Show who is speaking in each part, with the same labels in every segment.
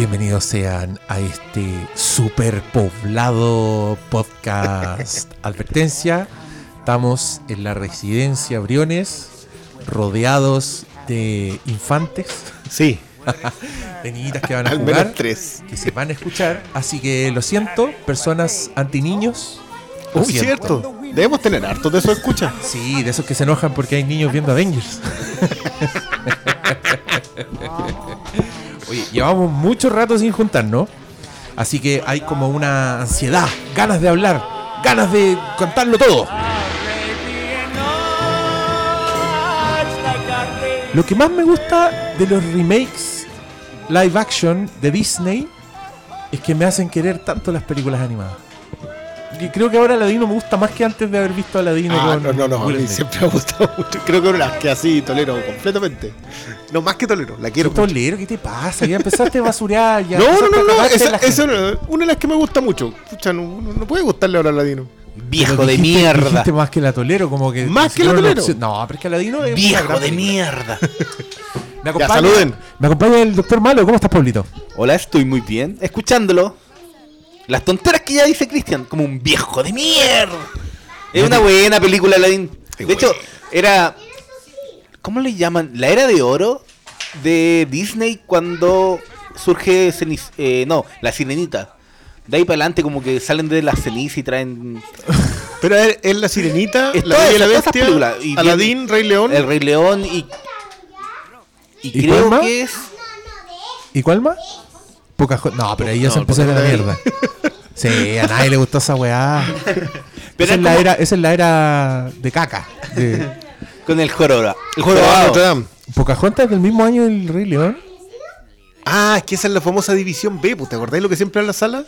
Speaker 1: Bienvenidos sean a este superpoblado podcast Advertencia. Estamos en la residencia Briones, rodeados de infantes,
Speaker 2: Sí,
Speaker 1: de niñitas que van a
Speaker 2: al
Speaker 1: jugar,
Speaker 2: menos tres.
Speaker 1: que se van a escuchar. Así que lo siento, personas antiniños. lo
Speaker 2: Uy,
Speaker 1: siento.
Speaker 2: cierto. Debemos tener hartos de eso escucha.
Speaker 1: Sí, de esos que se enojan porque hay niños viendo Avengers. Oye, llevamos mucho rato sin juntarnos. Así que hay como una ansiedad, ganas de hablar, ganas de contarlo todo. Lo que más me gusta de los remakes live action de Disney es que me hacen querer tanto las películas animadas. Y creo que ahora Aladino me gusta más que antes de haber visto Aladino
Speaker 2: Ah,
Speaker 1: con
Speaker 2: no, no, no. A mí siempre me ha gustado mucho. Creo que una de las que así tolero completamente. No, más que tolero. La
Speaker 1: ¿Qué
Speaker 2: quiero mucho.
Speaker 1: tolero? ¿Qué te pasa? Ya empezaste a basurear. Ya
Speaker 2: No, no, no,
Speaker 1: a
Speaker 2: no. Esa, esa una de las que me gusta mucho. Pucha, no, no- no puede gustarle ahora a Ladino.
Speaker 3: Viejo de mierda.
Speaker 1: Dijiste más que la tolero, como que.
Speaker 2: ¿Más que la tolero?
Speaker 1: No, pero es que Aladino es.
Speaker 3: Viejo de mierda.
Speaker 1: Me acompaña,
Speaker 2: saluden.
Speaker 1: Me acompaña el doctor Malo. ¿Cómo estás, Pablito?
Speaker 3: Hola, estoy muy bien. Escuchándolo. Las tonteras que ya dice Cristian, como un viejo de mierda. Es una buena película, Aladdin. De hecho, era. ¿Cómo le llaman? La era de oro de Disney cuando surge Ceniz- eh, no, la sirenita. De ahí para adelante, como que salen de la ceniza y traen
Speaker 2: Pero es, la sirenita,
Speaker 3: Es
Speaker 2: la bella y la bestia.
Speaker 3: Y bien-
Speaker 2: Rey León.
Speaker 3: el Rey León y. Y,
Speaker 1: ¿Y
Speaker 3: creo
Speaker 1: cuál más?
Speaker 3: que es.
Speaker 1: ¿Y cuál más? Pocahontas. No, pero ahí ya
Speaker 2: No,
Speaker 1: se empezó a la mierda. Sí, a nadie le gustó esa weá.
Speaker 3: Pero
Speaker 1: esa,
Speaker 3: es
Speaker 1: la era, esa es la era de caca. De...
Speaker 3: Con el jorobado. El jorobado.
Speaker 2: Notre Dame.
Speaker 1: Pocahontas es del mismo año del Rey León.
Speaker 2: Ah, es que esa es la famosa división B, pues, ¿te acordáis lo que siempre en la sala?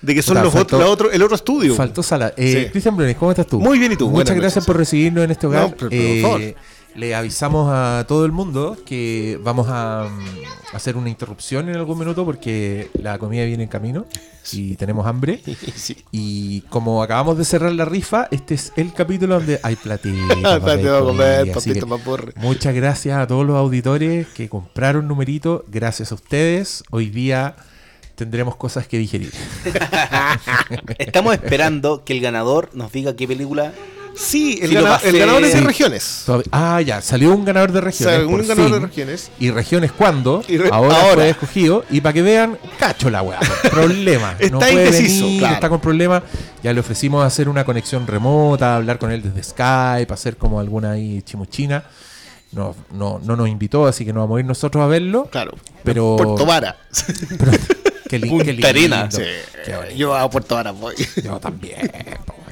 Speaker 2: De que son
Speaker 1: Puta,
Speaker 2: los
Speaker 1: faltó-
Speaker 2: otros, la otro, el otro estudio.
Speaker 1: Faltó sala. Eh,
Speaker 2: Sí.
Speaker 1: Cristian Brunes, ¿cómo estás tú?
Speaker 2: Muy bien, ¿y tú?
Speaker 1: Muchas
Speaker 2: Buenas
Speaker 1: gracias
Speaker 2: noches.
Speaker 1: por recibirnos en este hogar.
Speaker 2: No, pero- pero
Speaker 1: Eh,
Speaker 2: por favor.
Speaker 1: Le avisamos a todo el mundo que vamos a mm, hacer una interrupción en algún minuto porque la comida viene en camino y tenemos hambre.
Speaker 2: Sí.
Speaker 1: Y como acabamos de cerrar la rifa, este es el capítulo donde hay
Speaker 2: comer, papito
Speaker 1: que
Speaker 2: maporre.
Speaker 1: Muchas gracias a todos los auditores que compraron numerito. Gracias a ustedes. Hoy día tendremos cosas que digerir.
Speaker 3: Estamos esperando que el ganador nos diga qué película.
Speaker 2: Sí, el, gana- ganador es de regiones.
Speaker 1: Ah, ya, salió un ganador de regiones.
Speaker 2: sea, un
Speaker 1: por
Speaker 2: ganador de
Speaker 1: fin.
Speaker 2: regiones.
Speaker 1: ¿Y regiones cuándo?
Speaker 2: Y re-
Speaker 1: ahora,
Speaker 2: ahora.
Speaker 1: fue escogido. Y para que vean, cacho la weá. Problema.
Speaker 2: Está
Speaker 1: no puede
Speaker 2: indeciso,
Speaker 1: venir,
Speaker 2: claro.
Speaker 1: está con problemas. Ya le ofrecimos hacer una conexión remota, hablar con él desde Skype, hacer como alguna ahí chimuchina. No, no, no nos invitó, así que no vamos a ir nosotros a verlo.
Speaker 2: Claro.
Speaker 1: Pero-
Speaker 2: Puerto Vara.
Speaker 1: Pero, qué, li- qué lindo.
Speaker 3: Arena.
Speaker 2: Sí.
Speaker 1: Qué bonito.
Speaker 2: Yo a Puerto Vara voy.
Speaker 1: Yo también.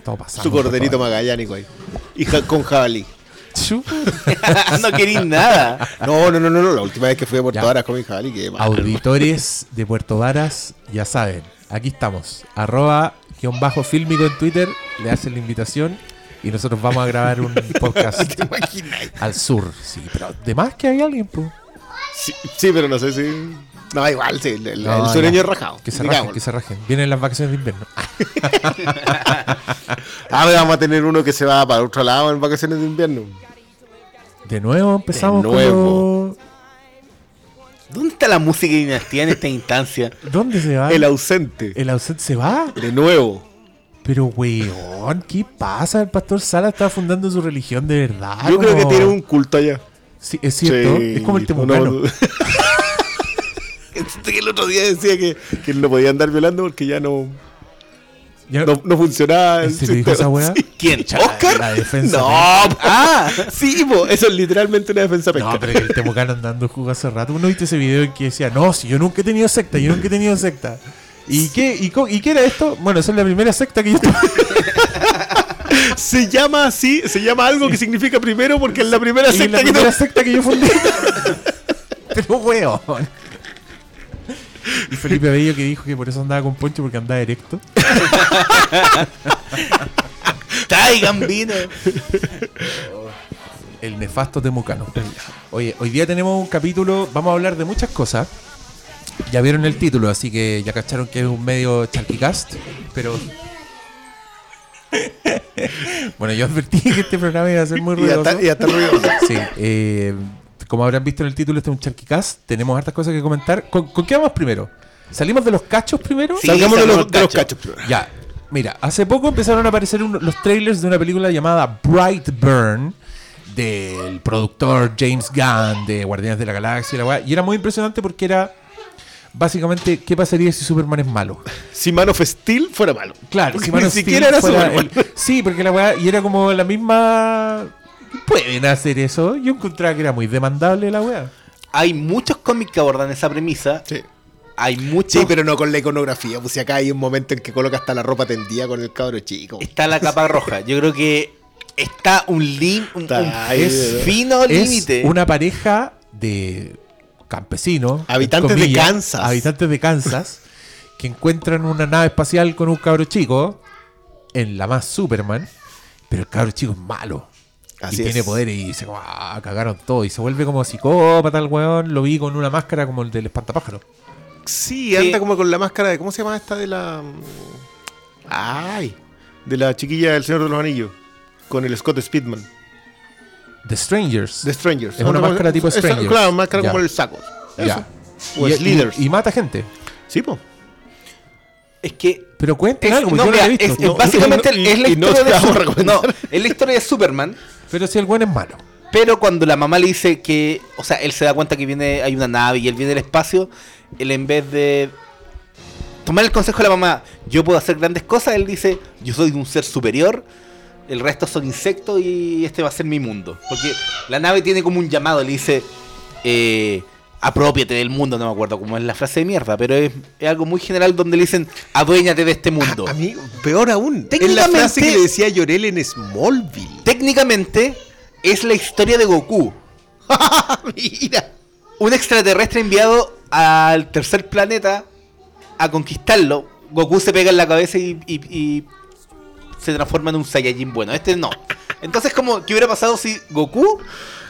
Speaker 1: Todo pasando.
Speaker 2: Su corderito magallánico ahí. Y ja- con jabalí.
Speaker 3: no queréis nada.
Speaker 2: No, no, no, no, no. La última vez que fui a Puerto
Speaker 1: Ya.
Speaker 2: Vara comí jabalí. Que mal.
Speaker 1: Auditores de Puerto Varas, ya saben, aquí estamos. Arroba guion bajo fílmico en Twitter, le hacen la invitación y nosotros vamos a grabar un podcast
Speaker 2: ¿Te imaginas?
Speaker 1: al sur. Sí, pero de más que hay alguien, pues.
Speaker 2: Sí, sí, pero no sé si. No, igual, sí. El, el-
Speaker 1: No,
Speaker 2: el sureño
Speaker 1: ya.
Speaker 2: es rajado.
Speaker 1: Que se rajen, que se rajen. Vienen las vacaciones de invierno.
Speaker 2: Ah, pero vamos a tener uno que se va para otro lado en vacaciones de invierno.
Speaker 1: De nuevo empezamos
Speaker 2: De nuevo.
Speaker 1: con
Speaker 3: ¿Dónde está la música de dinastía en esta instancia?
Speaker 1: ¿Dónde se va?
Speaker 2: El ausente.
Speaker 1: El ausente se va.
Speaker 2: De nuevo.
Speaker 1: Pero, weón, ¿qué pasa? El pastor Sala está fundando su religión de verdad.
Speaker 2: Yo creo que tiene un culto allá.
Speaker 1: Sí, es cierto.
Speaker 2: Sí,
Speaker 1: es como el
Speaker 2: no,
Speaker 1: temucano.
Speaker 2: no. Que el otro día decía que, que él no podía andar violando porque ya no,
Speaker 1: Ya-
Speaker 2: no, no funcionaba.
Speaker 1: ¿En
Speaker 2: el
Speaker 1: serio dijo esa weá?
Speaker 2: Sí.
Speaker 3: ¿Quién? ¿Oscar?
Speaker 1: la defensa
Speaker 2: No, ah, sí, po, eso es literalmente una defensa penca.
Speaker 1: No, pero que el Temucano andando jugo hace rato. ¿Uno viste ese video en que decía, no, si yo nunca he tenido secta, yo nunca he tenido secta? ¿Y qué, y, co- ¿Y qué era esto? Bueno, esa es la primera secta que yo tuve.
Speaker 2: Se llama así, se llama algo que significa primero porque es la primera
Speaker 1: Y la
Speaker 2: secta que
Speaker 1: primera
Speaker 2: no.
Speaker 1: secta que yo fundé. Pero weón. Y Felipe Bello que dijo que por eso andaba con Poncho porque andaba erecto.
Speaker 3: Traigan vino.
Speaker 1: El nefasto temucano. Oye, hoy día tenemos un capítulo, vamos a hablar de muchas cosas. Ya vieron el título, así que ya cacharon que es un medio charquicast, pero... bueno, yo advertí que este programa iba a ser muy
Speaker 2: Y
Speaker 1: ruidoso.
Speaker 2: y ya está ruidoso.
Speaker 1: Sí, eh, como habrán visto en el título, este es un Charquicast. Tenemos hartas cosas que comentar. ¿Con, con qué vamos primero? ¿Salimos de los cachos primero?
Speaker 3: Sí,
Speaker 2: Salgamos de los, de cachos. primero.
Speaker 1: Ya, mira, hace poco empezaron a aparecer un- los trailers de una película llamada Brightburn del productor James Gunn de Guardianes de la Galaxia y la weá, y era muy impresionante porque era básicamente qué pasaría si Superman es malo.
Speaker 2: Si Man of Steel fuera malo.
Speaker 1: Claro,
Speaker 2: Porque
Speaker 1: si Man
Speaker 2: ni
Speaker 1: of Steel
Speaker 2: siquiera era
Speaker 1: fuera
Speaker 2: Superman.
Speaker 1: el- Sí, porque la weá, y era como la misma... Pueden hacer eso. Yo encontraba que era muy demandable la weá.
Speaker 3: Hay muchos cómics que abordan esa premisa.
Speaker 2: Sí.
Speaker 3: Hay muchos.
Speaker 2: Sí, pero no con la iconografía. Pues si acá hay un momento en que coloca hasta la ropa tendida con el cabro chico.
Speaker 3: Está la capa roja. Yo creo que está un, lim, un,
Speaker 2: Está
Speaker 3: un
Speaker 2: ahí,
Speaker 3: es fino
Speaker 1: Es
Speaker 3: límite.
Speaker 1: una pareja de campesinos,
Speaker 2: Habitantes de Kansas.
Speaker 1: habitantes de Kansas, que encuentran una nave espacial con un cabro chico en la más Superman, pero el cabro chico es malo.
Speaker 2: Así
Speaker 1: y tiene
Speaker 2: es.
Speaker 1: poder y dice, ah, cagaron todo. Y se vuelve como psicópata el weón. Lo vi con una máscara como el del espantapájaro.
Speaker 2: Sí, anda como con la máscara de. ¿Cómo se llama esta de la. Ay. De la chiquilla del Señor de los Anillos. Con el Scott Speedman.
Speaker 1: The Strangers.
Speaker 2: The Strangers.
Speaker 1: Es una
Speaker 2: ¿Cómo se
Speaker 1: máscara tipo
Speaker 2: Esa-
Speaker 1: Strangers.
Speaker 2: Claro, máscara
Speaker 1: Ya.
Speaker 2: como el saco.
Speaker 1: Ya.
Speaker 2: O
Speaker 1: Y-
Speaker 2: Slithers.
Speaker 1: y, y mata gente.
Speaker 2: Sí, po.
Speaker 3: Es que.
Speaker 1: Pero cuenten algo,
Speaker 3: no,
Speaker 1: yo no
Speaker 3: mira,
Speaker 1: lo he visto.
Speaker 3: es- es
Speaker 1: No,
Speaker 3: básicamente es la historia de no, es la historia de Superman.
Speaker 1: Pero si el weón es malo.
Speaker 3: Pero cuando la mamá le dice que, o sea, él se da cuenta que viene, hay una nave y él viene del espacio, él en vez de tomar el consejo de la mamá, yo puedo hacer grandes cosas, él dice, yo soy un ser superior, el resto son insectos y este va a ser mi mundo. Porque la nave tiene como un llamado, le dice, eh, apropiate del mundo, no me acuerdo cómo es la frase de mierda, pero es, es algo muy general donde le dicen, aduéñate de este mundo.
Speaker 2: A mí, peor aún. Es la frase que le decía Llorel en Smallville.
Speaker 3: Técnicamente es la historia de Goku.
Speaker 2: Mira.
Speaker 3: un extraterrestre enviado al tercer planeta a conquistarlo. Goku se pega en la cabeza y, y- y se transforma en un Saiyajin bueno. Este no. Entonces, como, ¿qué hubiera pasado si Goku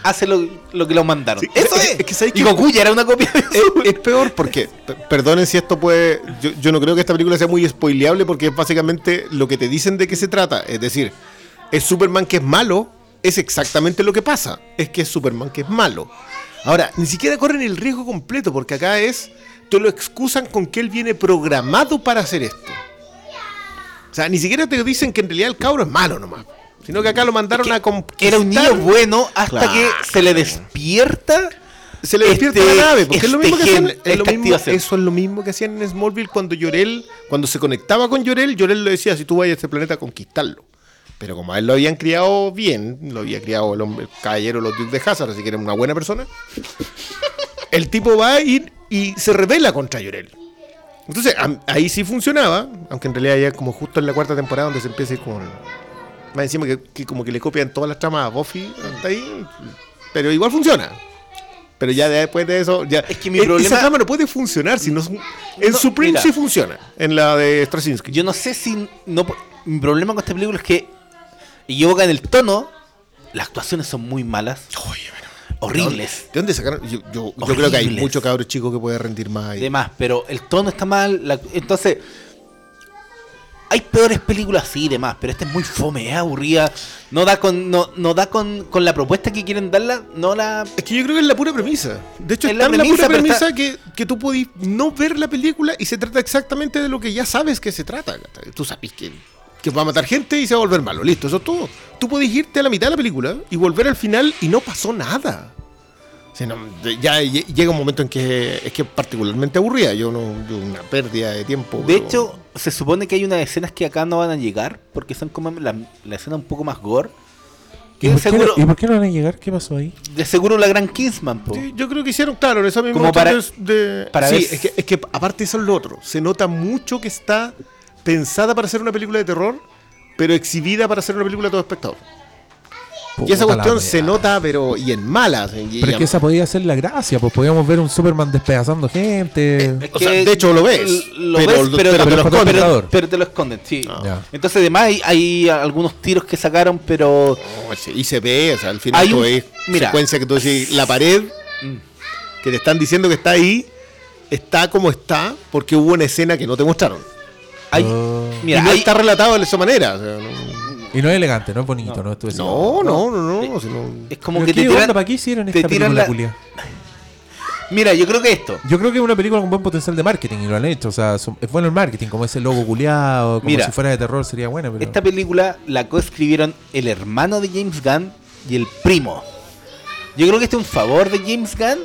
Speaker 3: hace lo, lo que lo mandaron?
Speaker 2: Sí,
Speaker 3: Eso
Speaker 2: es-
Speaker 3: es.
Speaker 2: es que ¿sabes
Speaker 3: y? Goku ya era una copia de
Speaker 2: Es, es peor porque, perdonen si esto puede. Yo, yo no creo que esta película sea muy spoileable porque es básicamente lo que te dicen de qué se trata. Es decir, es Superman que es malo, es exactamente lo que pasa. Es que es Superman que es malo. Ahora, ni siquiera corren el riesgo completo porque acá es. Te lo excusan con que él viene programado para hacer esto. O sea, ni siquiera te dicen que en realidad el cabro es malo nomás. Sino que acá lo mandaron
Speaker 3: que
Speaker 2: a conquistar.
Speaker 3: Era un niño bueno hasta
Speaker 2: Claro.
Speaker 3: que se le despierta.
Speaker 2: Se le despierta
Speaker 3: este-
Speaker 2: la nave, porque es lo
Speaker 3: este
Speaker 2: mismo que hacían, es lo mismo- eso es lo mismo que hacían en Smallville cuando Llorel, cuando se conectaba con Llorel, Llorel le decía, si tú vas a este planeta a conquistarlo. Pero como a él lo habían criado bien, lo había criado el, hombre, el caballero los Dukes de Hazard, así que era una buena persona, el tipo va a ir y se revela contra Llorel. Entonces, ahí sí funcionaba, aunque en realidad ya como justo en la cuarta temporada donde se empieza a ir. Más encima que, que como que le copian todas las tramas a Buffy hasta ahí, pero igual funciona. Pero ya después de eso, ya.
Speaker 3: Es que mi problema-
Speaker 2: Esa trama no puede funcionar. Si no, en
Speaker 3: No,
Speaker 2: Supreme
Speaker 3: mira.
Speaker 2: sí funciona. En la de Straczynski.
Speaker 3: Yo no sé si. No, mi problema con esta película es que equivoca en el tono. Las actuaciones son muy malas. horribles.
Speaker 2: ¿De dónde sacaron? Yo, yo- yo creo que hay
Speaker 3: Horribles.
Speaker 2: muchos cabros chicos que puede rendir más ahí.
Speaker 3: Demás, pero el tono está mal. la- entonces. Hay peores películas, sí, demás, pero esta es muy fome, es aburrida. No da con, no, no da con, con la propuesta que quieren darla, no la.
Speaker 2: Es que yo creo que es la pura premisa. De hecho,
Speaker 3: Es
Speaker 2: está
Speaker 3: la
Speaker 2: en la pura premisa
Speaker 3: está-
Speaker 2: que, que tú podís no ver la película y se trata exactamente de lo que ya sabes que se trata. Tú sabes que, que va a matar gente y se va a volver malo. Listo, eso es todo. Tú podés irte a la mitad de la película y volver al final y no pasó nada. No, ya lle- llega un momento en que es que es particularmente aburrida. Yo no, yo una pérdida de tiempo.
Speaker 3: De
Speaker 2: pero-
Speaker 3: hecho, se supone que hay unas escenas que acá no van a llegar, porque son como la, la escena un poco más gore.
Speaker 1: ¿Y por, qué,
Speaker 3: seguro,
Speaker 1: no- ¿Y por qué no van a llegar? ¿Qué pasó ahí?
Speaker 3: de seguro la gran Kingsman, po.
Speaker 2: Sí, yo creo que hicieron, claro, esa misma
Speaker 3: Como para-
Speaker 2: de,
Speaker 3: para
Speaker 2: sí, es que, es que aparte eso es lo otro. Se nota mucho que está pensada para ser una película de terror, pero exhibida para ser una película de todo espectador. Y esa cuestión se nota, pero y en malas. y-
Speaker 1: Pero
Speaker 2: y
Speaker 1: es que esa podía ser la gracia, pues podíamos ver un Superman despedazando gente.
Speaker 3: Es
Speaker 2: O sea, de hecho lo ves,
Speaker 3: Lo
Speaker 2: pero-
Speaker 3: ves,
Speaker 2: pero
Speaker 3: pero,
Speaker 2: te lo
Speaker 3: pero-
Speaker 1: esconden.
Speaker 3: pero- pero te lo esconden, sí.
Speaker 2: Ah.
Speaker 3: Entonces, además, hay, hay algunos tiros que sacaron, pero.
Speaker 2: No, sí, y se ve, o sea, al final
Speaker 3: Hay un- mira.
Speaker 2: secuencia que tú decís, la pared
Speaker 3: Mm.
Speaker 2: que te están diciendo que está ahí, está como está, porque hubo una escena que no te mostraron.
Speaker 3: Hay,
Speaker 1: Oh.
Speaker 3: mira,
Speaker 2: y no
Speaker 3: hay,
Speaker 2: está relatado de esa manera. o sea, no-
Speaker 1: Y no es elegante, no es bonito, no,
Speaker 2: No, no, no, no. si no-
Speaker 3: Es como que te
Speaker 1: ¿qué
Speaker 3: tiran...
Speaker 1: ¿Para qué hicieron esta
Speaker 3: tiran
Speaker 1: película?
Speaker 3: Mira, yo creo que esto.
Speaker 1: Yo creo que es una película con buen potencial de marketing y lo han hecho. O sea, son- es bueno el marketing, como ese logo culiado, como
Speaker 3: Mira,
Speaker 1: si fuera de terror sería bueno. Pero...
Speaker 3: Esta película la coescribieron el hermano de James Gunn y el primo. Yo creo que este es un favor de James Gunn.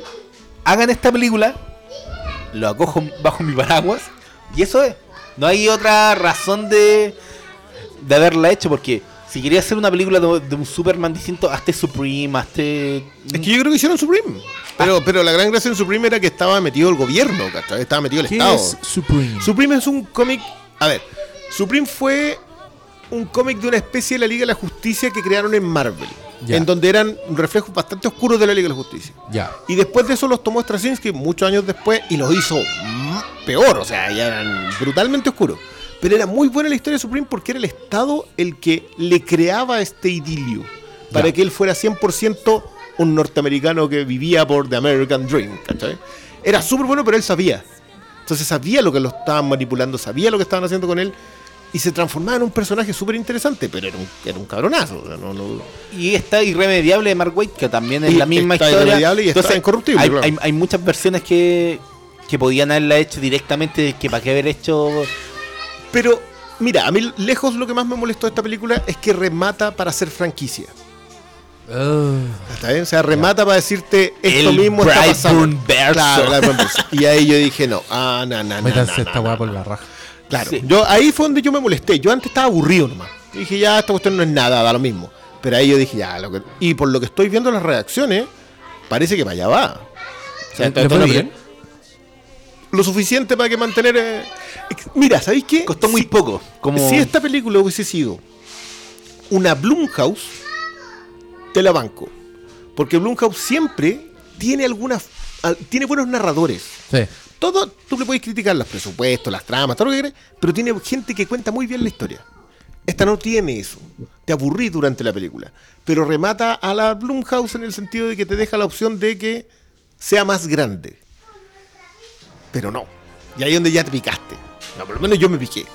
Speaker 3: Hagan esta película, lo acojo bajo mi paraguas y eso es. No hay otra razón de, de haberla hecho porque si quería hacer una película de, de un Superman distinto, hazte Supreme, hazte...
Speaker 2: Es que yo creo que hicieron Supreme. Pero, pero la gran gracia en Supreme era que estaba metido el gobierno. Estaba metido el
Speaker 1: ¿Qué
Speaker 2: Estado.
Speaker 1: es Supreme?
Speaker 2: Supreme es un cómic. A ver, Supreme fue un cómic de una especie de la Liga de la Justicia que crearon en Marvel.
Speaker 1: Ya.
Speaker 2: En donde eran reflejos bastante oscuros de la Liga de la Justicia.
Speaker 1: ya.
Speaker 2: Y después de eso los tomó Straczynski muchos años después y los hizo peor, o sea, ya eran brutalmente oscuros. Pero era muy buena la historia de Supreme porque era el Estado el que le creaba este idilio para
Speaker 1: Ya.
Speaker 2: que él fuera 100% un norteamericano que vivía por The American Dream, ¿cachai? Era súper bueno, pero él sabía. Entonces sabía lo que lo estaban manipulando, sabía lo que estaban haciendo con él y se transformaba en un personaje súper interesante, pero era un, era un cabronazo. o sea, no- no-
Speaker 3: Y está Irremediable de Mark Waid, que también es
Speaker 2: Y
Speaker 3: la misma
Speaker 2: está
Speaker 3: historia.
Speaker 2: Irremediable y está Incorruptible,
Speaker 3: Hay,
Speaker 2: claro.
Speaker 3: hay- hay muchas versiones que, que podían haberla hecho directamente, que para qué haber hecho...
Speaker 2: Pero, mira, a mí lejos lo que más me molestó de esta película es que remata para hacer franquicia.
Speaker 1: Oh.
Speaker 2: ¿Está bien? O sea, remata para decirte esto
Speaker 3: El
Speaker 2: mismo está pasando. Claro. Y ahí yo dije, no, ah.
Speaker 1: Métanse
Speaker 2: no, no,
Speaker 1: esta weá por la raja.
Speaker 2: Claro,
Speaker 3: Sí.
Speaker 2: yo, ahí fue donde yo me molesté. Yo antes estaba aburrido nomás. Y dije, ya, esta cuestión no es nada, da lo mismo. Pero ahí yo dije, ya, lo que... y por lo que estoy viendo las reacciones, parece que para allá va. O sea,
Speaker 1: ¿Le-
Speaker 2: esto-
Speaker 1: le bien?
Speaker 2: Lo suficiente para que mantener. eh, Mira, ¿sabéis qué?
Speaker 3: Costó muy
Speaker 2: Si-
Speaker 3: poco. Como...
Speaker 2: Si esta película hubiese sido una Blumhouse, te la banco. Porque Blumhouse siempre tiene algunas. al- tiene buenos narradores.
Speaker 1: Sí.
Speaker 2: Todo, tú le puedes criticar los presupuestos, las tramas, todo lo que quieras, pero tiene gente que cuenta muy bien la historia. Esta no tiene eso. Te aburrí durante la película. Pero remata a la Blumhouse en el sentido de que te deja la opción de que sea más grande. Pero no. Y ahí es donde ya te picaste. No, por lo menos yo me piqué.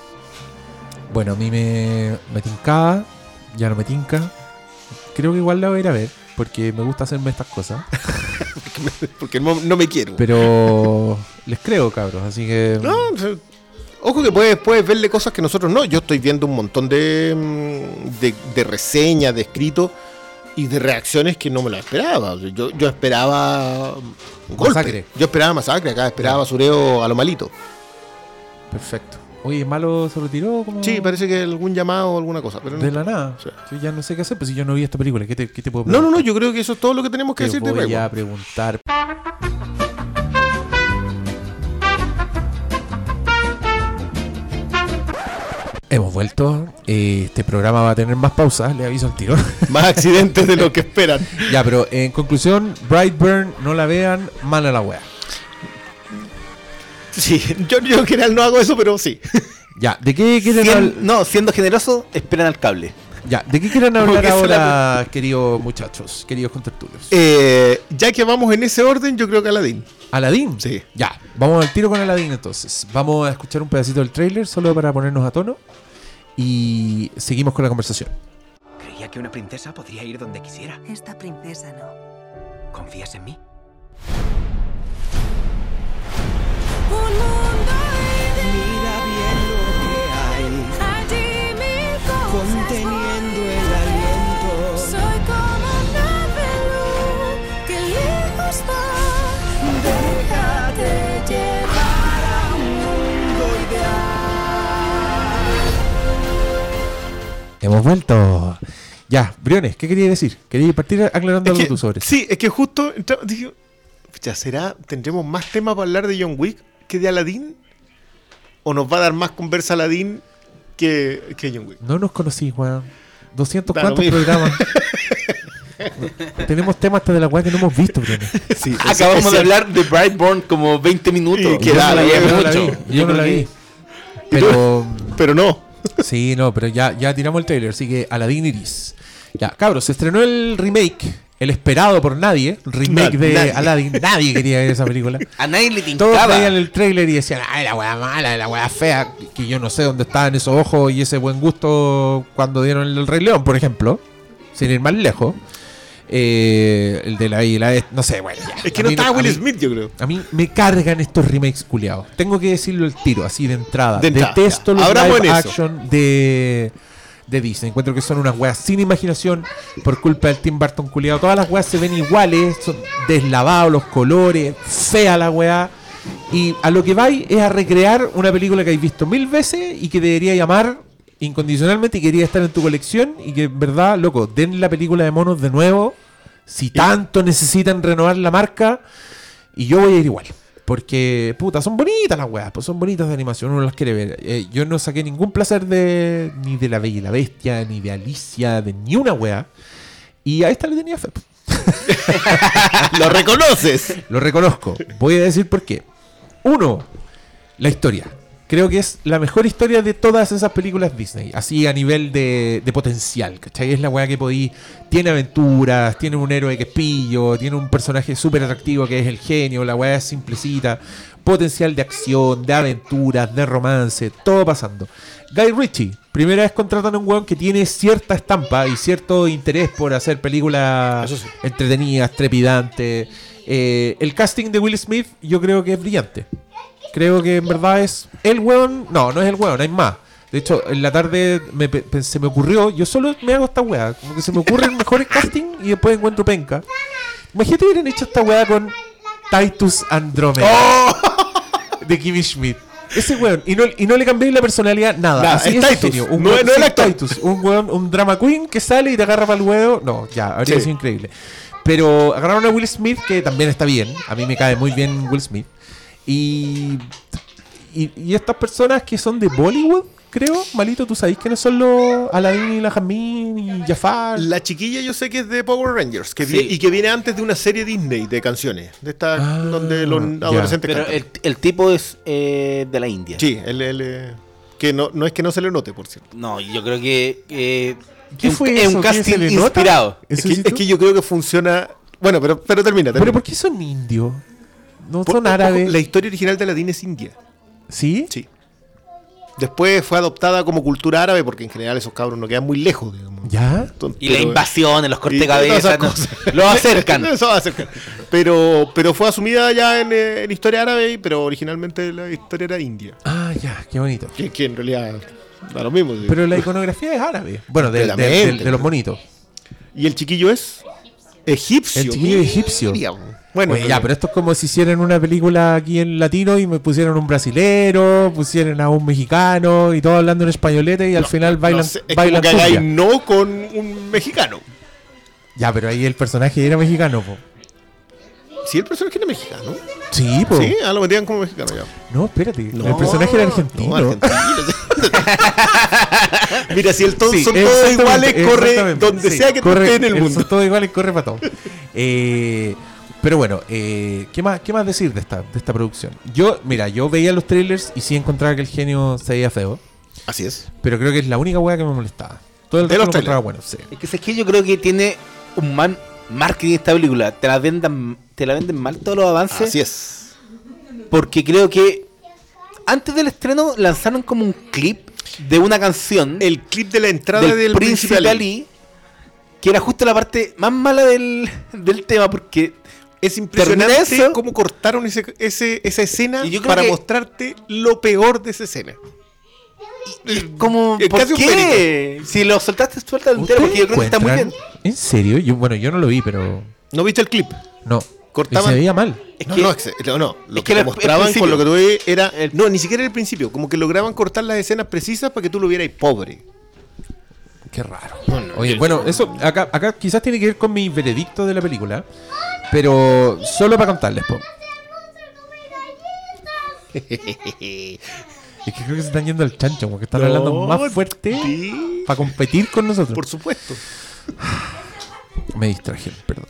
Speaker 1: Bueno, a mí me, me tincaba, ya no me tinca. Creo que igual la voy a ir a ver, porque me gusta hacerme estas cosas.
Speaker 2: Porque no, no me quiero.
Speaker 1: Pero les creo, cabros, así que...
Speaker 2: No, ojo que puedes, puedes verle cosas que nosotros no. Yo estoy viendo un montón de, mm, de, de reseñas, de escritos y de reacciones que no me las esperaba. Yo, yo esperaba un golpe.
Speaker 1: Masacre.
Speaker 2: Yo esperaba masacre, acá esperaba basureo a lo malito.
Speaker 1: Perfecto. Oye, ¿Malo se retiró? Como
Speaker 2: Sí, parece que algún llamado o alguna cosa. Pero no,
Speaker 1: De la nada.
Speaker 2: Sí.
Speaker 1: Sí, ya no sé qué hacer, pues si yo no vi esta película, ¿qué te, qué te puedo
Speaker 2: no, no,
Speaker 1: preguntar?
Speaker 2: no, yo creo que eso es todo lo que tenemos que
Speaker 1: Te
Speaker 2: decir de
Speaker 1: voy
Speaker 2: Rainbow.
Speaker 1: a preguntar. Hemos vuelto. eh, Este programa va a tener más pausas, le aviso al tiro.
Speaker 2: Más accidentes de lo que esperan.
Speaker 1: ya, pero en conclusión, Brightburn, no la vean, mala la wea.
Speaker 2: Sí, yo, yo en general no hago eso, pero sí.
Speaker 1: Ya, ¿de qué quieren hablar?
Speaker 3: no, siendo generoso, esperan al cable.
Speaker 1: Ya, ¿de qué quieren hablar
Speaker 3: la-
Speaker 1: ahora, queridos muchachos, queridos contertulios?
Speaker 2: Eh, ya que vamos en ese orden, yo creo que Aladdin.
Speaker 1: ¿Aladín?
Speaker 2: Sí.
Speaker 1: Ya, vamos al tiro con Aladín entonces. Vamos a escuchar un pedacito del tráiler solo para ponernos a tono y seguimos con la conversación.
Speaker 4: Creía que una princesa podría ir donde quisiera.
Speaker 5: Esta princesa no.
Speaker 4: ¿Confías en mí?
Speaker 1: Hemos vuelto. Ya, Briones, ¿qué querías decir? Querías partir aclarando
Speaker 2: Es
Speaker 1: algo
Speaker 2: que-
Speaker 1: tú sobre eso?
Speaker 2: Sí, es que justo dije, pucha, ¿será? ¿Tendremos más temas para hablar de John Wick que de Aladdin? ¿O nos va a dar más conversa Aladdin que, que John Wick?
Speaker 1: No nos conocí, weón. 200
Speaker 2: Da mismo.
Speaker 1: programas. Tenemos temas hasta de la weá que no hemos visto, Briones.
Speaker 2: Sí,
Speaker 3: Acabamos de hablar de Brightburn como 20 minutos.
Speaker 2: Y que
Speaker 1: Yo
Speaker 2: da,
Speaker 1: no
Speaker 2: mucho.
Speaker 1: vi,
Speaker 3: Yo
Speaker 1: no la vi. Pero...
Speaker 2: Pero no.
Speaker 1: Sí, no, pero ya, ya tiramos el trailer, así que Aladdin Iris. Ya, cabros, se estrenó el remake el esperado por nadie, el remake de
Speaker 2: nadie.
Speaker 1: Aladdin. Nadie quería ver esa película.
Speaker 3: A nadie le
Speaker 1: Todos
Speaker 3: tincaba.
Speaker 1: veían el trailer y decían, ay, la weá mala, la weá fea. Que yo no sé dónde estaban esos ojos y ese buen gusto cuando dieron el Rey León, por ejemplo. Sin ir más lejos. Eh, el de la isla, no sé, bueno. ya.
Speaker 2: Es que
Speaker 1: A
Speaker 2: no
Speaker 1: mí
Speaker 2: estaba Will
Speaker 1: mí-
Speaker 2: Smith, yo creo.
Speaker 1: A mí me cargan estos remakes culiados. Tengo que decirlo el tiro, así de entrada.
Speaker 2: De entrada,
Speaker 1: Detesto
Speaker 2: ya.
Speaker 1: los
Speaker 2: Abramos
Speaker 1: live action de, de Disney. Encuentro que son unas weas sin imaginación por culpa del Tim Burton culiado. Todas las weas se ven iguales, son deslavados los colores, fea la wea. Y a lo que vais es a recrear una película que habéis visto mil veces y que debería llamar incondicionalmente y quería estar en tu colección. Y que, en verdad, loco, den la película de monos de nuevo. Si tanto necesitan renovar la marca, y yo voy a ir igual. Porque, puta, son bonitas las weas, pues son bonitas de animación, uno las quiere ver. Eh, yo no saqué ningún placer de ni de La Bella y la Bestia, ni de Alicia, de ni una wea. Y a esta le tenía fe.
Speaker 2: Lo reconoces.
Speaker 1: Lo reconozco. Voy a decir por qué. Uno, la historia. Creo que es la mejor historia de todas esas películas Disney. Así a nivel de, de potencial. ¿Cachai? Es la weá que podí. Tiene aventuras, tiene un héroe que es pillo, tiene un personaje súper atractivo que es el genio, la weá es simplecita. Potencial de acción, de aventuras, de romance, todo pasando. Guy Ritchie, primera vez contratan a un weón que tiene cierta estampa y cierto interés por hacer películas
Speaker 2: sí.
Speaker 1: entretenidas, trepidantes. Eh, el casting de Will Smith yo creo que es brillante. Creo que en verdad es el weón. No, no es el weón, hay más. De hecho, en la tarde me, se me ocurrió, yo solo me hago esta weá. Como que se me ocurren mejores casting y después encuentro penca. Imagínate hubieran hecho esta weá con Titus Andromeda
Speaker 2: ¡Oh!
Speaker 1: de Kimmy Schmidt. Ese weón, y no, y no le cambié la personalidad, nada.
Speaker 2: Nada,
Speaker 1: Así
Speaker 2: es
Speaker 1: es
Speaker 2: Titus.
Speaker 1: Un
Speaker 2: no-
Speaker 1: weón-
Speaker 2: no el
Speaker 1: sí,
Speaker 2: actor.
Speaker 1: Titus, un weón, un drama queen que sale y te agarra para el huevo. No, ya, habría
Speaker 2: Sí.
Speaker 1: sido increíble. Pero agarraron a Will Smith, que también está bien. A mí me cae muy bien Will Smith. Y, y, y estas personas que son de Bollywood, creo, Malito, tú sabes quiénes son los Aladdin y la Jasmine y Jafar.
Speaker 2: La chiquilla yo sé que es de Power Rangers que
Speaker 3: Sí.
Speaker 2: vi- y que viene antes de una serie Disney de canciones, de esta
Speaker 1: Ah,
Speaker 2: donde los adolescentes
Speaker 3: Pero
Speaker 2: cantan.
Speaker 3: el, el tipo es eh, de la India.
Speaker 2: Sí, él, él, eh, que no, no es que no se le note, por cierto.
Speaker 3: No, yo creo que eh,
Speaker 1: ¿Qué
Speaker 3: es un-
Speaker 1: fue
Speaker 3: es
Speaker 1: eso?
Speaker 3: un
Speaker 1: ¿Qué
Speaker 3: casting inspirado.
Speaker 2: Es
Speaker 1: ¿Eso
Speaker 2: que,
Speaker 1: sí
Speaker 2: es
Speaker 1: tú?
Speaker 2: que yo creo que funciona. Bueno, pero, pero termina.
Speaker 1: ¿Pero
Speaker 2: termina.
Speaker 1: por qué son indios? No
Speaker 2: Por-
Speaker 1: son árabes.
Speaker 2: La historia original de Aladdin es india.
Speaker 1: ¿Sí?
Speaker 2: Sí. Después fue adoptada como cultura árabe porque en general esos cabros no quedan muy lejos, digamos.
Speaker 1: ¿Ya?
Speaker 2: Entonces,
Speaker 3: Y la invasión, los cortes cabeza, no- lo acercan.
Speaker 2: Eso va a acercar. Pero, pero fue asumida ya en, eh, en historia árabe, pero originalmente la historia era india.
Speaker 1: Ah, ya, qué bonito.
Speaker 2: Que, que en realidad da lo mismo.
Speaker 1: Pero la iconografía es árabe. Bueno, de, de- de los monitos.
Speaker 2: Y el chiquillo es egipcio.
Speaker 1: El chiquillo egipcio.
Speaker 2: Bueno,
Speaker 1: Oye, ya, pero esto es como si hicieran una película aquí en latino y me pusieran un brasilero, pusieran a un mexicano y todo hablando en españolete y al final bailan,
Speaker 2: no sé, es
Speaker 1: bailan
Speaker 2: como que no con un mexicano.
Speaker 1: Ya, pero ahí el personaje era mexicano, po.
Speaker 2: Si el personaje era mexicano.
Speaker 1: Sí, po.
Speaker 2: Sí, ah, lo metían como mexicano ya.
Speaker 1: No, espérate.
Speaker 2: No,
Speaker 1: el personaje era argentino.
Speaker 2: No, argentino. Mira, si el ton
Speaker 1: Sí,
Speaker 2: son todos iguales, corre donde
Speaker 1: Sí,
Speaker 2: sea que
Speaker 1: corre-
Speaker 2: estés en el mundo.
Speaker 1: Son todos iguales, corre para todo. Eh, pero bueno, eh, ¿qué, más, ¿qué más decir de esta, de esta producción? Yo, mira, yo veía los trailers y sí encontraba que el genio se veía feo,
Speaker 2: Así es.
Speaker 1: pero creo que es la única weá que me molestaba. Todo el
Speaker 2: De
Speaker 1: resto
Speaker 2: los
Speaker 1: lo encontraba bueno, sí.
Speaker 3: Es que, es que yo creo que tiene un mal marketing esta película. Te la vendan, te la venden mal todos los avances.
Speaker 2: Así es.
Speaker 3: Porque creo que antes del estreno lanzaron como un clip de una canción
Speaker 2: El clip de la entrada
Speaker 3: del,
Speaker 2: del,
Speaker 3: príncipe Ali, que era justo la parte más mala del, del tema porque
Speaker 2: Es impresionante cómo cortaron ese, ese- esa escena para
Speaker 3: que-
Speaker 2: mostrarte lo peor de esa escena.
Speaker 3: Es como
Speaker 2: Es
Speaker 3: ¿por qué? Si lo soltaste suelta entero porque yo creo que está muy bien.
Speaker 1: ¿En serio? Yo, bueno, yo no lo vi, pero
Speaker 2: ¿No viste el clip?
Speaker 1: no.
Speaker 2: Cortaban-
Speaker 1: Y se veía mal.
Speaker 3: Es
Speaker 2: no,
Speaker 3: que-
Speaker 2: no, no, no, lo
Speaker 3: es
Speaker 2: que,
Speaker 3: que
Speaker 2: te
Speaker 3: el-
Speaker 2: mostraban con lo que tú veías era.
Speaker 3: El-
Speaker 2: no, ni siquiera el principio. Como que lograban cortar las escenas precisas para que tú lo vieras pobre.
Speaker 1: Qué raro. Oye, bueno, eso acá, acá quizás tiene que ver con mi veredicto de la película, pero solo para contarles, po. Es que creo que se están yendo al chancho, porque están hablando más fuerte
Speaker 2: Sí,
Speaker 1: para competir con nosotros.
Speaker 2: por supuesto.
Speaker 1: Me distraje, perdón.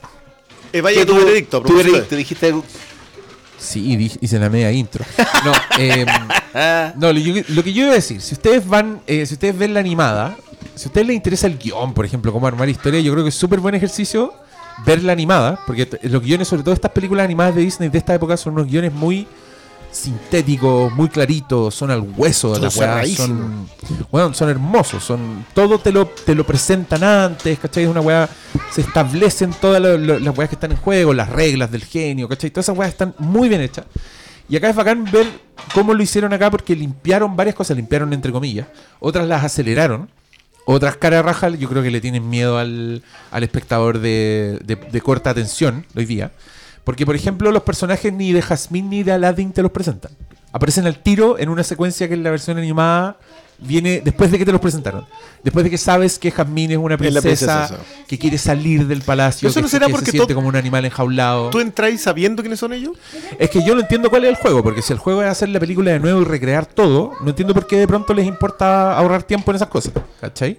Speaker 2: Eh, vaya
Speaker 3: ¿Qué
Speaker 2: tu veredicto.
Speaker 3: Tu veredicto, dijiste algo.
Speaker 1: Sí, hice la media intro. No, em, no lo, que yo iba a decir, si ustedes van, eh, si ustedes ven la animada, si a ustedes les interesa el guion, por ejemplo, cómo armar historia, yo creo que es súper buen ejercicio ver la animada, porque los guiones, sobre todo estas películas animadas de Disney de esta época, son unos guiones muy sintéticos, muy claritos, son al hueso, las weas,
Speaker 2: cerradísimos.
Speaker 1: son, weón, son hermosos, son todo te lo, te lo presentan antes, ¿cachai? Es una weá, se establecen todas lo- lo- las weas que están en juego, las reglas del genio, ¿cachai? Todas esas weas están muy bien hechas. Y acá es bacán ver cómo lo hicieron acá porque limpiaron varias cosas, limpiaron entre comillas, otras las aceleraron, otras cara raja yo creo que le tienen miedo al, al espectador de, de- de corta atención hoy día. Porque, por ejemplo, los personajes ni de Jasmine ni de Aladdin te los presentan. Aparecen al tiro en una secuencia que en la versión animada viene después de que te los presentaron. Después de que sabes que Jasmine es una
Speaker 2: Es
Speaker 1: princesa, que quiere salir del palacio,
Speaker 2: ¿Eso
Speaker 1: que,
Speaker 2: no será
Speaker 1: que
Speaker 2: porque
Speaker 1: se siente como un animal enjaulado.
Speaker 2: ¿Tú entráis sabiendo quiénes son ellos?
Speaker 1: Es que yo no entiendo cuál es el juego, porque si el juego es hacer la película de nuevo y recrear todo, no entiendo por qué de pronto les importa ahorrar tiempo en esas cosas, ¿cachai?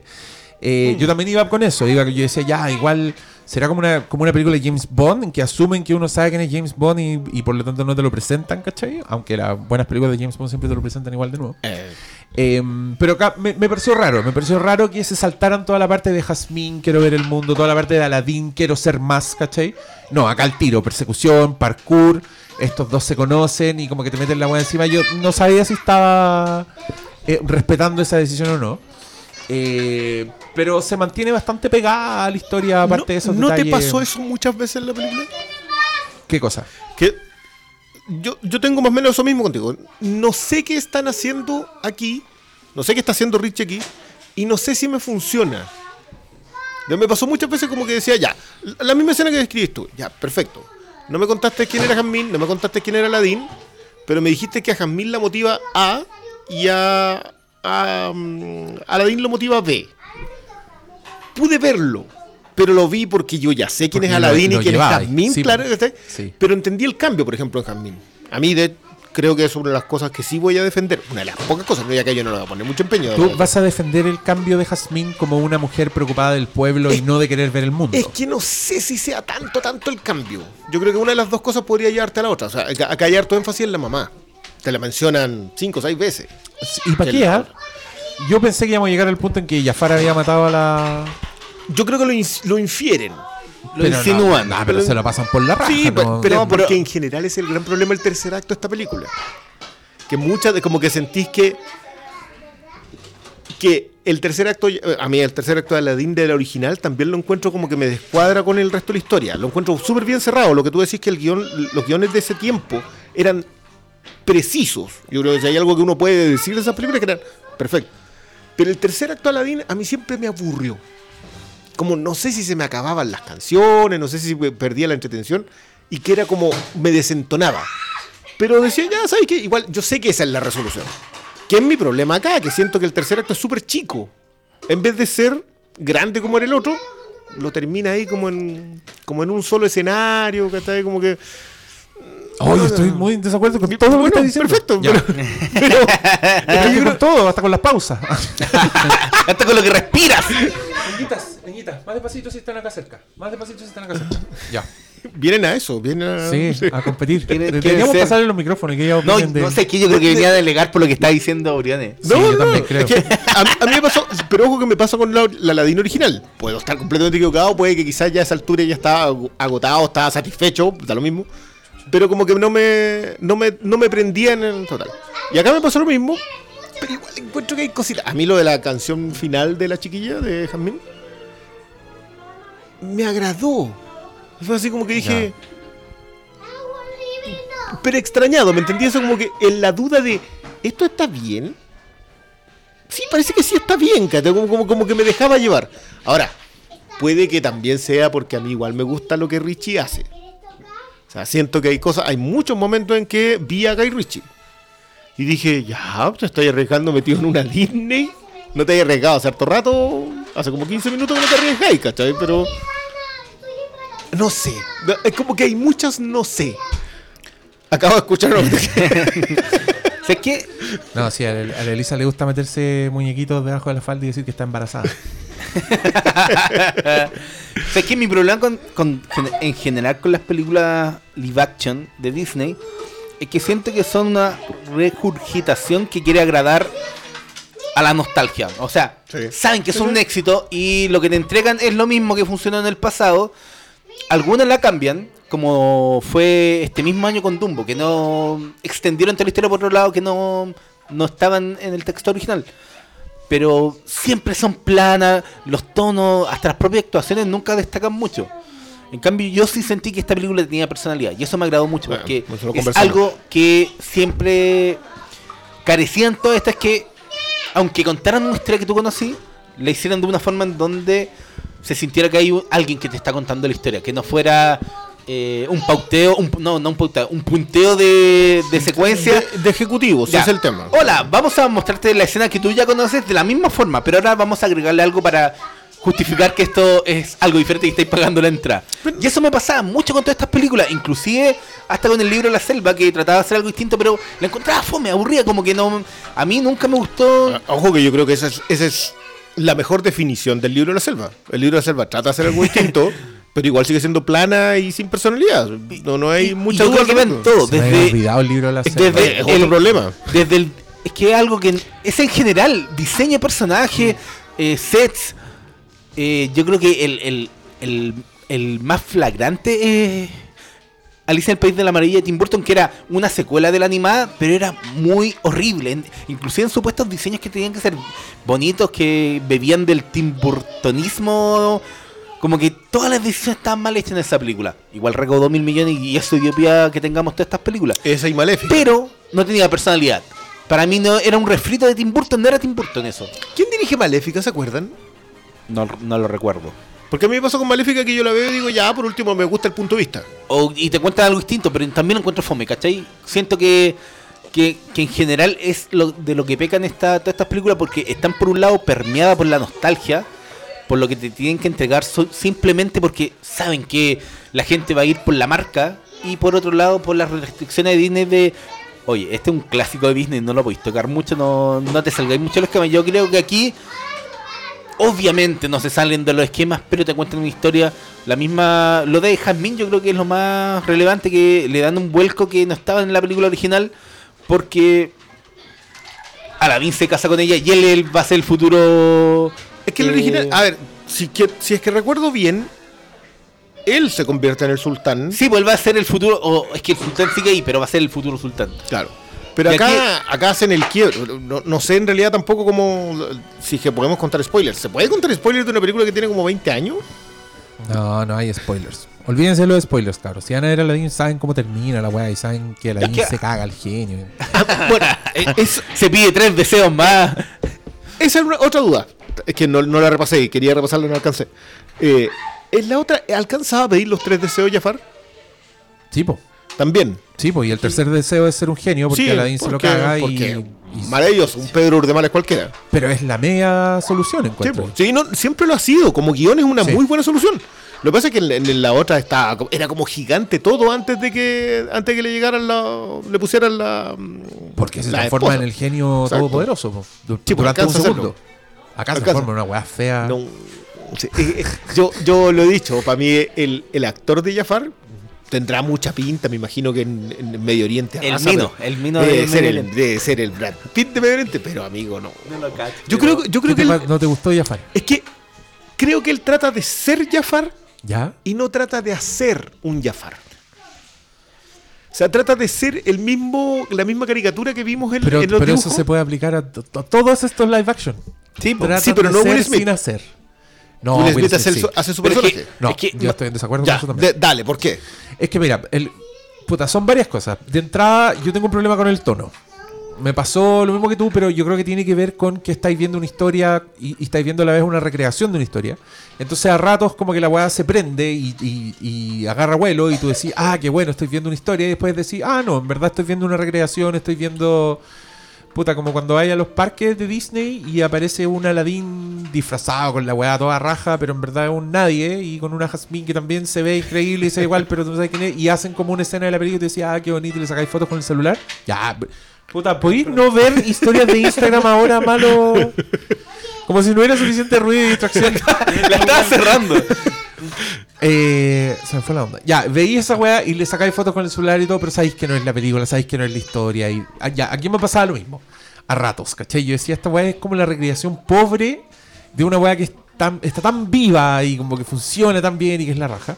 Speaker 1: Eh, Yo también iba con eso, iba, yo decía, ya, igual será como una, como una película de James Bond, en que asumen que uno sabe quién es James Bond y, y por lo tanto no te lo presentan, ¿cachai? Aunque las buenas películas de James Bond siempre te lo presentan igual de nuevo. Em, pero acá me, me pareció raro, me pareció raro que se saltaran toda la parte de Jasmine, quiero ver el mundo, toda la parte de Aladdin, quiero ser más, ¿cachai? No, acá el tiro, persecución, parkour, estos dos se conocen y como que te meten la hueá encima. Yo no sabía si estaba eh, respetando esa decisión o no. Eh, pero se mantiene bastante pegada a la historia, aparte
Speaker 2: ¿No,
Speaker 1: de esos
Speaker 2: ¿no te pasó eso muchas veces en la película?
Speaker 1: ¿Qué cosa?
Speaker 2: Que yo, yo tengo más o menos eso mismo contigo. No sé qué están haciendo aquí. No sé qué está haciendo Rich aquí. Y no sé si me funciona. Me pasó muchas veces como que decía, ya, la misma escena que describís tú. Ya, perfecto. No me contaste quién era Jasmine, no me contaste quién era Aladdin. Pero me dijiste que a Jasmine la motiva A y a, a Aladdin lo motiva B. Pude verlo. Pero lo vi porque yo ya sé quién
Speaker 1: Porque
Speaker 2: es Aladdin
Speaker 1: lo
Speaker 2: y quién es
Speaker 1: llevaba.
Speaker 2: Jasmine,
Speaker 1: Sí,
Speaker 2: claro.
Speaker 1: Sí.
Speaker 2: Pero entendí el cambio, por ejemplo, en Jasmine. A mí de, creo que es una de las cosas que sí voy a defender. Una de las pocas cosas, ya que yo no le voy a poner mucho empeño.
Speaker 1: Tú vas a defender el cambio de Jasmine como una mujer preocupada del pueblo y no de querer ver el mundo.
Speaker 2: Es que no sé si sea tanto, tanto el cambio. Yo creo que una de las dos cosas podría llevarte a la otra. O sea, acá hay harto énfasis en la mamá. Te la mencionan cinco o seis veces.
Speaker 1: ¿Y para qué?
Speaker 2: la-
Speaker 1: ah? Yo pensé que íbamos a llegar al punto en que Jafar había matado a la.
Speaker 2: Yo creo que lo, lo infieren.
Speaker 3: Lo insinúan.
Speaker 1: No, no, pero se lo pasan por la raja.
Speaker 2: Sí,
Speaker 1: ¿no?
Speaker 2: pero, pero
Speaker 3: pero-
Speaker 2: porque en general es el gran problema del tercer acto de esta película. Que muchas de como que sentís que que el tercer acto, a mí el tercer acto de Aladdin de la original también lo encuentro como que me descuadra con el resto de la historia. Lo encuentro súper bien cerrado. Lo que tú decís que el guion, los guiones de ese tiempo eran precisos. Yo creo que si hay algo que uno puede decir de esas películas que eran perfecto. Pero el tercer acto de Aladdin a mí siempre me aburrió. Como no sé si se me acababan las canciones, no sé si perdía la entretención y que era como me desentonaba. Pero decía, ya, ¿sabes qué? Igual yo sé que esa es la resolución. ¿Qué es mi problema acá? Que siento que el tercer acto es súper chico. En vez de ser grande como era el otro, lo termina ahí como en, como en un solo escenario, que ahí como que...
Speaker 1: Oye, estoy muy en desacuerdo con todo lo que
Speaker 2: Bueno,
Speaker 1: estás diciendo.
Speaker 2: perfecto,
Speaker 1: Ya.
Speaker 2: pero, pero-
Speaker 1: Es que con todo, hasta con las pausas.
Speaker 3: Hasta con lo que respiras.
Speaker 1: Niñitas, niñitas, más despacito si están acá cerca. Más despacito si están acá cerca. Ya.
Speaker 2: vienen a eso, vienen a...
Speaker 1: Sí, a competir. Deberíamos pasarle los micrófonos que
Speaker 3: No,
Speaker 1: de-
Speaker 3: no sé, que yo creo que venía a delegar por lo que está diciendo Briones.
Speaker 1: Sí, yo también creo.
Speaker 2: es que a, a mí me pasó, pero ojo que me pasa con la, la Ladino original. Puedo estar completamente equivocado, puede que quizás ya a esa altura ya estaba ag- agotado, estaba satisfecho, da lo mismo. Pero como que no me, no me, no me prendía en el total. Y acá me pasó lo mismo, pero igual encuentro que hay cositas. A mí lo de la canción final de la chiquilla de Jasmine me agradó. Fue así como que dije. Pero extrañado, ¿me entendí? Eso como que en la duda de. ¿Esto está bien? Sí, parece que sí está bien, como, como, como que me dejaba llevar. Ahora, puede que también sea porque a mí igual me gusta lo que Richie hace. O sea, siento que hay cosas, hay muchos momentos en que vi a Guy Richie. Y dije, ya, te estoy arriesgando metido en una Disney. No te hayas arriesgado hace harto rato, hace como 15 minutos que no te arriesgáis, ¿cachai? Pero... No sé, es como que hay muchas no sé. Acabo de escuchar una-
Speaker 3: ¿Sabes qué?
Speaker 1: No, sí, a a la Elisa le gusta meterse muñequitos debajo de la falda y decir que está embarazada.
Speaker 3: ¿Sabes qué? Mi problema con, con- en general con las películas live action de Disney es que siento que son una regurgitación que quiere agradar a la nostalgia. O sea,
Speaker 2: Sí.
Speaker 3: saben que son un éxito y lo que te entregan es lo mismo que funcionó en el pasado, algunas la cambian, como fue este mismo año con Dumbo, que no extendieron toda la historia por otro lado, que no, no estaban en el texto original. Pero siempre son planas, los tonos, hasta las propias actuaciones nunca destacan mucho. En cambio, yo sí sentí que esta película tenía personalidad y eso me agradó mucho
Speaker 2: Bueno,
Speaker 3: porque es algo que siempre carecían todas estas que, aunque contaran una historia que tú conocí, la hicieran de una forma en donde se sintiera que hay alguien que te está contando la historia, que no fuera eh, un pauteo, un, no, no un pauteo, un punteo de, de secuencia.
Speaker 2: De, de ejecutivo, ese
Speaker 3: Ya.
Speaker 2: es el tema.
Speaker 3: Hola, vamos a mostrarte la escena que tú ya conoces de la misma forma, pero ahora vamos a agregarle algo para justificar que esto es algo diferente y estáis pagando la entrada. Y eso me pasaba mucho con todas estas películas, inclusive hasta con el libro La Selva, que trataba de hacer algo distinto, pero la encontraba fome, aburrida, como que no... A mí nunca me gustó...
Speaker 2: Ah, Ojo que yo creo que esa es, esa es la mejor definición del libro de la selva. El libro de la selva trata de hacer algo distinto, pero igual sigue siendo plana y sin personalidad. No, no hay
Speaker 3: y-
Speaker 2: mucha
Speaker 3: y
Speaker 2: duda al
Speaker 3: todo,
Speaker 1: Se me
Speaker 3: desde...
Speaker 1: olvidado el libro de la selva.
Speaker 3: desde
Speaker 2: Es otro problema.
Speaker 3: Desde el, es que es algo que es en general, diseño de personaje, eh, sets. eh, yo creo que el, el, el, el más flagrante es Alicia en el País de la Maravilla de Tim Burton, que era una secuela de la animada, pero era muy horrible. En- inclusive en supuestos diseños que tenían que ser bonitos, que bebían del Tim Burtonismo. Como que todas las decisiones estaban mal hechas en esa película. Igual recaudó mil millones y eso dio pie a que tengamos todas estas películas
Speaker 2: Esa y maléfica.
Speaker 3: pero no tenía personalidad. Para mí no era un refrito de Tim Burton, no era Tim Burton eso.
Speaker 2: ¿Quién dirige Maléfica, se acuerdan?
Speaker 3: No, no lo recuerdo.
Speaker 2: Porque a mí me pasó con Maléfica que yo la veo y digo, ya, por último me gusta el punto de vista.
Speaker 3: O- y te cuentan algo distinto, pero también lo encuentro fome, ¿cachai? Siento que, que, que en general es lo, de lo que pecan esta, todas estas películas porque están por un lado permeadas por la nostalgia, por lo que te tienen que entregar simplemente porque saben que la gente va a ir por la marca y por otro lado por las restricciones de Disney de... Oye, este es un clásico de Disney, no lo podéis tocar mucho, no, no te salgáis mucho los esquemas. Yo creo que aquí obviamente no se salen de los esquemas, pero te cuentan una historia. La misma. Lo de Jasmine, yo creo que es lo más relevante que le dan un vuelco que no estaba en la película original. Porque Aladdin se casa con ella y él va a ser el futuro.
Speaker 2: Es que el
Speaker 3: eh,
Speaker 2: original, a ver, si, que- si es que recuerdo bien, él se convierte en el sultán.
Speaker 3: Sí, pues él va a ser el futuro. O es que el sultán sigue ahí, pero va a ser el futuro sultán.
Speaker 2: Claro. Pero
Speaker 3: Y
Speaker 2: acá, acá hacen el quiebre. No, no sé en realidad tampoco cómo. Si es que podemos contar spoilers. ¿Se puede contar spoilers de una película que tiene como 20 años?
Speaker 1: No, no hay spoilers. Olvídense de los spoilers, claro. Si van a ver a Aladdin, saben cómo termina la weá y saben que Aladdin
Speaker 3: que-
Speaker 1: se caga al genio.
Speaker 2: bueno, eh, es,
Speaker 3: Se pide tres deseos más.
Speaker 2: esa es una- otra duda. Es que no, no la repasé y quería repasarla y no alcancé. Eh, ¿Es la otra? ¿Alcanzaba a pedir los tres deseos, Jafar?
Speaker 1: Sí, po.
Speaker 2: También.
Speaker 1: Sí, po. Y el tercer deseo es ser un genio porque
Speaker 2: Sí,
Speaker 1: Aladdin se lo caga y, y-
Speaker 2: Maravilloso, un Pedro Urdemales cualquiera.
Speaker 1: Pero es la media solución,
Speaker 2: Sí,
Speaker 1: encuentro.
Speaker 2: po. Sí, no, siempre lo ha sido. Como guion es una
Speaker 1: Sí.
Speaker 2: muy buena solución. Lo que pasa es que en, la- en la otra estaba, era como gigante todo antes de que antes de que le llegaran la, le pusieran la
Speaker 1: Porque se transforma en el genio
Speaker 2: Exacto.
Speaker 1: todopoderoso po, du-
Speaker 2: Sí, pues,
Speaker 1: durante un segundo. Acá se en una weá fea.
Speaker 2: No, sí, eh, eh, yo, yo lo he dicho, para mí el, el actor de Jafar tendrá mucha pinta, me imagino que en, en Medio Oriente.
Speaker 3: El
Speaker 2: arrasa,
Speaker 3: Mino, el Mino
Speaker 2: debe
Speaker 3: de
Speaker 2: ser el, debe ser el Brad Pitt de Medio Oriente, pero amigo, no. Yo creo, que- yo
Speaker 1: ¿Qué
Speaker 2: creo que
Speaker 1: te
Speaker 2: él-
Speaker 1: pa- no te gustó Jafar?
Speaker 2: es que creo que él trata de ser Jafar
Speaker 1: ¿Ya?
Speaker 2: y no trata de hacer un Jafar. O sea, trata de ser el mismo, la misma caricatura que vimos en,
Speaker 1: Pero,
Speaker 2: en los
Speaker 1: pero eso se puede aplicar a, to- to- todos estos live action.
Speaker 3: Sí.
Speaker 1: Tratan
Speaker 2: sí, pero
Speaker 1: de
Speaker 2: no
Speaker 1: ser
Speaker 2: Will Smith.
Speaker 1: sin hacer. No,
Speaker 2: Will
Speaker 1: Will
Speaker 2: Smith
Speaker 1: Smith
Speaker 2: hace,
Speaker 1: sí.
Speaker 2: su- hace su
Speaker 3: Pero es que-
Speaker 2: personaje.
Speaker 1: No,
Speaker 3: Es que
Speaker 1: yo
Speaker 3: no-
Speaker 1: estoy en desacuerdo
Speaker 2: Ya,
Speaker 1: con eso también.
Speaker 2: de- dale, ¿por qué?
Speaker 1: Es que mira, el, puta, son varias cosas. De entrada, yo tengo un problema con el tono. Me pasó lo mismo que tú, pero yo creo que tiene que ver con que estáis viendo una historia y, y estáis viendo a la vez una recreación de una historia. Entonces a ratos como que la weá se prende y, y- y agarra vuelo y tú decís, ah, qué bueno, estoy viendo una historia y después decís, ah, no, en verdad estoy viendo una recreación, estoy viendo... Puta, como cuando vaya a los parques de Disney y aparece un Aladdin disfrazado con la weá toda raja, pero en verdad es un nadie, y con una Jasmine que también se ve increíble y se ve igual, pero tú no sabes quién es, y hacen como una escena de la película y te decís, ah, qué bonito, y le sacáis fotos con el celular. Ya, puta, ¿podéis no ver historias de Instagram ahora, malo? Como si no hubiera suficiente ruido y distracción.
Speaker 3: La estaba cerrando.
Speaker 1: Eh, se me fue la onda. Ya, veis esa weá y le sacáis fotos con el celular y todo, pero sabéis que no es la película, sabéis que no es la historia. Y ah, ya, aquí me pasaba lo mismo. A ratos, ¿cachai? Yo decía, esta weá es como la recreación pobre de una weá que es tan- está tan viva y como que funciona tan bien y que es la raja.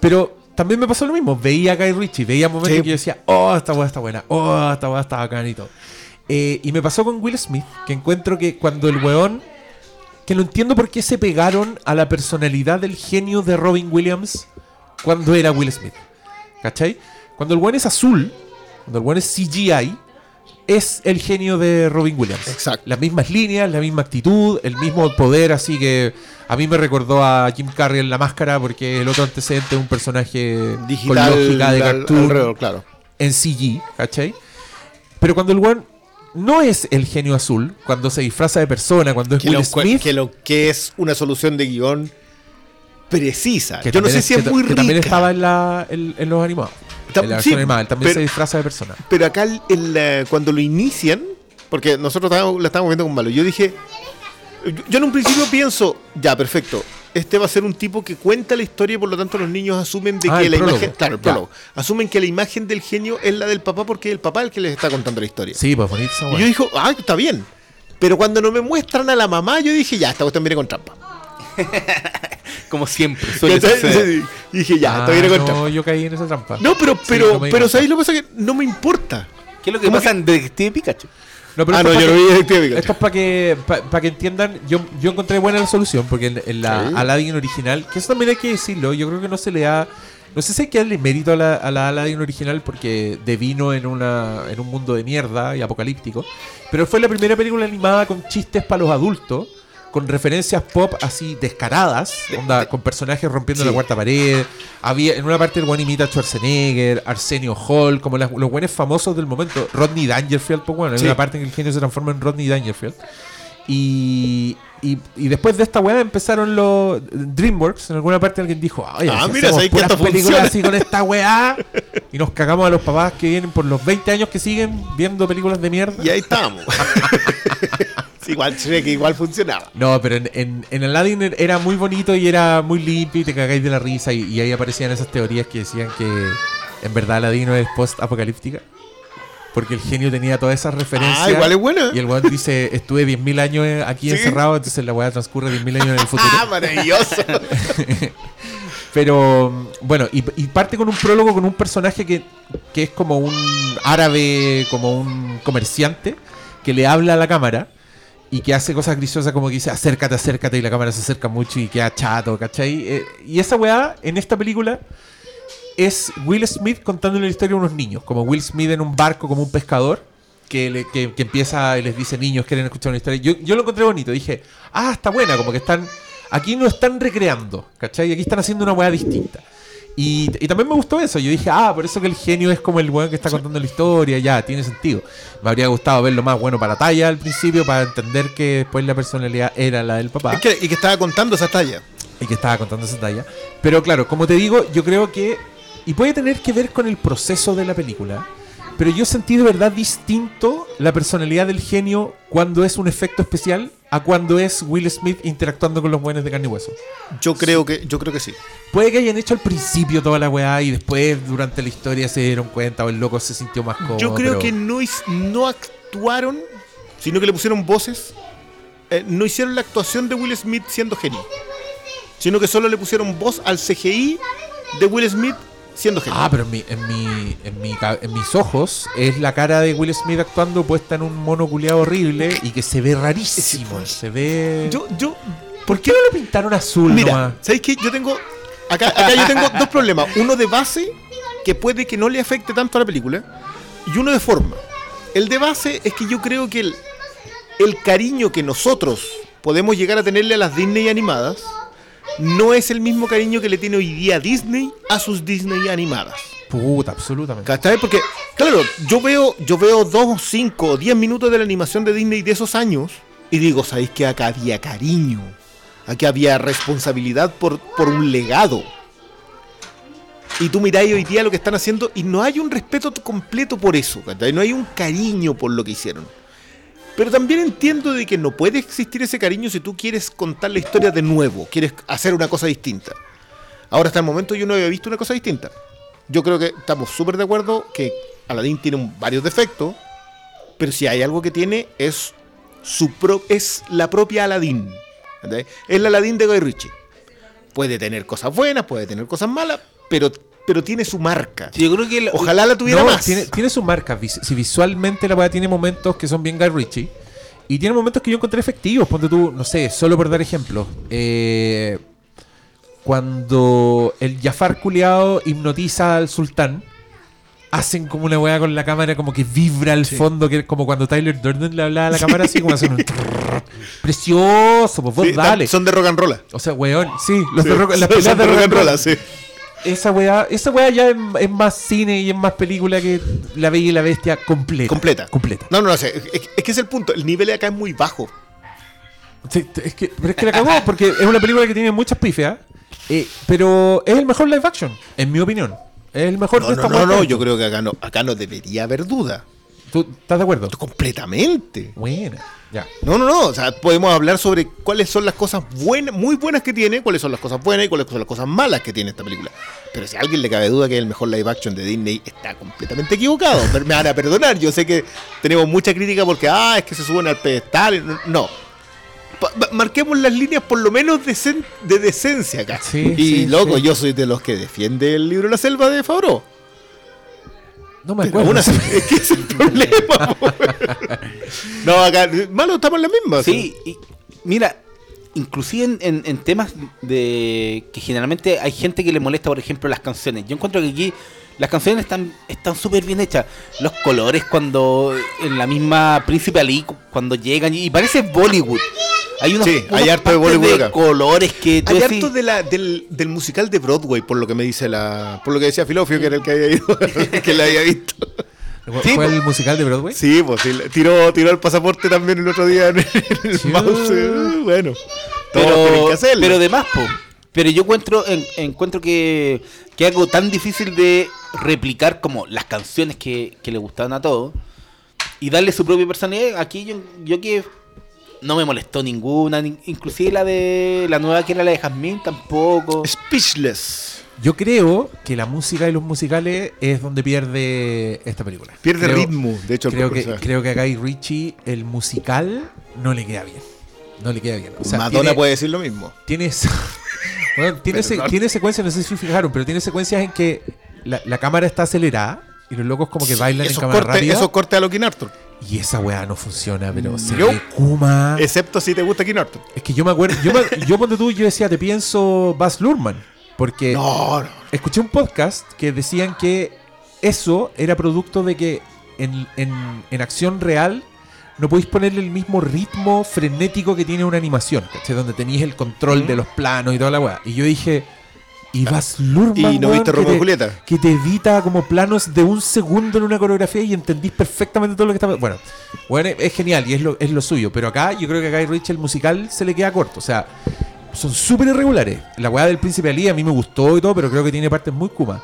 Speaker 1: Pero también me pasó lo mismo. Veía a Guy Ritchie, veía momentos
Speaker 2: Sí.
Speaker 1: que yo decía, oh, esta weá está buena, oh, esta weá está bacán y todo. Eh, y me pasó con Will Smith, que encuentro que cuando el weón, que no entiendo por qué se pegaron a la personalidad del genio de Robin Williams cuando era Will Smith. ¿Cachai? Cuando el weón es azul, cuando el weón es CGI, es el genio de Robin Williams.
Speaker 2: Exacto.
Speaker 1: Las mismas líneas, la misma actitud, el mismo poder, así que a mí me recordó a Jim Carrey en La Máscara porque el otro antecedente es un personaje
Speaker 2: Digital
Speaker 1: con lógica de
Speaker 2: al-
Speaker 1: cartoon
Speaker 2: alrededor, claro.
Speaker 1: en CG, ¿cachai? Pero cuando el weón no es el genio azul, cuando se disfraza de persona, cuando es
Speaker 2: Que
Speaker 1: Will
Speaker 2: lo,
Speaker 1: Smith,
Speaker 2: que lo que es una solución de guion precisa.
Speaker 1: que
Speaker 2: Yo no sé si es muy
Speaker 1: que
Speaker 2: rica.
Speaker 1: también estaba en, la, en, en los animados.
Speaker 2: Tam-
Speaker 1: en la
Speaker 2: sí,
Speaker 1: animada, él también
Speaker 2: pero-
Speaker 1: se disfraza de persona.
Speaker 2: Pero acá el- el, cuando lo inician, porque nosotros la estábamos viendo con malo, yo dije, yo en un principio pienso, ya, perfecto, este va a ser un tipo que cuenta la historia y por lo tanto los niños asumen de
Speaker 1: Ah,
Speaker 2: que la
Speaker 1: prólogo.
Speaker 2: imagen, claro, el
Speaker 1: Ya.
Speaker 2: prólogo, asumen que la imagen del genio es la del papá porque es el papá el que les está contando la historia.
Speaker 1: Sí, pues bonito esa
Speaker 2: Y yo dije, ah, está bien. Pero cuando no me muestran a la mamá, yo dije, ya, esta cuestión viene con trampa.
Speaker 3: Como siempre, suele
Speaker 2: dije, ya,
Speaker 1: Ah,
Speaker 2: esta viene con
Speaker 1: no,
Speaker 2: trampa.
Speaker 1: yo caí en esa trampa.
Speaker 2: No, pero,
Speaker 1: Sí,
Speaker 2: pero,
Speaker 1: no
Speaker 2: pero. ¿sabéis lo que pasa? Que no me importa.
Speaker 3: ¿Qué es lo que
Speaker 2: ¿Cómo
Speaker 3: pasa en Detective Pikachu?
Speaker 1: No, pero
Speaker 2: Ah, no, yo no
Speaker 1: que-
Speaker 2: vi Detective.
Speaker 1: Esto es para que, pa- pa' que entiendan, yo, yo encontré buena la solución, porque en, en la
Speaker 2: Sí.
Speaker 1: Aladdin original, que eso también hay que decirlo, yo creo que no se le da, no sé si hay que darle mérito a la, a la Aladdin original porque devino en, una, en un mundo de mierda y apocalíptico, pero fue la primera película animada con chistes para los adultos, con referencias pop así descaradas, onda, con personajes rompiendo
Speaker 2: Sí.
Speaker 1: la cuarta pared, había en una parte el buen imita a Schwarzenegger, Arsenio Hall, como las- los buenos famosos del momento, Rodney Dangerfield, pues bueno, en
Speaker 2: Sí.
Speaker 1: una parte en que el genio se transforma en Rodney Dangerfield. Y, y, y después de esta weá empezaron los DreamWorks. En alguna parte alguien dijo, oye,
Speaker 2: Ah,
Speaker 1: si
Speaker 2: mira,
Speaker 1: hacemos
Speaker 2: ¿sabes que
Speaker 1: puras películas
Speaker 2: funciona?
Speaker 1: así con esta weá. Y nos cagamos a los papás que vienen por los 20 años que siguen viendo películas de mierda.
Speaker 2: Y ahí estábamos. Igual que igual funcionaba.
Speaker 1: No, pero en, en, en Aladdin er- era muy bonito y era muy limpio y te cagáis de la risa. Y, y ahí aparecían esas teorías que decían que en verdad Aladdin es post-apocalíptica. Porque el genio tenía todas esas referencias.
Speaker 2: Ah, igual es buena.
Speaker 1: Y el weón dice, estuve 10.000 años eh, aquí
Speaker 2: Sí.
Speaker 1: encerrado, entonces la weá transcurre 10.000 años en el futuro.
Speaker 2: Ah, maravilloso.
Speaker 1: Pero bueno, y, y parte con un prólogo con un personaje que, que es como un árabe, como un comerciante, que le habla a la cámara y que hace cosas griciosas como que dice acércate, acércate y la cámara se acerca mucho y queda chato, ¿cachai? Eh, y esa weá en esta película es Will Smith contándole la historia a unos niños, como Will Smith en un barco como un pescador. Que, le- que- que empieza y les dice niños quieren escuchar una historia. Yo, yo lo encontré bonito, dije, ah, está buena, como que están, aquí no están recreando, ¿cachai? Aquí están haciendo una weá distinta. Y, y también me gustó eso, yo dije, ah, por eso que el genio es como el weón que está contando la historia, ya, tiene sentido. Me habría gustado verlo más bueno para talla al principio, para entender que después la personalidad era la del papá
Speaker 2: Es que- y que estaba contando esa talla.
Speaker 1: y que estaba contando esa talla. Pero claro, como te digo, yo creo que. Y puede tener que ver con el proceso de la película. Pero yo sentí de verdad distinto la personalidad del genio cuando es un efecto especial a cuando es Will Smith interactuando con los buenos de carne y hueso.
Speaker 2: Yo creo que, yo creo que sí.
Speaker 1: Puede que hayan hecho al principio toda la weá y después durante la historia se dieron cuenta o el loco se sintió más cómodo.
Speaker 2: Yo creo
Speaker 1: pero-
Speaker 2: que no, no actuaron, sino que le pusieron voces. Eh, no hicieron la actuación de Will Smith siendo genio. Sino que solo le pusieron voz al CGI de Will Smith siendo genio.
Speaker 1: Ah, pero en, mi, en, mi, en, mi en mis ojos es la cara de Will Smith actuando puesta en un mono culeado horrible y que se ve rarísimo. Se ve.
Speaker 2: yo, yo,
Speaker 1: ¿Por qué no lo pintaron azul
Speaker 2: Mira,
Speaker 1: nomás?
Speaker 2: ¿sabéis qué? Yo tengo. Acá, acá yo tengo dos problemas. Uno de base, que puede que no le afecte tanto a la película, y uno de forma. El de base es que yo creo que el, el cariño que nosotros podemos llegar a tenerle a las Disney animadas no es el mismo cariño que le tiene hoy día Disney a sus Disney animadas.
Speaker 1: Puta, absolutamente.
Speaker 2: ¿Cachai? Porque, claro, yo veo, yo veo dos, cinco, diez minutos de la animación de Disney de esos años y digo, ¿sabéis que acá había cariño? Aquí había responsabilidad por, por un legado. Y tú miráis hoy día lo que están haciendo y no hay un respeto completo por eso, ¿cachai? No hay un cariño por lo que hicieron. Pero también entiendo de que no puede existir ese cariño si tú quieres contar la historia de nuevo, quieres hacer una cosa distinta. Ahora hasta el momento yo no había visto una cosa distinta. Yo creo que estamos súper de acuerdo que Aladdin tiene varios defectos, pero si hay algo que tiene es su pro- es la propia Aladdin. ¿entendés? Es la Aladdin de Guy Ritchie. Puede tener cosas buenas, puede tener cosas malas, pero, pero tiene su marca.
Speaker 3: Sí, yo creo que... la-
Speaker 2: Ojalá la tuviera
Speaker 1: No,
Speaker 2: más.
Speaker 1: Tiene, tiene sus marcas. vis- Si visualmente la weá tiene momentos que son bien Guy Ritchie. Y tiene momentos que yo encontré efectivos. Ponte tú, no sé, solo por dar ejemplos. Eh, cuando el Jafar culiado hipnotiza al sultán. Hacen como una weá con la cámara, como que vibra al fondo, que es como cuando Tyler Durden le hablaba a la cámara, así como hacen un. Precioso, pues vos
Speaker 2: Sí,
Speaker 1: dale.
Speaker 2: Son de rock and roll.
Speaker 1: O sea, weón, sí, los
Speaker 2: Sí,
Speaker 1: de rock, las
Speaker 2: son-
Speaker 1: peleas
Speaker 2: son
Speaker 1: de rock and roll.
Speaker 2: sí.
Speaker 1: Esa weá, esa weá ya es, es más cine y es más película que La Bella y la Bestia completa.
Speaker 2: Completa.
Speaker 1: Completa.
Speaker 2: No, no, no sé. Es, es que es el punto. El nivel de acá es muy bajo.
Speaker 1: Sí, es que, pero es que la cagó porque es una película que tiene muchas pifias, eh, pero es el mejor live action, en mi opinión. Es el mejor
Speaker 2: No,
Speaker 1: de
Speaker 2: no,
Speaker 1: esta
Speaker 2: no, no.
Speaker 1: que-
Speaker 2: Yo creo que acá no, acá no debería haber duda.
Speaker 1: ¿Tú estás de acuerdo?
Speaker 2: Completamente.
Speaker 1: Buena. Ya.
Speaker 2: No, no, no. O sea, podemos hablar sobre cuáles son las cosas buenas, muy buenas que tiene, cuáles son las cosas buenas y cuáles son las cosas malas que tiene esta película. Pero si a alguien le cabe duda que es el mejor live action de Disney, está completamente equivocado. Me van a perdonar. Yo sé que tenemos mucha crítica porque, ah, es que se suben al pedestal. No. Pa- marquemos las líneas por lo menos decen- de decencia acá.
Speaker 1: Sí,
Speaker 2: y
Speaker 1: sí,
Speaker 2: loco,
Speaker 1: sí.
Speaker 2: yo soy de los que defiende el libro La Selva de Favreau.
Speaker 1: No me acuerdo.
Speaker 2: así, es que es el problema. no, acá, malo, estamos en la misma.
Speaker 3: Sí, y mira, inclusive en, en- en temas de que generalmente hay gente que le molesta, por ejemplo, las canciones. Yo encuentro que aquí las canciones están están súper bien hechas. Los colores cuando en la misma Príncipe Ali cu- cuando llegan y parece Bollywood. Hay unos,
Speaker 2: Sí, hay harto de Bollywood acá.
Speaker 3: colores que tú
Speaker 2: Hay
Speaker 3: decís-
Speaker 2: harto de la, del, del musical de Broadway, por lo que me dice la. Por lo que decía Filofio, que era el que había ido, que le había visto.
Speaker 1: ¿Fue
Speaker 3: Sí,
Speaker 1: fue el musical de Broadway?
Speaker 2: Sí, pues sí, tiró, tiró el pasaporte también el otro día en el
Speaker 1: Sí.
Speaker 2: mouse. eh, Bueno, todos tienen
Speaker 3: pero,
Speaker 2: que hacerlo.
Speaker 3: pero de más, po. Pero yo encuentro, en- encuentro que, que algo tan difícil de replicar como las canciones que, que le gustaban a todos y darle su propia personalidad. Aquí yo, yo que no me molestó ninguna, ni- inclusive la de la nueva que era la de Jasmine tampoco.
Speaker 2: Speechless.
Speaker 1: Yo creo que la música y los musicales es donde pierde esta película.
Speaker 2: Pierde
Speaker 1: Creo-
Speaker 2: ritmo, de hecho, el
Speaker 1: Creo que, creo que a Guy Ritchie el musical no le queda bien. No le queda bien. O sea,
Speaker 2: Madonna
Speaker 1: tiene-
Speaker 2: puede decir lo mismo.
Speaker 1: Tienes. bueno, tiene, se- tiene secuencias, no sé si fijaron, pero tiene secuencias en que la, la cámara está acelerada y los locos como que bailan en cámara rápida.
Speaker 2: esos cortes a lo King Arthur.
Speaker 1: Y esa weá no funciona, pero se Kuma. Es,
Speaker 2: Excepto si te gusta King Arthur.
Speaker 1: que yo me acuerdo. Yo, me- yo cuando tú, yo decía, te pienso Baz Luhrmann. Porque
Speaker 2: No, no.
Speaker 1: escuché un podcast que decían que eso era producto de que en, en- en acción real no podéis ponerle el mismo ritmo frenético que tiene una animación, ¿cachai? Donde tenéis el control de los planos y toda la weá. Y yo dije, y Baz Luhrmann,
Speaker 2: ¿Y no viste
Speaker 1: que
Speaker 2: Romeo y
Speaker 1: te-
Speaker 2: Julieta?
Speaker 1: Que te evita como planos de un segundo en una coreografía y entendís perfectamente todo lo que está Bueno, bueno es, genial y es lo, es lo suyo. Pero acá yo creo que a Guy Ritchie el musical se le queda corto. O sea, son súper irregulares. La weá del Príncipe Ali a mí me gustó y todo, pero creo que tiene partes muy kuma.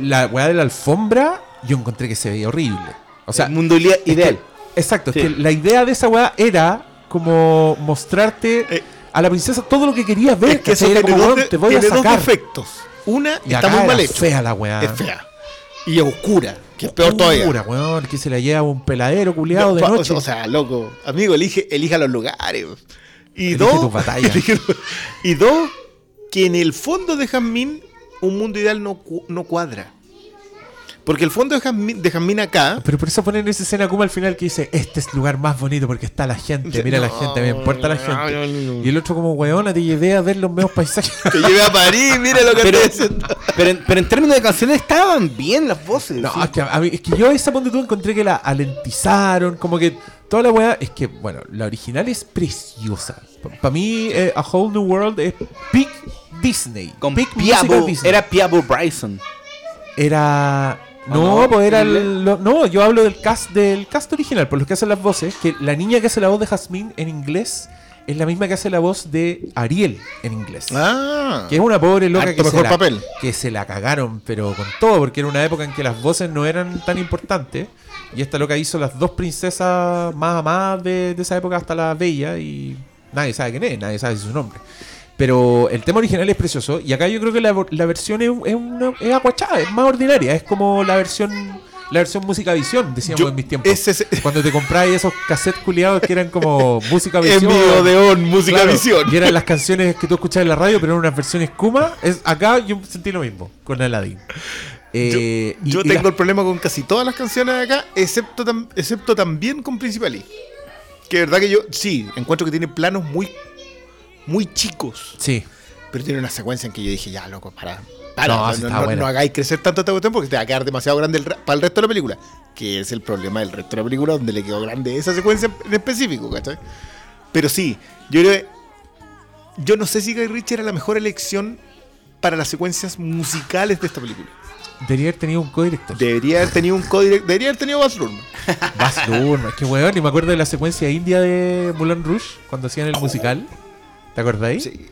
Speaker 1: La weá de la alfombra, yo encontré que se veía horrible. O sea,
Speaker 3: el mundo idea-
Speaker 1: es que-
Speaker 3: ideal.
Speaker 1: Exacto,
Speaker 3: Sí.
Speaker 1: es que la idea de esa weá era como mostrarte
Speaker 2: Eh,
Speaker 1: a la princesa todo lo que querías ver.
Speaker 2: Es que eso
Speaker 1: como,
Speaker 2: dos, de-
Speaker 1: te voy a
Speaker 2: tiene dos
Speaker 1: sacar.
Speaker 2: defectos. Una,
Speaker 1: Y
Speaker 2: está muy mal hecho.
Speaker 1: fea la weá.
Speaker 2: Es fea. Y es oscura, que es peor todavía.
Speaker 1: Pura, weón, que se la lleva un peladero culiado de
Speaker 2: No, pa-
Speaker 1: noche.
Speaker 2: O sea, loco, amigo, elige, elija los lugares. Y
Speaker 1: Elige
Speaker 2: dos, y dos, que en el fondo de Jazmín, un mundo ideal no, no cuadra. Porque el fondo de Jazmín acá,
Speaker 1: Pero por eso ponen esa escena como al final que dice, este es el lugar más bonito porque está la gente, mira la gente, me importa la
Speaker 2: no,
Speaker 1: gente.
Speaker 2: no, no.
Speaker 1: Y el otro como, weón, te llevé a ver los meos paisajes.
Speaker 2: te llevé a París, mira lo que
Speaker 3: Pero,
Speaker 2: te diciendo.
Speaker 3: pero, en- pero en términos de canciones estaban bien las voces.
Speaker 1: No,
Speaker 3: sí.
Speaker 1: es que, a mí- es que yo esa ponte tú encontré que la alentizaron, como que toda la weá, es que, bueno, la original es preciosa. Para mí, eh, A Whole New World es Big Disney.
Speaker 3: Con
Speaker 1: Big
Speaker 3: Piabo,
Speaker 1: Disney.
Speaker 3: era Piabo Bryson.
Speaker 1: Era.
Speaker 3: ¿O
Speaker 1: No,
Speaker 3: no?
Speaker 1: pues era
Speaker 3: ¿En
Speaker 1: el. lo- no, yo hablo del cast del cast original, por los que hacen las voces. Que la niña que hace la voz de Jasmine en inglés es la misma que hace la voz de Ariel en inglés.
Speaker 2: Ah,
Speaker 1: Que es una pobre loca que se, la,
Speaker 2: papel.
Speaker 1: que se la cagaron, pero con todo, porque era una época en que las voces no eran tan importantes. Y esta loca hizo las dos princesas más amadas de, de esa época hasta la bella y nadie sabe quién es, nadie sabe su nombre. Pero el tema original es precioso y acá yo creo que la, la versión es, es, una, es aguachada, es más ordinaria, es como la versión la versión música visión, decíamos
Speaker 2: Yo-
Speaker 1: en mis tiempos.
Speaker 2: ese- ese-
Speaker 1: Cuando te comprabas esos cassettes culiados que eran como música
Speaker 2: En
Speaker 1: visión.
Speaker 2: vivo de on, música
Speaker 1: Claro,
Speaker 2: visión.
Speaker 1: Y eran las canciones que tú escuchabas en la radio, pero eran unas versiones Kuma. Es, acá yo sentí lo mismo con Aladdin. Eh,
Speaker 2: Yo
Speaker 1: y
Speaker 2: tengo el problema con casi todas las canciones de acá, excepto, tam- excepto también con Principali. Que verdad que yo, sí, encuentro que tiene planos muy, muy chicos.
Speaker 1: Sí.
Speaker 2: Pero tiene una secuencia en que yo dije, ya, loco, para. para,
Speaker 1: No,
Speaker 2: no, hagáis crecer tanto esta cuestión porque te va a quedar demasiado grande el para el resto de la película. Que es el problema del resto de la película, donde le quedó grande esa secuencia en específico, ¿cachai? Pero sí, yo creo que- Yo no sé si Guy Ritchie era la mejor elección para las secuencias musicales de esta película.
Speaker 1: Debería haber tenido un codirector.
Speaker 2: Debería haber tenido un código. Debería haber tenido Baz Luhrmann.
Speaker 1: Baz Luhrmann, qué weón. Y me acuerdo de la secuencia india de Moulin Rouge cuando hacían el musical. ¿Te acordáis?
Speaker 2: Sí.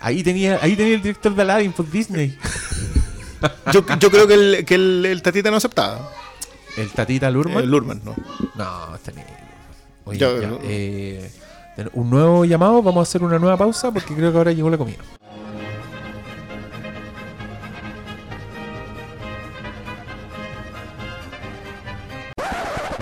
Speaker 1: Ahí tenía, ahí tenía el director de Aladdin por Disney.
Speaker 2: Yo, yo creo que el, que el, el Tatita no aceptaba.
Speaker 1: El Tatita Lurman.
Speaker 2: El Lurman, no.
Speaker 1: No, está ni. Oye,
Speaker 2: Yo-
Speaker 1: ya, eh, un nuevo llamado, vamos a hacer una nueva pausa porque creo que ahora llegó la comida.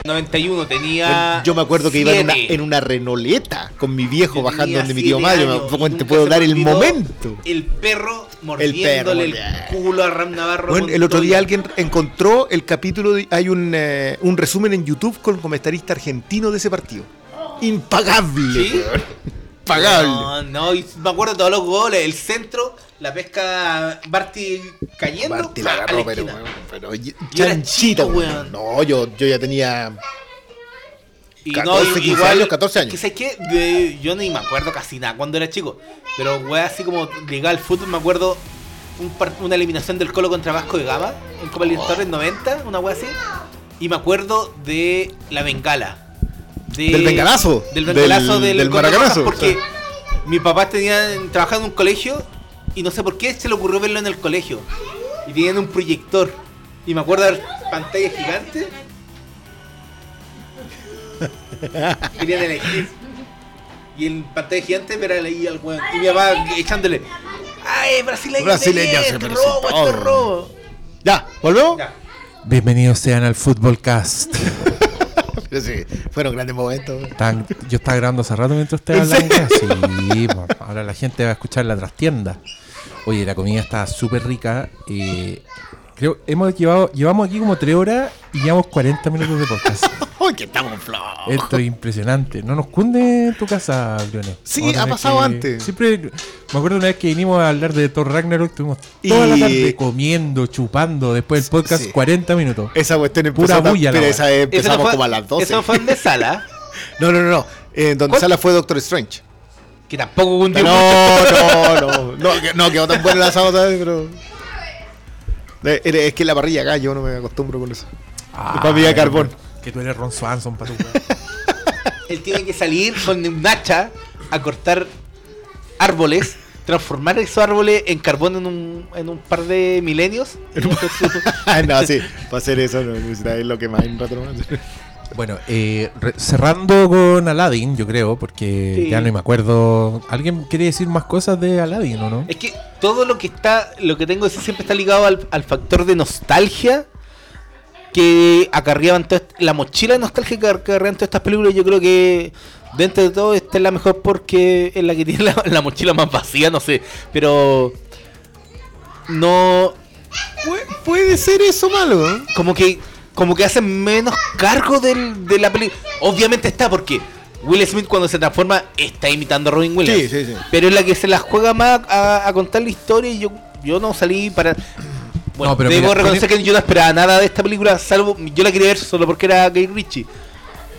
Speaker 3: 91 tenía.
Speaker 2: Yo me acuerdo que iba en una,
Speaker 3: siete.
Speaker 2: en una renoleta con mi viejo
Speaker 3: Yo
Speaker 2: bajando donde mi tío Mario.
Speaker 3: años,
Speaker 2: te puedo dar el momento.
Speaker 3: El perro mordiéndole el,
Speaker 2: perro,
Speaker 3: culo a Ram Navarro.
Speaker 2: Bueno, el otro día alguien encontró el capítulo, de- hay un, eh, un resumen en YouTube con el comentarista argentino de ese partido. Impagable.
Speaker 3: ¿Sí?
Speaker 2: Impagable.
Speaker 3: No, no, y me acuerdo de todos los goles. El centro, la pesca Barty cayendo.
Speaker 2: Barty la agarró, pero, weón, pero
Speaker 3: chico,
Speaker 2: weón. No, yo, yo ya tenía.
Speaker 3: Y
Speaker 2: 14, 15 años, 14 años.
Speaker 3: Que sé que de- yo ni me acuerdo casi nada cuando era chico. Pero, weón, así como ligado al fútbol, me acuerdo un par- una eliminación del Colo contra Vasco de Gama en Copa Libertadores 90, una wea así. Y me acuerdo de la bengala. De-
Speaker 2: Del bengalazo.
Speaker 3: Del bengalazo
Speaker 2: Del-
Speaker 3: del,
Speaker 2: del
Speaker 3: Colo
Speaker 2: maracanazo.
Speaker 3: Porque mi papá tenía trabajando en un colegio y no sé por qué se le ocurrió verlo en el colegio. Y tenían un proyector. Y me acuerdo de pantalla gigante. Querían elegir. Y en pantalla gigante ver ahí al weón. Y mi papá echándole. ¡Ay, brasileño!
Speaker 2: Brasileño,
Speaker 3: este
Speaker 2: se merece
Speaker 3: robo,
Speaker 2: todo".
Speaker 3: este robo!
Speaker 2: Ya, ¿volvemos?
Speaker 3: Ya.
Speaker 1: Bienvenidos sean al Footballcast.
Speaker 2: Pero sí, fueron grandes momentos.
Speaker 1: Yo estaba grabando hace rato mientras ustedes
Speaker 2: ¿En
Speaker 1: hablaban. Sí, po. ahora la gente va a escuchar la trastienda. Oye, la comida está súper rica. eh, creo hemos llevado, llevamos aquí como 3 horas y llevamos 40 minutos de podcast.
Speaker 2: ¡Ay, que estamos flojos!
Speaker 1: Esto es impresionante. No nos cunde en tu casa, Briones.
Speaker 2: Sí, ha pasado
Speaker 1: que-
Speaker 2: antes.
Speaker 1: Siempre, me acuerdo una vez que vinimos a hablar de Thor Ragnarok, estuvimos toda la tarde comiendo, chupando, después del podcast
Speaker 2: Sí.
Speaker 1: 40 minutos.
Speaker 2: Esa cuestión empezó
Speaker 1: Pura bulla la
Speaker 2: pero esa vez empezamos
Speaker 3: no fue-
Speaker 2: como a las 12.
Speaker 3: Eso fue de sala.
Speaker 2: No, no, no, no. Eh, donde
Speaker 3: ¿Cuál?
Speaker 2: sala fue Doctor Strange.
Speaker 3: Que tampoco hundió
Speaker 2: No,
Speaker 3: mucho.
Speaker 2: no, no. No, que- no quedó tan bueno el asado, ¿sabes? Pero. Eh, Es que la parrilla acá, yo no me acostumbro con eso.
Speaker 1: Ah,
Speaker 2: para mí de carbón.
Speaker 1: Que tú eres Ron Swanson para tu
Speaker 3: Él tiene que salir con un hacha a cortar árboles, transformar esos árboles en carbón en un, en un par de milenios.
Speaker 2: Ah, no, sí. Para hacer eso, no necesitáis lo que más en rato.
Speaker 1: Bueno, eh, re- cerrando con Aladdin, yo creo, porque
Speaker 3: Sí.
Speaker 1: ya no me acuerdo. ¿Alguien quiere decir más cosas de Aladdin o no?
Speaker 3: es que todo lo que está, lo que tengo que decir siempre está ligado al, al factor de nostalgia que acarreaban toda est- la mochila de nostalgia que acarreaban todas estas películas. Yo creo que dentro de todo esta es la mejor porque es la que tiene la, la mochila más vacía, no sé, pero no
Speaker 2: Pu- Puede ser eso malo, ¿eh?
Speaker 3: como que como que hacen menos cargo del, de la película. Obviamente está porque Will Smith cuando se transforma está imitando a Robin Williams.
Speaker 2: Sí, sí, sí.
Speaker 3: Pero es la que se la juega más a, a contar la historia y yo, yo no salí para... Bueno,
Speaker 1: No, pero
Speaker 3: debo
Speaker 1: mira,
Speaker 3: reconocer que yo no esperaba nada de esta película, salvo yo la quería ver solo porque era Gay Ritchie.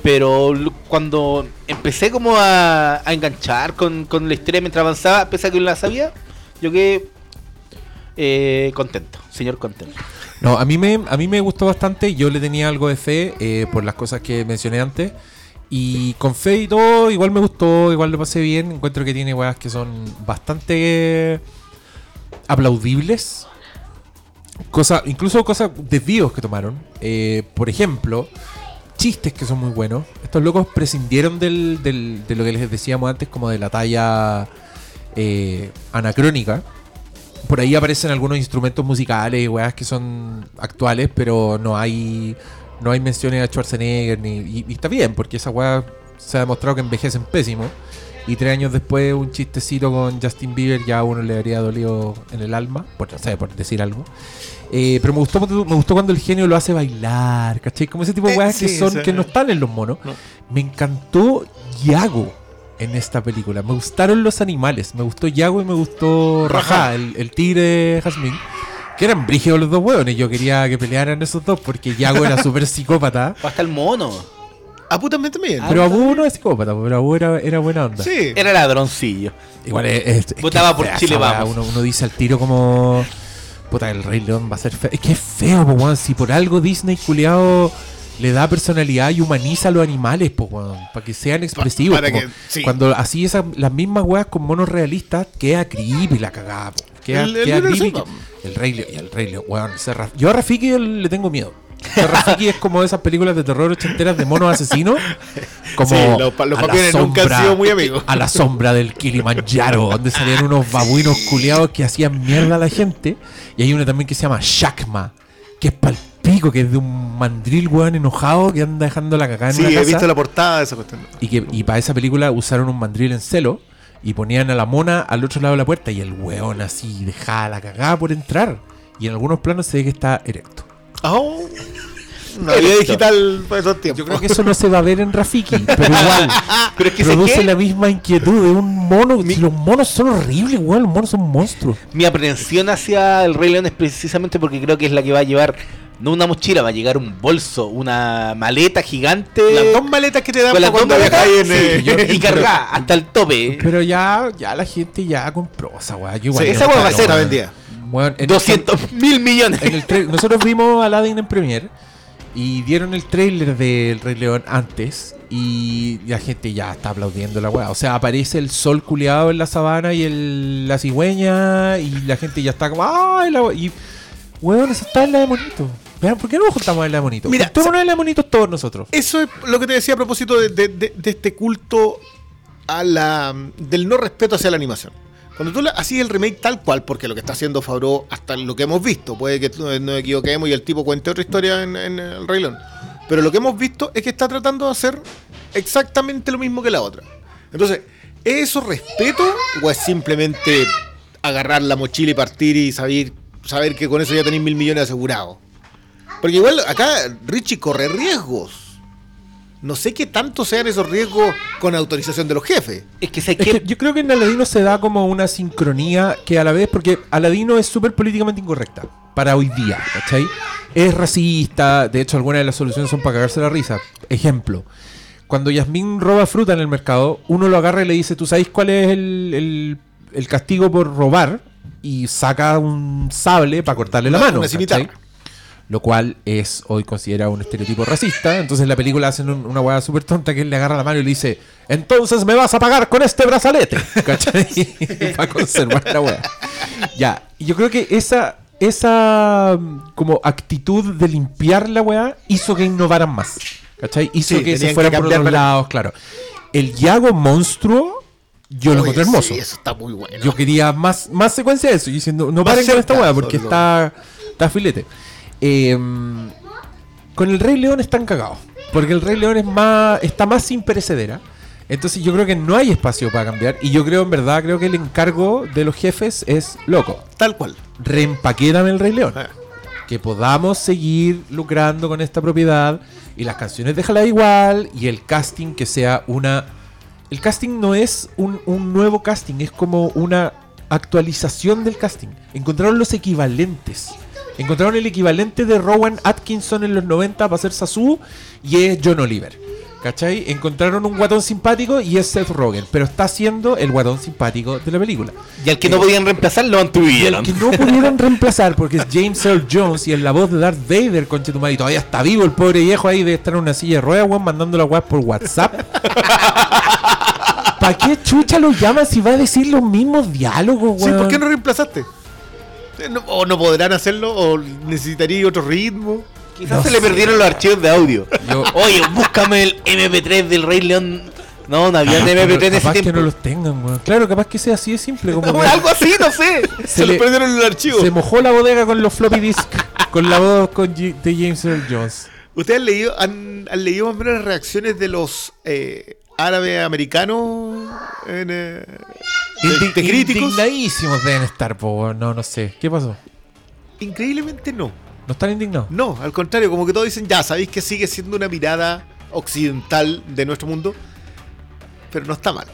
Speaker 3: Pero cuando empecé como a, a enganchar con, con la historia mientras avanzaba, pese a que no la sabía, yo quedé eh, contento, señor contento.
Speaker 1: No, a mí me, a mí me gustó bastante. Yo le tenía algo de fe eh, por las cosas que mencioné antes. Y con fe y todo, igual me gustó, igual lo pasé bien. Encuentro que tiene weas que son bastante aplaudibles. Cosa, incluso cosas, desvíos que tomaron. Eh, por ejemplo, chistes que son muy buenos. Estos locos prescindieron del, de lo que les decíamos antes, como de la talla eh, anacrónica. Por ahí aparecen algunos instrumentos musicales y weas que son actuales, pero no hay no hay menciones a Schwarzenegger ni, y, y está bien, porque esa wea se ha demostrado que envejecen pésimo. Y tres años después, un chistecito con Justin Bieber ya a uno le habría dolido en el alma, por, no sé, por decir algo. Eh, pero me gustó, me gustó cuando el genio lo hace bailar, ¿cachai? Como ese tipo de
Speaker 2: Eh,
Speaker 1: weas que son que no están en los monos.
Speaker 2: no.
Speaker 1: Me encantó Yago en esta película. Me gustaron los animales. Me gustó Yago y me gustó Rajá, el, el tigre Jazmín. Que eran brígidos los dos hueones. Yo quería que pelearan esos dos porque Yago era súper psicópata.
Speaker 3: Hasta el mono.
Speaker 2: Ah, puta, también.
Speaker 1: Pero Abu no es psicópata, pero Abu era, era buena onda.
Speaker 2: Sí.
Speaker 3: Era ladroncillo.
Speaker 1: Igual es, es- es
Speaker 3: Votaba
Speaker 1: que
Speaker 3: por
Speaker 1: fea
Speaker 3: Chile,
Speaker 1: esa weá.
Speaker 3: vamos.
Speaker 1: Uno, uno dice al tiro como. Puta, el Rey León va a ser feo. Es que es feo, po, weón. Si por algo Disney culiado le da personalidad y humaniza a los animales, po, weón. Para que sean expresivos.
Speaker 2: para
Speaker 1: como
Speaker 2: que- sí.
Speaker 1: Cuando así esas, las mismas weas con monos realistas, queda creepy la cagada, po. Queda,
Speaker 2: El- el
Speaker 1: queda
Speaker 2: de
Speaker 1: creepy. El Rey León, el Rey León, weón. Yo a Rafiki le tengo miedo. Rafiki es como esas películas de terror ochenteras de monos asesinos. Como
Speaker 2: Sí, los pa- los nunca han sido muy amigos.
Speaker 1: a la sombra del Kilimanjaro, donde salían unos babuinos culiados que hacían mierda a la gente. Y hay uno también que se llama Shakma, que es palpico, que es de un mandril, weón, enojado que anda dejando la cagada en
Speaker 2: Sí, he
Speaker 1: casa.
Speaker 2: visto la portada de esa cuestión.
Speaker 1: Y que y para esa película usaron un mandril en celo y ponían a la mona al otro lado de la puerta y el weón así dejaba la cagada por entrar. Y en algunos planos se ve que está erecto.
Speaker 2: Oh, no había digital para esos tiempos.
Speaker 1: Yo creo que eso no se va a ver en Rafiki, pero igual.
Speaker 3: Pero es que ¿sabes
Speaker 1: produce la misma inquietud de un mono. Los monos son horribles, weón. Los monos son monstruos.
Speaker 3: Mi aprensión hacia el Rey León es precisamente porque creo que es la que va a llevar, no una mochila, va a llegar un bolso, una maleta gigante.
Speaker 2: Las dos maletas que te dan para cuando viajáis
Speaker 3: sí,
Speaker 2: eh,
Speaker 3: y cargada hasta el tope.
Speaker 1: Pero ya, ya la gente ya compró esa weá.
Speaker 2: Sí,
Speaker 3: esa weá va a ser-
Speaker 2: vendida.
Speaker 1: Weón, en-
Speaker 3: 200 mil millones.
Speaker 1: en el tra- nosotros vimos Aladdin en Premiere y dieron el trailer del Rey León antes y la gente ya está aplaudiendo la weá. O sea, aparece el sol culeado en la sabana y el, la cigüeña y la gente ya está como ¡ay! La, we-". y weón, eso está en la de monito. ¿Por qué no juntamos en la de monito?
Speaker 2: Mira,
Speaker 1: en la de monitos todos nosotros.
Speaker 2: Eso es lo que te decía a propósito de, de- de- de este culto a la, del no respeto hacia la animación. Cuando tú hacías el remake tal cual, porque lo que está haciendo Favreau hasta lo que hemos visto, puede que no- nos equivoquemos y el tipo cuente otra historia en, en El Rey León. Pero lo que hemos visto es que está tratando de hacer exactamente lo mismo que la otra. Entonces, ¿es eso respeto o es simplemente agarrar la mochila y partir y saber, saber que con eso ya tenéis mil millones asegurados? Porque igual acá Richie corre riesgos. No sé qué tanto sean esos riesgos con autorización de los jefes.
Speaker 3: Es que sé
Speaker 1: Es
Speaker 3: que
Speaker 1: yo creo que en Aladino se da como una sincronía que a la vez, porque Aladino es súper políticamente incorrecta para hoy día, ¿cachai? Es racista, de hecho algunas de las soluciones son para cagarse la risa. Ejemplo, cuando Yasmín roba fruta en el mercado, uno lo agarra y le dice, ¿tú sabes cuál es el, el- el castigo por robar? Y saca un sable para cortarle la mano.
Speaker 2: una.
Speaker 1: Lo cual es hoy considerado un estereotipo racista. Entonces en la película hacen un- una hueá súper tonta que él le agarra la mano y le dice: Entonces me vas a pagar con este brazalete. ¿Cachai? Para conservar la hueá. Ya. Yo creo que esa, esa mm, como actitud de limpiar la weá hizo que innovaran más. ¿Cachai? Hizo
Speaker 2: Sí,
Speaker 1: que se fueran
Speaker 2: que
Speaker 1: por otros
Speaker 2: para-
Speaker 1: lados, claro. El Yago monstruo, yo lo encontré hermoso.
Speaker 2: sí, eso está muy bueno.
Speaker 1: Yo quería más, más secuencia de eso. Y diciendo, no paren con esta weá porque está, está filete. Eh, con el Rey León están cagados. Porque el Rey León es más, está más sin perecedera. Entonces yo creo que no hay espacio para cambiar. Y yo creo, en verdad, creo que el encargo de los jefes es loco.
Speaker 2: Tal cual.
Speaker 1: Reempaquétame el Rey León.
Speaker 2: Ah.
Speaker 1: Que podamos seguir lucrando con esta propiedad. Y las canciones déjala igual. Y el casting que sea una. El casting no es un, un nuevo casting, es como una actualización del casting. Encontraron los equivalentes. Encontraron el equivalente de Rowan Atkinson en los 90 para ser Sasu y es John Oliver. ¿Cachai? Encontraron un guatón simpático y es Seth Rogen, pero está siendo el guatón simpático de la película.
Speaker 3: y al que no podían reemplazar lo
Speaker 1: Y el
Speaker 3: mantuvieron.
Speaker 1: que no pudieron reemplazar porque es James Earl Jones y es la voz de Darth Vader, conche tu madre, y todavía está vivo el pobre viejo ahí de estar en una silla de ruedas, weón, mandando la weá por WhatsApp. ¿Para qué chucha lo llaman si va a decir los mismos diálogos,
Speaker 2: Sí,
Speaker 1: weón?
Speaker 2: ¿por qué no reemplazaste? No- o no podrán hacerlo, o necesitaría otro ritmo.
Speaker 3: Quizás
Speaker 1: No
Speaker 3: se le perdieron los archivos de audio.
Speaker 1: Yo-
Speaker 3: Oye, búscame el MP3 del Rey León No, no había de
Speaker 1: no-
Speaker 3: MP3 en ese
Speaker 1: capaz que no los tengan, weón. Claro, capaz que sea así de simple. Como que
Speaker 3: Algo así, no sé.
Speaker 2: Se,
Speaker 1: se,
Speaker 2: lo
Speaker 1: le-
Speaker 2: perdieron en el archivo.
Speaker 1: se mojó la bodega con los floppy disk. con la voz con G- de James Earl Jones.
Speaker 2: ¿Ustedes han leído, han, han leído más o menos las reacciones de los eh, árabes americanos en, eh, de- de críticos?
Speaker 1: Indignadísimos deben estar, po. No, no sé. ¿Qué pasó?
Speaker 2: Increíblemente no.
Speaker 1: ¿No están indignados?
Speaker 2: No, al contrario, como que todos dicen, ya, sabéis que sigue siendo una mirada occidental de nuestro mundo, pero no está mal.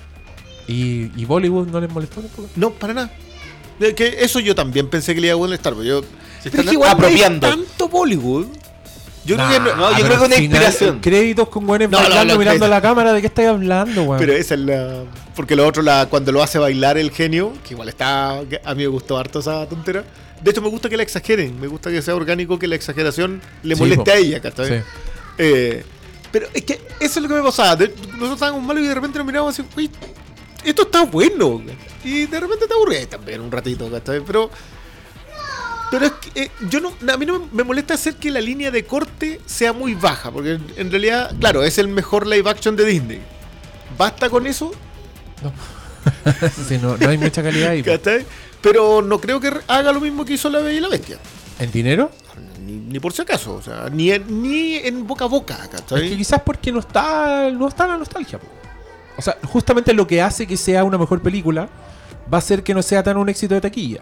Speaker 1: ¿Y, y Bollywood no les molestó tampoco?
Speaker 2: No, para nada. Que eso yo también pensé que le iba a molestar, pero yo...
Speaker 3: Se
Speaker 2: Pero
Speaker 3: están
Speaker 2: es que igual no es
Speaker 3: apropiando.
Speaker 2: tanto Bollywood. Yo creo que no,
Speaker 3: no, yo creo que una inspiración.
Speaker 1: Créditos con buenos
Speaker 2: No,
Speaker 1: bailando
Speaker 2: no,
Speaker 1: mirando a la cámara. ¿De qué estáis hablando, weón?
Speaker 2: Pero esa es la. Porque lo otro, la, cuando lo hace bailar el genio, que igual está. A mí me gustó harto esa tontera. De hecho, me gusta que la exageren. Me gusta que sea orgánico, que la exageración le moleste a ella, ¿cachai?
Speaker 1: Sí.
Speaker 2: Eh, pero es que eso es lo que me pasaba. De- nosotros estábamos malos y de repente nos mirábamos así, uy, esto está bueno. Y de repente te aburrí también un ratito, ¿cachai? Pero. Pero es que eh, yo no, a mí no me molesta hacer que la línea de corte sea muy baja, porque en, en realidad, claro, es el mejor live action de Disney. ¿Basta con eso?
Speaker 1: Sí, no, no hay mucha calidad ahí.
Speaker 2: ¿Cachai? Pero no creo que haga lo mismo que hizo la Bella y la Bestia.
Speaker 1: ¿En dinero?
Speaker 2: Ni, ni por si acaso, o sea, ni en, ni en boca a boca,
Speaker 1: Es que
Speaker 2: ¿cachai?
Speaker 1: quizás porque no está, no está la nostalgia. po. O sea, justamente lo que hace que sea una mejor película va a ser que no sea tan un éxito de taquilla.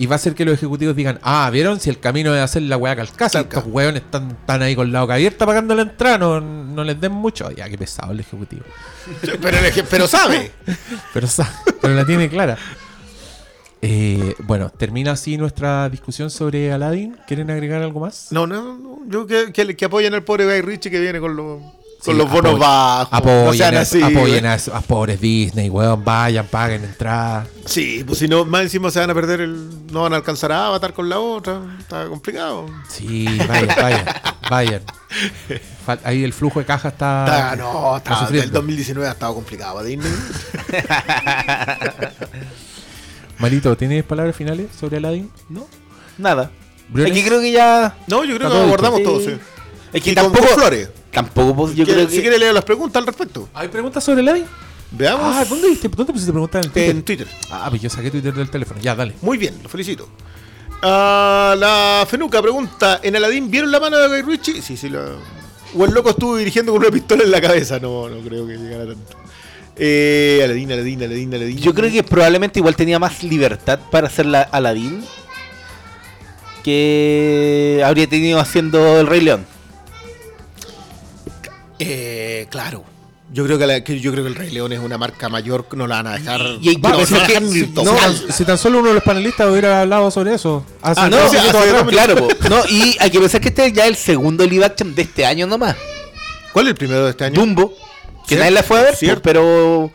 Speaker 1: Y va a hacer que los ejecutivos digan, ah, ¿vieron? Si el camino es hacer la weá calcasa,
Speaker 2: Calca.
Speaker 1: estos weones están, están ahí con la boca abierta pagando la entrada, no, no les den mucho. Ya, qué pesado el ejecutivo.
Speaker 2: Pero, pero sabe.
Speaker 1: Pero, sa- pero la tiene clara. Eh, bueno, termina así nuestra discusión sobre Aladdin. ¿Quieren agregar algo más?
Speaker 2: No, no, no, yo que, que, que apoyen al pobre Guy Ritchie que viene con los, con
Speaker 1: Sí,
Speaker 2: los bonos bajos.
Speaker 1: Apoyen,
Speaker 2: no sean
Speaker 1: a,
Speaker 2: así.
Speaker 1: apoyen a, esos- a pobres Disney, weón. Vayan, paguen entrada.
Speaker 2: Sí, pues si no, más encima se van a perder el. No van a alcanzar a Avatar con la otra. Está complicado.
Speaker 1: Sí, vayan, vayan, vayan. Ahí el flujo de caja está.
Speaker 2: Está, no,
Speaker 1: está
Speaker 2: está,
Speaker 1: sufriendo.
Speaker 2: el 2019 ha estado complicado para Disney.
Speaker 1: Malito, ¿tienes palabras finales sobre Aladdin?
Speaker 3: No, nada. Aquí creo que ya.
Speaker 2: No, yo creo que abordamos todo,
Speaker 3: Sí.
Speaker 2: sí.
Speaker 3: Es que
Speaker 2: Y con-
Speaker 3: tampoco.
Speaker 2: con flores.
Speaker 3: Tampoco, pues, yo
Speaker 2: ¿Quiere-
Speaker 3: creo que.
Speaker 2: Si quiere leer las preguntas al respecto.
Speaker 1: ¿Hay preguntas sobre Aladdin?
Speaker 2: Veamos
Speaker 1: Ah, ¿dónde, viste, ¿dónde pusiste preguntas en el Twitter?
Speaker 2: en Twitter.
Speaker 1: Ah, pues yo saqué Twitter del teléfono. Ya, dale.
Speaker 2: Muy bien, lo felicito. Ah, la Fenuca pregunta: ¿En Aladdin vieron la mano de Guy Ritchie? Sí, sí, la. O el loco estuvo dirigiendo con una pistola en la cabeza. No, no creo que llegara tanto. Eh, Aladdin, Aladdin, Aladdin, Aladdin.
Speaker 3: Yo creo que probablemente igual tenía más libertad para hacer la Aladdin que habría tenido haciendo el Rey León.
Speaker 2: Eh, claro. Yo creo que, la- que yo creo que el Rey León es una marca mayor no la van a dejar.
Speaker 3: Y- y-
Speaker 2: no, no a dejar
Speaker 1: No, si tan solo uno de los panelistas hubiera hablado sobre eso. Hace
Speaker 2: Ah, no, hace
Speaker 1: atrás.
Speaker 2: dos
Speaker 3: Claro, po. no, y hay que pensar que este es ya el segundo live action de este año nomás.
Speaker 2: ¿Cuál es el primero de este año?
Speaker 3: Dumbo, que nadie la fue a ver,
Speaker 2: cierto.
Speaker 3: pero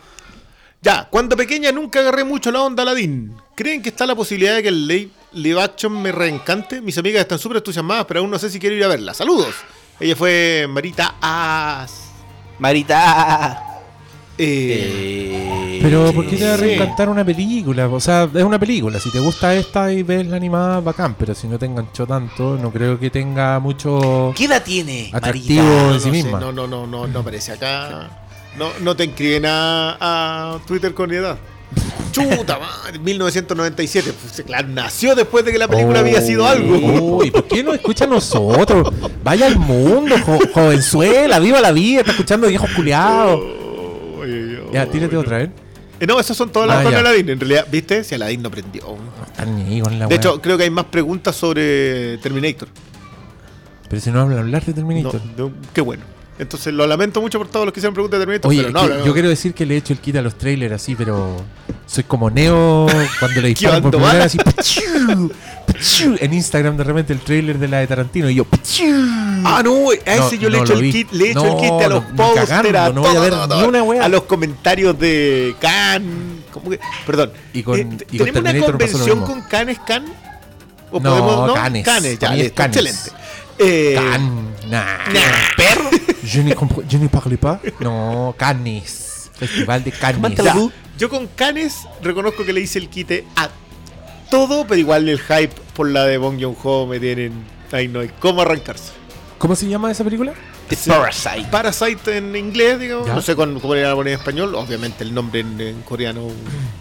Speaker 2: Ya, cuando pequeña nunca agarré mucho la onda Aladdin. ¿Creen que está la posibilidad de que el live, live action me reencante? Mis amigas están súper entusiasmadas, pero aún no sé si quiero ir a verla. Saludos. Ella fue Marita As.
Speaker 3: Marita.
Speaker 2: Eh,
Speaker 3: eh,
Speaker 1: Pero ¿por qué te va a reencantar una película? O sea, es una película. Si te gusta esta y ves la animada, bacán. Pero si no te enganchó tanto, no creo que tenga mucho
Speaker 3: ¿Qué edad tiene?
Speaker 1: atractivo
Speaker 3: Marita?
Speaker 1: en sí
Speaker 2: no sé,
Speaker 1: misma.
Speaker 2: no, no, no, no, no aparece acá. No, no te inscriben a, a Twitter con edad. Chuta madre, 1997. Pues, claro, nació después de que la película había sido algo.
Speaker 1: Uy, ¿por qué no escucha a nosotros? Vaya al mundo, jo- jovenzuela, viva la vida, está escuchando viejos culiados. Ya, tírate otra vez.
Speaker 2: Eh, no, esas son todas las
Speaker 1: Ah, ya.
Speaker 2: Aladdin. En realidad, ¿viste? Si Aladdin no prendió.
Speaker 1: No la
Speaker 2: De hecho, creo que hay más preguntas sobre Terminator.
Speaker 1: Pero si no hablan hablar de
Speaker 2: No,
Speaker 1: Terminator.
Speaker 2: no, qué bueno. Entonces lo lamento mucho por todos los que hicieron preguntas de Terminator.
Speaker 1: Oye,
Speaker 2: pero no,
Speaker 1: que
Speaker 2: no,
Speaker 1: yo quiero decir que le he hecho el kit a los trailers así, pero soy como Neo cuando le disparan por primera vez así. ¡pachiu! ¡pachiu! En Instagram de repente el trailer de la de Tarantino y yo. ¡pachiu!
Speaker 2: Ah, no, a
Speaker 1: No,
Speaker 2: ese yo le he hecho el kit, le he hecho el kit a los posters, a
Speaker 1: no voy a
Speaker 2: todo,
Speaker 1: ver
Speaker 2: todo,
Speaker 1: ni
Speaker 2: todo.
Speaker 1: una wea.
Speaker 2: a los comentarios de Khan. Perdón.
Speaker 1: Y con-
Speaker 2: Eh,
Speaker 1: y con
Speaker 2: ¿Tenemos una convención con Khan es Khan? ¿O
Speaker 1: No,
Speaker 2: podemos, no?
Speaker 1: Cannes.
Speaker 2: Cannes, ya,
Speaker 1: es
Speaker 2: excelente. Eh,
Speaker 1: Can. Nah.
Speaker 2: perro.
Speaker 1: Je ne, je ne parle pas. No, Cannes. Festival de Cannes.
Speaker 2: Ya, yo con Canes reconozco que le hice el quite a todo, pero igual el hype por la de Bong Joon-ho me tienen... Ahí no hay cómo arrancarse.
Speaker 1: ¿Cómo se llama esa película?
Speaker 3: Parasite.
Speaker 2: Parasite en inglés, digamos.
Speaker 1: Ya.
Speaker 2: No sé con- cómo le van a poner en español. Obviamente el nombre en, en coreano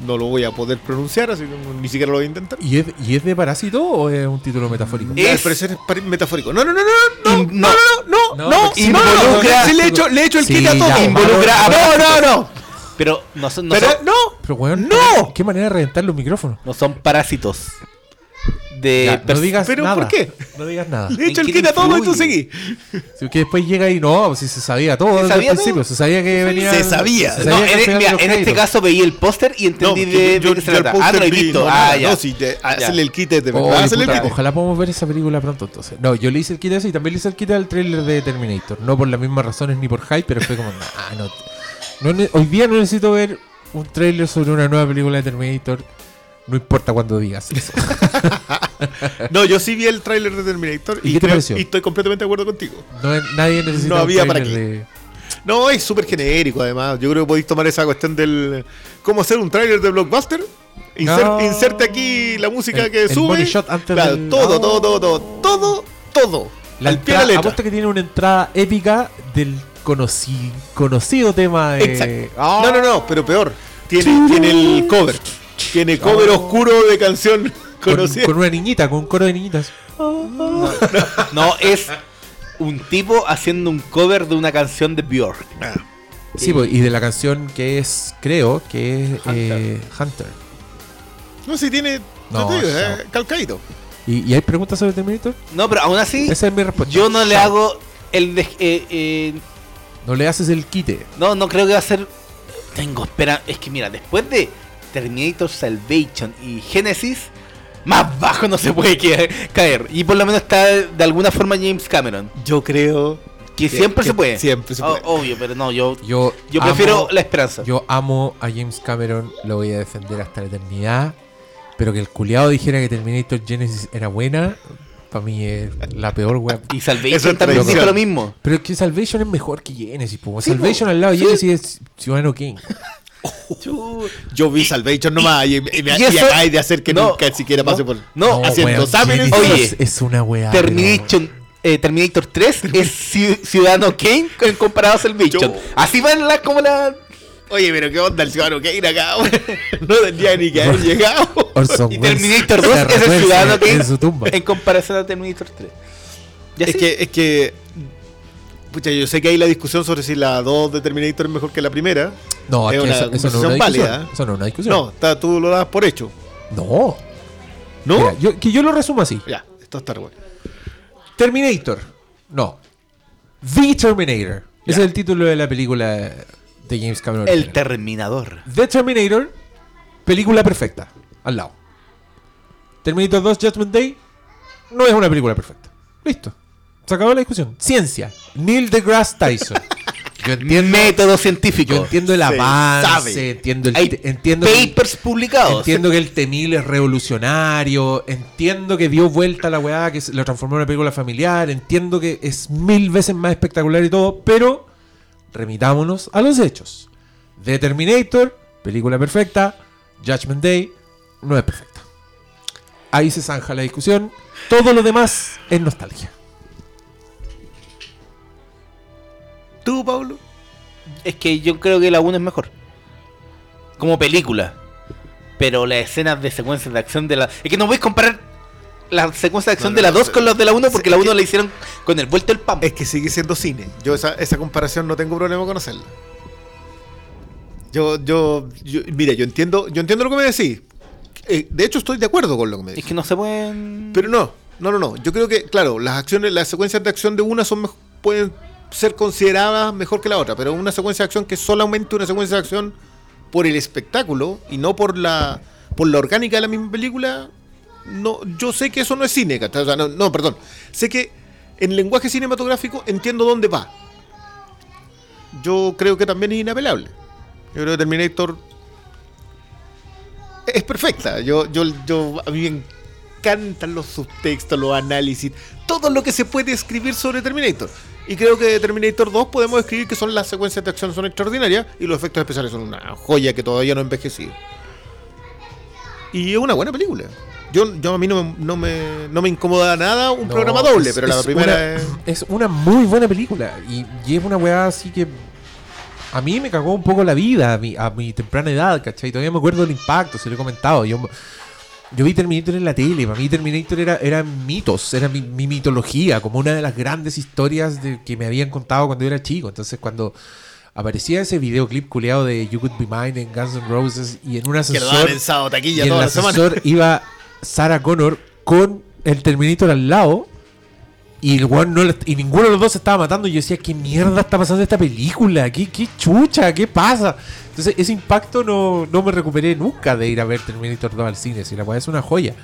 Speaker 2: no lo voy a poder pronunciar, así que ni siquiera lo voy a intentar.
Speaker 1: ¿Y es, ¿Y es de Parásito o es un título metafórico?
Speaker 3: Eh,
Speaker 2: Al
Speaker 3: Es-
Speaker 2: parecer es metafórico. No, no, no, no, no,
Speaker 3: In-
Speaker 2: no, no, no,
Speaker 1: No,
Speaker 2: no, no,
Speaker 1: porque
Speaker 2: no,
Speaker 1: sí,
Speaker 2: no,
Speaker 3: involucra-
Speaker 2: le he hecho, le he hecho el
Speaker 1: Sí,
Speaker 2: kit a todo.
Speaker 3: Involucra
Speaker 2: No, no, no.
Speaker 3: Pero no son, no
Speaker 2: Pero
Speaker 3: son,
Speaker 2: no.
Speaker 1: Pero, weón,
Speaker 2: ¡No!
Speaker 1: ¿qué manera de reventar los micrófonos?
Speaker 3: no son parásitos. De
Speaker 1: Ya, no digas
Speaker 2: ¿Pero
Speaker 1: nada.
Speaker 2: por qué?
Speaker 1: No digas nada.
Speaker 2: Le he hecho
Speaker 3: ¿En
Speaker 2: el
Speaker 3: qué
Speaker 2: kit a todo y tú seguí.
Speaker 1: Si que después llega y no, si se sabía todo
Speaker 3: ¿Se
Speaker 1: desde
Speaker 3: sabía
Speaker 1: el principio,
Speaker 3: todo?
Speaker 1: se sabía que venía.
Speaker 2: Se sabía.
Speaker 1: se
Speaker 3: No,
Speaker 1: sabía
Speaker 3: en, mira, este caso veí el póster y entendí
Speaker 2: No,
Speaker 3: de,
Speaker 2: yo,
Speaker 3: de qué se
Speaker 2: yo.
Speaker 3: Ah, no lo he
Speaker 2: vi,
Speaker 3: visto.
Speaker 2: no,
Speaker 3: ah,
Speaker 2: no,
Speaker 3: ya.
Speaker 2: no, sí, de- hacerle el kit de verdad.
Speaker 1: puta,
Speaker 2: kit.
Speaker 1: ojalá podamos ver esa película pronto entonces. No, yo le hice el kit a ese y también le hice el kit al trailer de Terminator. No por las mismas razones ni por hype, pero fue como, nah, no. hoy día no necesito ver un trailer sobre una nueva película de Terminator. No importa cuando digas eso.
Speaker 2: No, yo sí vi el tráiler de Terminator
Speaker 1: ¿Y
Speaker 2: creo- estoy completamente de acuerdo contigo.
Speaker 1: No, nadie necesita
Speaker 2: No
Speaker 1: un
Speaker 2: había para qué.
Speaker 1: de-
Speaker 2: No, es súper genérico además. Yo creo que podéis tomar esa cuestión del... ¿Cómo hacer un tráiler de Blockbuster? Inser-
Speaker 1: No.
Speaker 2: Inserte aquí la música
Speaker 1: El-
Speaker 2: que
Speaker 1: el
Speaker 2: sube.
Speaker 1: body shot antes
Speaker 2: Claro,
Speaker 1: del-
Speaker 2: todo, todo, todo, todo, todo, todo.
Speaker 1: La
Speaker 2: al pie de
Speaker 1: entrada,
Speaker 2: la letra.
Speaker 1: apuesto que tiene una entrada épica del conoci- conocido tema de.
Speaker 2: Exacto.
Speaker 1: Ah.
Speaker 2: No, no, no, pero peor. Tiene, tiene el cover. Tiene cover oscuro de canción
Speaker 1: Con, una niñita, con un coro de niñitas.
Speaker 3: No, es un tipo haciendo un cover de una canción de Björk.
Speaker 1: Sí, pues, y de la canción que es, creo, que es eh, Hunter.
Speaker 2: No, si tiene. No, eh, calcadito.
Speaker 1: ¿Y, y hay preguntas sobre Terminator?
Speaker 3: No, pero aún así,
Speaker 1: Esa es mi respuesta.
Speaker 3: yo no le hago el... de- eh, eh,
Speaker 1: No le haces el quite.
Speaker 3: no, no creo que va a ser... Tengo espera... Es que mira, después de Terminator Salvation y Genesis, más bajo no se puede caer. Y por lo menos está de alguna forma James Cameron.
Speaker 2: Yo creo.
Speaker 3: Que,
Speaker 2: Que-
Speaker 3: siempre
Speaker 2: que
Speaker 3: se puede.
Speaker 2: siempre se
Speaker 3: O-
Speaker 2: puede.
Speaker 3: obvio, pero no, yo...
Speaker 1: Yo,
Speaker 3: Yo
Speaker 1: amo-
Speaker 3: prefiero la esperanza.
Speaker 1: Yo amo a James Cameron, lo voy a defender hasta la eternidad. Pero que el culiado dijera que Terminator Genesis era buena, para mí es la peor web.
Speaker 3: Y Salvation
Speaker 2: es
Speaker 3: también lo mismo.
Speaker 1: Pero es que Salvation es mejor que Genesis, po.
Speaker 3: Sí,
Speaker 1: Salvation
Speaker 3: po.
Speaker 1: al lado de
Speaker 3: Sí.
Speaker 1: Genesis es Ciudadano King.
Speaker 2: Yo vi Salvation nomás y, y, me-
Speaker 3: y
Speaker 2: y
Speaker 3: eso-
Speaker 2: acabáis de hacer que
Speaker 3: no,
Speaker 2: nunca siquiera pase
Speaker 3: no,
Speaker 2: por.
Speaker 3: no,
Speaker 2: haciendo
Speaker 1: weón,
Speaker 2: exámenes.
Speaker 3: Oye,
Speaker 1: es, es una weá.
Speaker 3: Terminator, eh, Terminator 3 es Ci- Ciudadano Kane en comparado a Salvation.
Speaker 2: Yo-
Speaker 3: Así van las como la...
Speaker 2: Oye, pero qué onda el ciudadano Kane acá, weón? No tendría ni que haber llegado.
Speaker 1: Orson
Speaker 3: Y Terminator
Speaker 1: se
Speaker 3: 2 es el Ciudadano Kane
Speaker 1: en su tumba.
Speaker 3: en comparación a Terminator 3. Ya
Speaker 2: Es que, es que. Pucha, yo sé que hay la discusión sobre si la 2 de Terminator es mejor que la primera.
Speaker 1: No,
Speaker 2: es una
Speaker 1: eso, eso no es una discusión.
Speaker 2: válida.
Speaker 1: Eso no es una discusión.
Speaker 2: No, está- tú lo das por hecho.
Speaker 1: No.
Speaker 2: ¿No?
Speaker 1: Mira, yo, que yo lo resumo así.
Speaker 2: Ya, esto está bueno.
Speaker 1: Terminator. No. The Terminator. Ese es el título de la película de James Cameron.
Speaker 3: El. Terminador.
Speaker 1: The Terminator, película perfecta. Al lado. Terminator 2 Judgment Day no es una película perfecta. Listo. Se acabó la discusión. Ciencia. Neil deGrasse Tyson. Yo entiendo,
Speaker 3: Método científico.
Speaker 1: yo entiendo el
Speaker 2: Se
Speaker 1: avance,
Speaker 2: sabe.
Speaker 1: entiendo el
Speaker 3: Hay
Speaker 1: te- entiendo que-
Speaker 3: papers publicados.
Speaker 1: Entiendo que el Temil es revolucionario, entiendo que dio vuelta a la weá, que se- lo transformó en una película familiar, entiendo que es mil veces más espectacular y todo, pero remitámonos a los hechos. The Terminator, película perfecta, Judgment Day, no es perfecta. Ahí se zanja la discusión, todo lo demás es nostalgia.
Speaker 2: ¿Tú, Pablo?
Speaker 3: Es que yo creo que la 1 es mejor. Como película. Pero las escenas de secuencias de acción de la. Es que no voy a comparar la secuencia de acción
Speaker 2: No, no,
Speaker 3: de la
Speaker 2: no,
Speaker 3: 2
Speaker 2: se-
Speaker 3: con los de la 1 porque la
Speaker 2: es
Speaker 3: 1
Speaker 2: que-
Speaker 3: la hicieron con el vuelto del pam.
Speaker 2: Es que sigue siendo cine. Yo esa, esa comparación no tengo problema con hacerla. Yo, yo, yo, mira, yo entiendo, yo entiendo lo que me decís. Eh, de hecho, estoy de acuerdo con lo que me
Speaker 3: Es
Speaker 2: decís.
Speaker 3: que no se pueden.
Speaker 2: Pero no, no, no, no. Yo creo que, claro, las acciones, las secuencias de acción de una son pueden ser consideradas mejor que la otra, pero una secuencia de acción que solamente una secuencia de acción por el espectáculo y no por la por la orgánica de la misma película, no, yo sé que eso no es cine. O sea, no, no, perdón. Sé que en lenguaje cinematográfico entiendo dónde va. Yo creo que también es inapelable. Yo creo que Terminator es perfecta. Yo, yo, yo, a mí me encantan los subtextos, los análisis, todo lo que se puede escribir sobre Terminator. Y creo que de Terminator 2 podemos escribir que son las secuencias de acción son extraordinarias y los efectos especiales son una joya que todavía no ha envejecido. Y es una buena película. Yo, yo a mí no me, no me, no me incomoda nada un
Speaker 1: No,
Speaker 2: programa doble,
Speaker 1: es-
Speaker 2: pero la
Speaker 1: es
Speaker 2: primera
Speaker 1: una-
Speaker 2: es.
Speaker 1: es una muy buena película. Y, y es una weá así que. A mí me cagó un poco la vida a mi, a mi temprana edad, ¿cachai? Todavía me acuerdo del impacto, se lo he comentado. Yo, yo vi Terminator en la tele. Para mí, Terminator era, era mitos, era mi, mi mitología, como una de las grandes historias de, que me habían contado cuando yo era chico. Entonces, cuando aparecía ese videoclip culeado de You Could Be Mine en Guns N' Roses y en un
Speaker 2: Que lo
Speaker 1: ascensor.
Speaker 2: en sábado
Speaker 1: Y el
Speaker 2: la semana.
Speaker 1: iba Sarah Connor con el Terminator al lado. Y, el weón no y ninguno de los dos se estaba matando. Y yo decía, ¿qué mierda está pasando esta película? ¿Qué, qué chucha? ¿Qué pasa? Entonces, ese impacto no, no me recuperé nunca de ir a ver Terminator 2 al cine. Si la weá es una joya.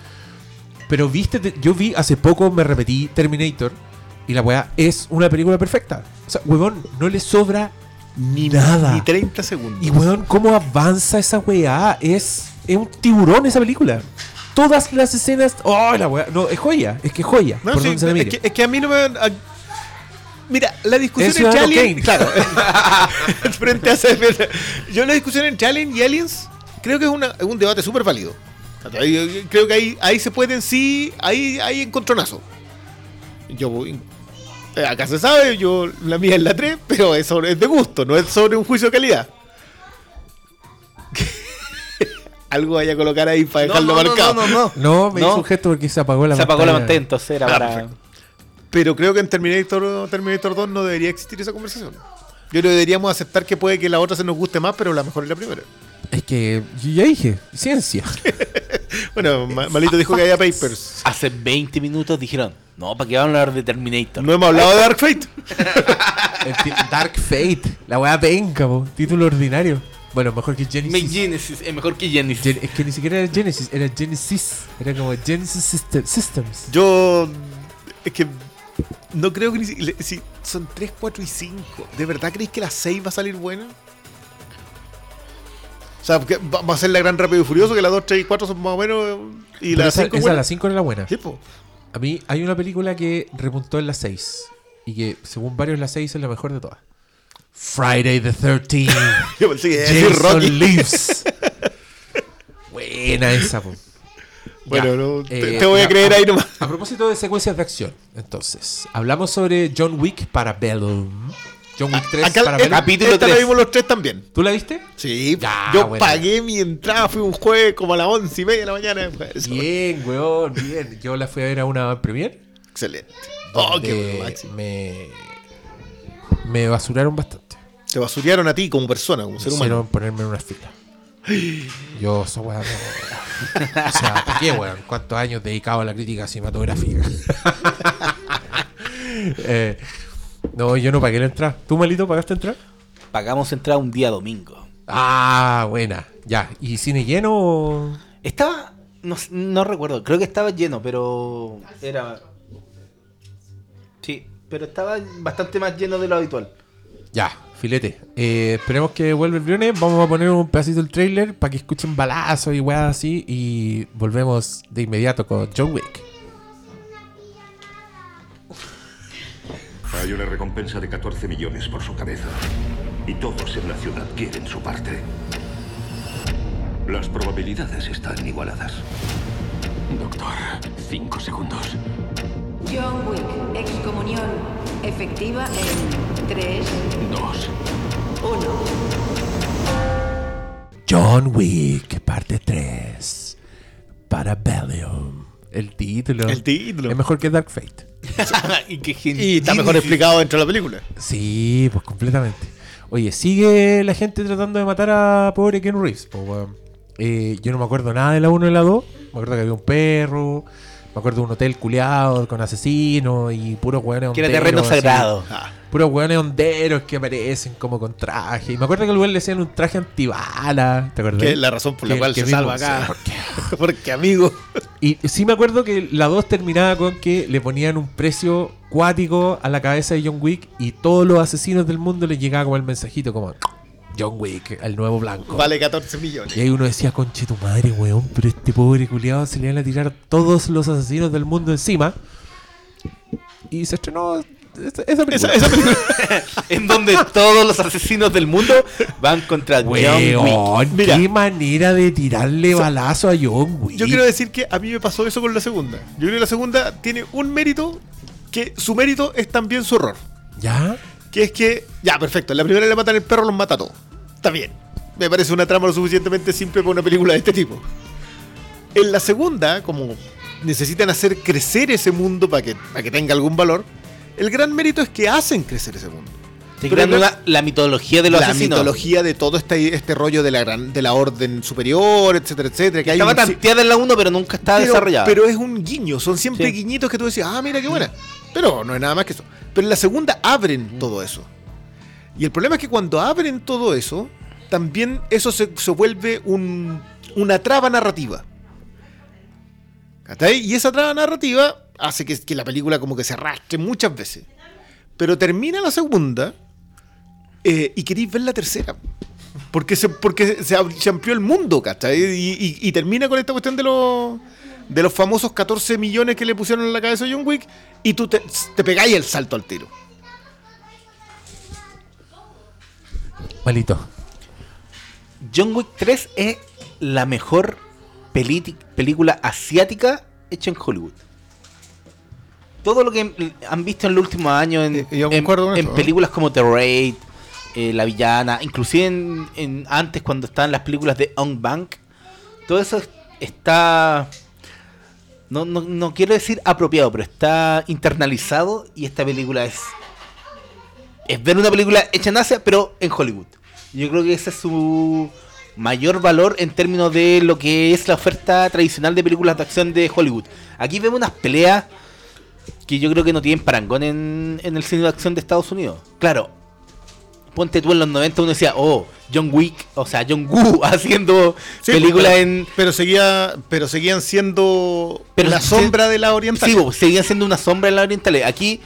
Speaker 1: Pero viste, te- yo vi hace poco, me repetí Terminator. Y la weá es una película perfecta. O sea, weón, no le sobra ni nada.
Speaker 2: Ni 30 segundos.
Speaker 1: Y weón, cómo avanza esa weá. Es, es un tiburón esa película. Todas las escenas. ¡Oh, la weá! No, es joya. Es que es joya.
Speaker 2: No,
Speaker 1: por
Speaker 2: sí,
Speaker 1: donde se la
Speaker 2: es, que, es que a mí no me. a- mira, la discusión
Speaker 1: Es
Speaker 2: entre
Speaker 1: Ciudadano
Speaker 2: Alien.
Speaker 1: Kane.
Speaker 2: Claro. frente a Yo la discusión entre Alien y Aliens creo que es, una- es un debate súper válido. Creo que ahí, ahí se pueden sí. Ahí hay encontronazo. Yo voy. Acá se sabe, yo la mía es la 3, pero es, sobre, es de gusto, no es sobre un juicio de calidad. Algo vaya a colocar ahí para
Speaker 3: No,
Speaker 2: dejarlo
Speaker 3: no, no,
Speaker 2: marcado.
Speaker 3: no, no, no.
Speaker 1: No, me
Speaker 3: No.
Speaker 1: hizo un gesto porque se apagó la
Speaker 3: Se apagó la
Speaker 1: pantalla.
Speaker 3: pantalla, entonces era
Speaker 2: Ah,
Speaker 3: para.
Speaker 2: perfecto. Pero creo que en Terminator, Terminator 2 no debería existir esa conversación. Yo creo que deberíamos aceptar que puede que la otra se nos guste más, pero la mejor es la primera.
Speaker 1: Es que yo ya dije, ciencia.
Speaker 2: Bueno, Ma- Malito dijo que había papers.
Speaker 3: Hace 20 minutos dijeron, no, ¿para qué vamos a hablar de Terminator?
Speaker 2: No hemos hablado de Dark Fate.
Speaker 1: Dark Fate. La weá penca, po. Título ordinario. Bueno, mejor que Genesis.
Speaker 3: Genesis es mejor que Genesis.
Speaker 1: Gen- es que ni siquiera era Genesis, era Genesis. Era como Genesis System- Systems.
Speaker 2: Yo. Es que. No creo que ni si, si son 3, 4 y 5. ¿De verdad creéis que la 6 va a salir buena? O sea, que va va a ser la gran rápido y furioso, que la 2, 3 y 4 son más o menos. Y
Speaker 1: Pero
Speaker 2: la
Speaker 1: esa,
Speaker 2: 5
Speaker 1: esa, la 5 era la buena. A mí hay una película que repuntó en la 6 y que según varios la 6 es la mejor de todas. Friday the 13th.
Speaker 2: Yo pensé que iba a decir
Speaker 1: Jason
Speaker 2: Rocky.
Speaker 1: Lives. Buena esa, po.
Speaker 2: Bueno,
Speaker 1: Ya,
Speaker 2: no, te,
Speaker 1: eh,
Speaker 2: te voy a creer
Speaker 1: a-
Speaker 2: ahí nomás.
Speaker 1: A propósito de secuencias de acción, entonces, hablamos sobre John Wick para Bellum. John Wick 3
Speaker 2: Acá,
Speaker 1: para Bellum.
Speaker 3: Capítulo
Speaker 2: esta la
Speaker 3: tres.
Speaker 2: vimos los tres también.
Speaker 1: ¿Tú la viste?
Speaker 2: Sí,
Speaker 1: Ya,
Speaker 2: yo
Speaker 1: bueno.
Speaker 2: pagué mi entrada, fui un jueves como a las once y media de la mañana.
Speaker 1: Bien, weón, bien. Yo la fui a ver a una premier.
Speaker 2: Excelente. Oh,
Speaker 1: donde
Speaker 2: qué bueno,
Speaker 1: me, me basuraron bastante.
Speaker 2: Te basurearon a ti como persona, como ser
Speaker 1: Hicieron
Speaker 2: humano.
Speaker 1: ponerme en una fila. Yo, esa weá, no. O sea, ¿para qué, weón? ¿Cuántos años dedicado a la crítica cinematográfica? Eh, no, yo no pagué la entrada. ¿Tú, malito, pagaste entrada?
Speaker 3: Pagamos entrada un día domingo.
Speaker 1: Ah, buena. Ya. ¿Y cine lleno o...?
Speaker 3: Estaba, no, s- no recuerdo, creo que estaba lleno, pero era... Sí, pero estaba bastante más lleno de lo habitual.
Speaker 1: Ya, filete. Eh, esperemos que vuelva el viernes. Vamos a poner un pedacito del trailer para que escuchen balazos y weas así. Y volvemos de inmediato con John Wick.
Speaker 6: Hay una recompensa de 14 millones por su cabeza. Y todos en la ciudad quieren su parte. Las probabilidades están igualadas.
Speaker 7: Doctor, cinco segundos.
Speaker 8: John Wick, excomunión efectiva en 3,
Speaker 7: Dos.
Speaker 8: 1.
Speaker 1: John Wick, parte 3. Para Bellium. El título.
Speaker 2: El título.
Speaker 1: Es mejor que Dark Fate.
Speaker 3: y qué gen-
Speaker 2: Y está mejor explicado dentro de la película.
Speaker 1: Sí, pues completamente. Oye, sigue la gente tratando de matar a pobre Ken Reeves. po. Eh, yo no me acuerdo nada de la 1 y la 2. Me acuerdo que había un perro. Me acuerdo de un hotel culeado con asesinos y puros hueones
Speaker 3: Que era terreno
Speaker 1: así.
Speaker 3: sagrado.
Speaker 1: Puros hueones honderos que aparecen como con traje. Y me acuerdo que al lugar le decían un traje antibala. ¿Te acuerdas?
Speaker 2: Que es la razón por la
Speaker 1: Que-
Speaker 2: cual
Speaker 1: que
Speaker 2: se salva acá.
Speaker 1: Porque,
Speaker 2: amigo.
Speaker 1: y sí me acuerdo que la 2 terminaba con que le ponían un precio cuático a la cabeza de John Wick y todos los asesinos del mundo les llegaba como el mensajito como John Wick, el nuevo blanco.
Speaker 2: Vale 14 millones.
Speaker 1: Y ahí uno decía, conche tu madre, weón, pero este pobre culiado se le van a tirar todos los asesinos del mundo encima. Y se estrenó esa, esa película.
Speaker 2: Esa, esa película.
Speaker 3: en donde todos los asesinos del mundo van contra John Wick.
Speaker 1: Weón,
Speaker 2: Mira.
Speaker 1: qué manera de tirarle balazo a John Wick.
Speaker 2: Yo quiero decir que a mí me pasó eso con la segunda. Yo creo que la segunda tiene un mérito que su mérito es también su horror.
Speaker 1: ¿Ya?
Speaker 2: Que es que, ya, perfecto. La primera le matan el perro, los mata a todos. Está bien. Me parece una trama lo suficientemente simple para una película de este tipo. En la segunda, como necesitan hacer crecer ese mundo para que, para que tenga algún valor, el gran mérito es que hacen crecer ese mundo.
Speaker 3: Te
Speaker 2: Pero
Speaker 3: crean
Speaker 2: la-
Speaker 3: una- la mitología de los
Speaker 2: la
Speaker 3: asesinos.
Speaker 2: mitología de todo este, este rollo de la, gran, de la orden superior, etcétera, etcétera. Que hay
Speaker 3: Estaba
Speaker 2: un-
Speaker 3: tanteada en la 1, pero nunca estaba
Speaker 2: pero,
Speaker 3: desarrollada.
Speaker 2: pero es un guiño, son siempre
Speaker 3: Sí.
Speaker 2: guiñitos que tú decías, ah, mira qué buena. Pero no es nada más que eso. Pero en la segunda abren todo eso. Y el problema es que cuando abren todo eso, también eso se, se vuelve un- una traba narrativa. ¿Cachai? Y esa traba narrativa hace que, que la película como que se arrastre muchas veces. Pero termina la segunda eh, y queréis ver la tercera. Porque se, porque se, amplió el mundo, ¿cachai? Y, y- y termina con esta cuestión de los, de los famosos 14 millones que le pusieron en la cabeza a John Wick y tú te, te pegáis el salto al tiro.
Speaker 1: Malito.
Speaker 3: John Wick 3 es la mejor película asiática hecha en Hollywood. Todo lo que han visto en los últimos años en,
Speaker 2: Eh,
Speaker 3: en- en
Speaker 2: ¿no?
Speaker 3: películas como The Raid, eh, La Villana, inclusive en, en- antes cuando estaban las películas de On Bank, todo eso es- está... No, no, no quiero decir apropiado, pero está internalizado y esta película es es ver una película hecha en Asia, pero en Hollywood. Yo creo que ese es su mayor valor en términos de lo que es la oferta tradicional de películas de acción de Hollywood. Aquí vemos unas peleas que yo creo que no tienen parangón en, en el cine de acción de Estados Unidos. Claro, ponte tú en los 90 uno decía, oh, John Wick, o sea, John Woo haciendo
Speaker 2: Sí,
Speaker 3: películas
Speaker 2: pero,
Speaker 3: en...
Speaker 2: Pero, seguía, pero seguían siendo
Speaker 3: Pero
Speaker 2: la
Speaker 3: se-
Speaker 2: sombra de la oriental.
Speaker 3: Sí, bo, seguían siendo una sombra en la oriental. Aquí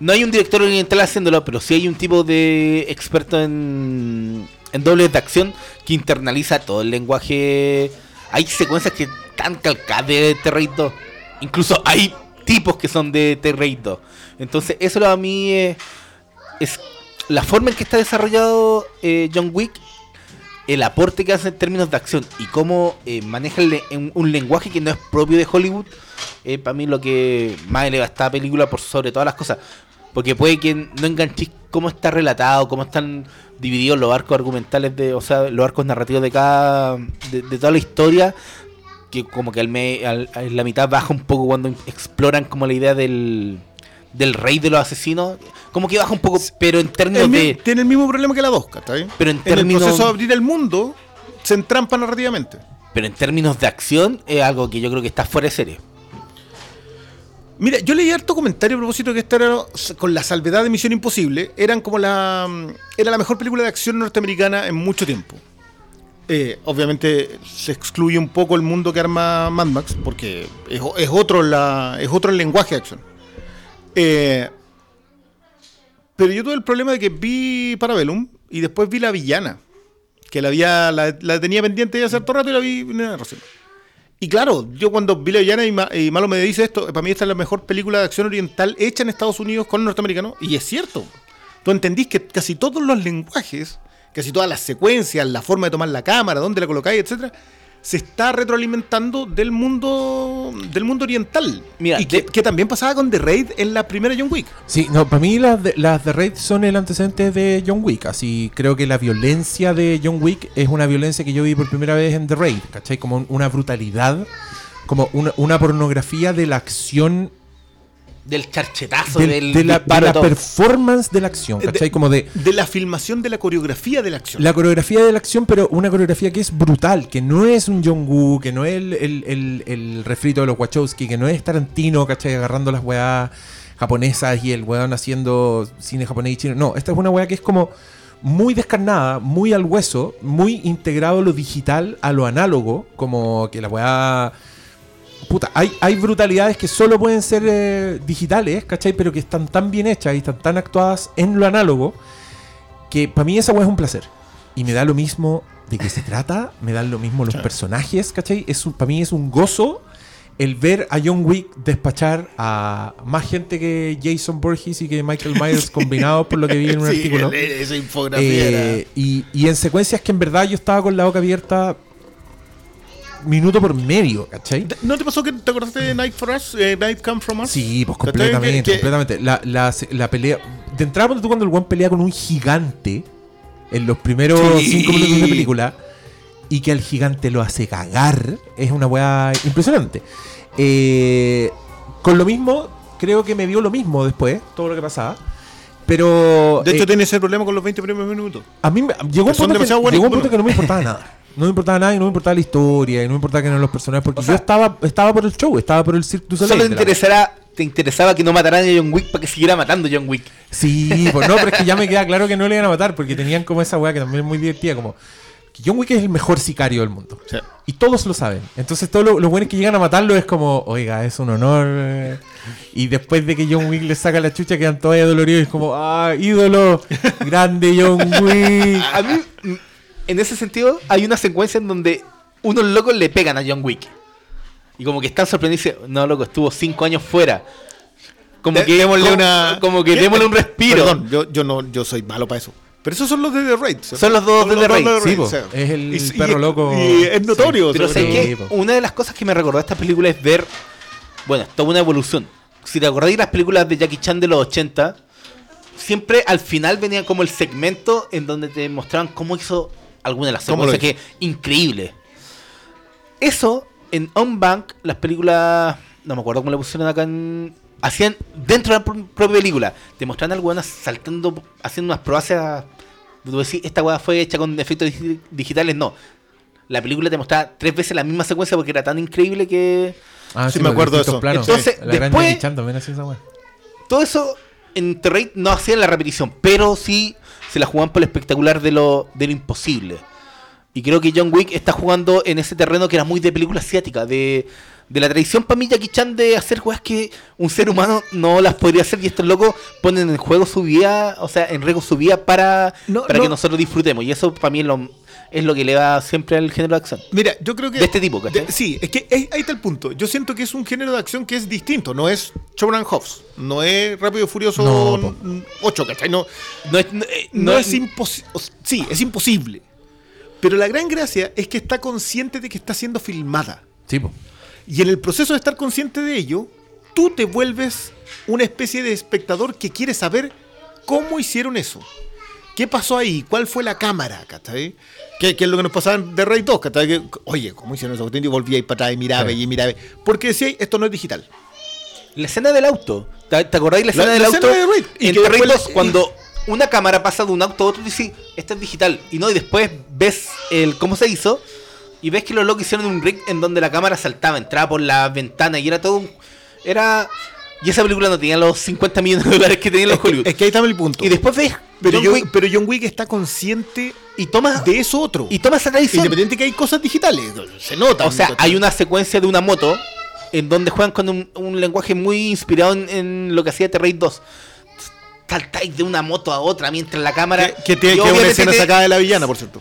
Speaker 3: no hay un director oriental haciéndolo, pero sí hay un tipo de experto en, en dobles de acción que internaliza todo el lenguaje. Hay secuencias que están calcadas de 2. Incluso hay tipos que son de 2. Entonces, eso a mí eh, es la forma en que está desarrollado eh, John Wick el aporte que hace en términos de acción y cómo eh, maneja en un lenguaje que no es propio de Hollywood, es para mí lo que más eleva esta película por sobre todas las cosas. Porque puede que no enganchéis cómo está relatado, cómo están divididos los arcos argumentales, de, o sea, los arcos narrativos de cada. de, toda la historia, que como que al me, al- en la mitad baja un poco cuando exploran como la idea del, del rey de los asesinos. Como que baja un poco, pero en términos
Speaker 2: El mi-
Speaker 3: de.
Speaker 2: Tiene el mismo problema que la 2, ¿cachai?
Speaker 3: Pero en
Speaker 2: el
Speaker 3: términos-
Speaker 2: proceso de abrir el mundo, se entrampa narrativamente.
Speaker 3: Pero en términos de acción, es algo que yo creo que está fuera de serie.
Speaker 2: Mira, yo leí harto comentario a propósito que esta era con la salvedad de Misión Imposible, eran como la mm, era la mejor película de acción norteamericana en mucho tiempo. Eh, obviamente se excluye un poco el mundo que arma Mad Max porque es, es otro la es otro el lenguaje de acción. Eh, pero yo tuve el problema de que vi Parabellum y después vi La Villana, que la había la, tenía pendiente de hace harto rato y la vi. Y claro, yo cuando vi La Villana y Malo me dice esto, para mí esta es la mejor película de acción oriental hecha en Estados Unidos con norteamericanos, y es cierto. Tú entendís que casi todos los lenguajes, casi todas las secuencias, la forma de tomar la cámara, dónde la colocáis, etcétera, se está retroalimentando del mundo del mundo oriental.
Speaker 3: Mira,
Speaker 2: y que,
Speaker 3: de-
Speaker 2: que también pasaba con The Raid en la primera John Wick.
Speaker 1: Sí, no, para mí las de, las de Raid son el antecedente de John Wick. Así creo que la violencia de John Wick es una violencia que yo vi por primera vez en The Raid, ¿cachai? Como un- una brutalidad, como una, una pornografía de la acción,
Speaker 3: Del charchetazo,
Speaker 1: del-
Speaker 3: del
Speaker 1: de la, de performance de la acción,
Speaker 2: De-
Speaker 1: ¿cachai? Como de
Speaker 2: De la filmación de la coreografía de la acción.
Speaker 1: la coreografía de la acción, pero una coreografía que es brutal, que no es un John Woo, que no es el, el, el- el refrito de los Wachowski, que no es Tarantino, ¿cachai? Agarrando las weas japonesas y el weón haciendo cine japonés y chino. No, esta es una wea que es como muy descarnada, muy al hueso, muy integrado lo digital a lo análogo, como que la weá... Puta, hay, hay brutalidades que solo pueden ser eh, digitales, ¿cachai? Pero que están tan bien hechas y están tan actuadas en lo análogo que para mí esa weá es un placer. Y me da lo mismo de qué se trata, me dan lo mismo los personajes, ¿cachai? Es para mí es un gozo el ver a John Wick despachar a más gente que Jason Borges y que Michael Myers combinados por lo que vi en un
Speaker 2: Sí,
Speaker 1: artículo.
Speaker 2: el- esa infografía
Speaker 1: Eh, y en secuencias que en verdad yo estaba con la boca abierta minuto por medio, ¿cachai?
Speaker 2: ¿No te pasó que te acordaste de Night for Us? eh, Night Come From Us?
Speaker 1: Sí, pues completamente,
Speaker 2: Que-
Speaker 1: completamente. La, la, la pelea. De entrada, ponte tú cuando el one pelea con un gigante en los primeros
Speaker 2: Sí.
Speaker 1: cinco minutos de película y que al gigante lo hace cagar, es una weá impresionante. Eh, con lo mismo, creo que me dio lo mismo después, todo lo que pasaba. Pero.
Speaker 2: De hecho,
Speaker 1: eh,
Speaker 2: tiene ese problema con los 20 primeros minutos.
Speaker 1: a mí me- llegó un punto, que, llegó un punto que no me importaba nada. No me importaba nada y no me importaba la historia y no me importaba que eran los personajes. Porque yo estaba, estaba por el show, estaba por el Cirque du
Speaker 3: Solo
Speaker 1: Soleil
Speaker 3: te
Speaker 1: de la
Speaker 3: interesará, te interesaba que no mataran a John Wick para que siguiera matando a John Wick.
Speaker 1: Sí, pues no, pero es que ya me queda claro que no le iban a matar porque tenían como esa weá que también es muy divertida, como que John Wick es el mejor sicario del mundo.
Speaker 2: Sí.
Speaker 1: Y todos lo saben. Entonces todos los lo buenos que llegan a matarlo es como, oiga, es un honor. eh". Y después de que John Wick le saca la chucha quedan todos ahí doloridos y es como, ah, ídolo, grande John Wick.
Speaker 3: A mí, en ese sentido, hay una secuencia en donde unos locos le pegan a John Wick. Y como que están sorprendidos y dicen, no, loco, estuvo cinco años fuera. Como
Speaker 2: De-
Speaker 3: que,
Speaker 2: démosle una-
Speaker 3: como que
Speaker 2: ¿Qué?
Speaker 3: démosle un respiro.
Speaker 2: Perdón, yo, yo, no, yo soy malo para eso. Pero esos son los de The Raid.
Speaker 3: Son los dos de The Raid.
Speaker 1: Sí, po,
Speaker 2: o sea.
Speaker 1: es el
Speaker 2: Y- y-
Speaker 1: perro loco.
Speaker 2: Y es notorio.
Speaker 3: Pero.
Speaker 1: Sí, po.
Speaker 3: Una de las cosas que me recordó esta película es ver, bueno, es toda una evolución. Si te acordáis las películas de Jackie Chan de los 80, siempre al final venía como el segmento en donde te mostraban cómo hizo alguna de las
Speaker 2: ¿Cómo lo
Speaker 3: secuencias que increíble. Eso en On Bank, las películas, no me acuerdo cómo le pusieron acá en hacían dentro de la pro- propia película, te mostraban algunas saltando haciendo unas pruebas tú decís, esta weá fue hecha con efectos digi- digitales, no. La película te mostraba tres veces la misma secuencia porque era tan increíble que
Speaker 1: Ah,
Speaker 2: Sí, me
Speaker 1: los
Speaker 2: acuerdo de eso.
Speaker 1: planos.
Speaker 3: Entonces,
Speaker 1: la gran
Speaker 3: después- todo eso en Terrain no hacían la repetición, pero sí se la jugaban por lo espectacular de lo, de lo imposible. Y creo que John Wick está jugando en ese terreno que era muy de película asiática, de, de la tradición para mí Jackie Chan de hacer juegas que un ser humano no las podría hacer y estos locos ponen en juego su vida, o sea, en riesgo su vida para,
Speaker 2: No,
Speaker 3: para
Speaker 2: no.
Speaker 3: que nosotros disfrutemos. Y eso para mí es lo, es lo que le va siempre al género de acción.
Speaker 2: Mira, yo creo que.
Speaker 3: De este tipo, ¿cachai?
Speaker 2: de- sí, es que ahí está el punto. Yo siento que es un género de acción que es distinto. No es Showman Hobbs. No es Rápido y Furioso
Speaker 1: No, po.
Speaker 2: 8, ¿cachai? No,
Speaker 3: No es, no, eh,
Speaker 2: no,
Speaker 3: no
Speaker 2: es imposible. Sí, es imposible. Pero la gran gracia es que está consciente de que está siendo filmada.
Speaker 1: Sí, po.
Speaker 2: Y en el proceso de estar consciente de ello, tú te vuelves una especie de espectador que quiere saber cómo hicieron eso. ¿Qué pasó ahí? ¿Cuál fue la cámara? ¿Cachai? ¿Qué, qué es lo que nos pasaba The Raid 2? ¿cachai? Oye, ¿cómo hicieron eso? Y volvía ahí para atrás y miraba
Speaker 1: Sí.
Speaker 2: y miraba. Porque decía, esto no es digital.
Speaker 3: La escena del auto. ¿Te, te acordáis la
Speaker 2: La-
Speaker 3: escena del
Speaker 2: la
Speaker 3: auto?
Speaker 2: escena de. Y
Speaker 3: en
Speaker 2: que después-
Speaker 3: 2, cuando una cámara pasa de un auto a otro, dices, esto es digital. Y no, y después ves el cómo se hizo. Y ves que los locos hicieron un rig en donde la cámara saltaba, entraba por la ventana y era todo un. Era. Y esa película no tenía los 50 millones de dólares que tenían los
Speaker 2: Es que,
Speaker 3: Hollywood.
Speaker 2: es que ahí está mi punto.
Speaker 3: y después ves.
Speaker 2: pero,
Speaker 3: John
Speaker 2: John,
Speaker 3: Wick
Speaker 2: pero John Wick está consciente
Speaker 3: y toma.
Speaker 2: de eso otro.
Speaker 3: y toma esa tradición.
Speaker 2: Independiente que hay cosas digitales. Se nota.
Speaker 3: O sea, hay una secuencia de una moto en donde juegan con un, un lenguaje muy inspirado en, en lo que hacía Raid 2. Saltáis de una moto a otra mientras la cámara.
Speaker 2: Que, tiene- que una escena
Speaker 3: te-
Speaker 2: sacada de la villana, por cierto.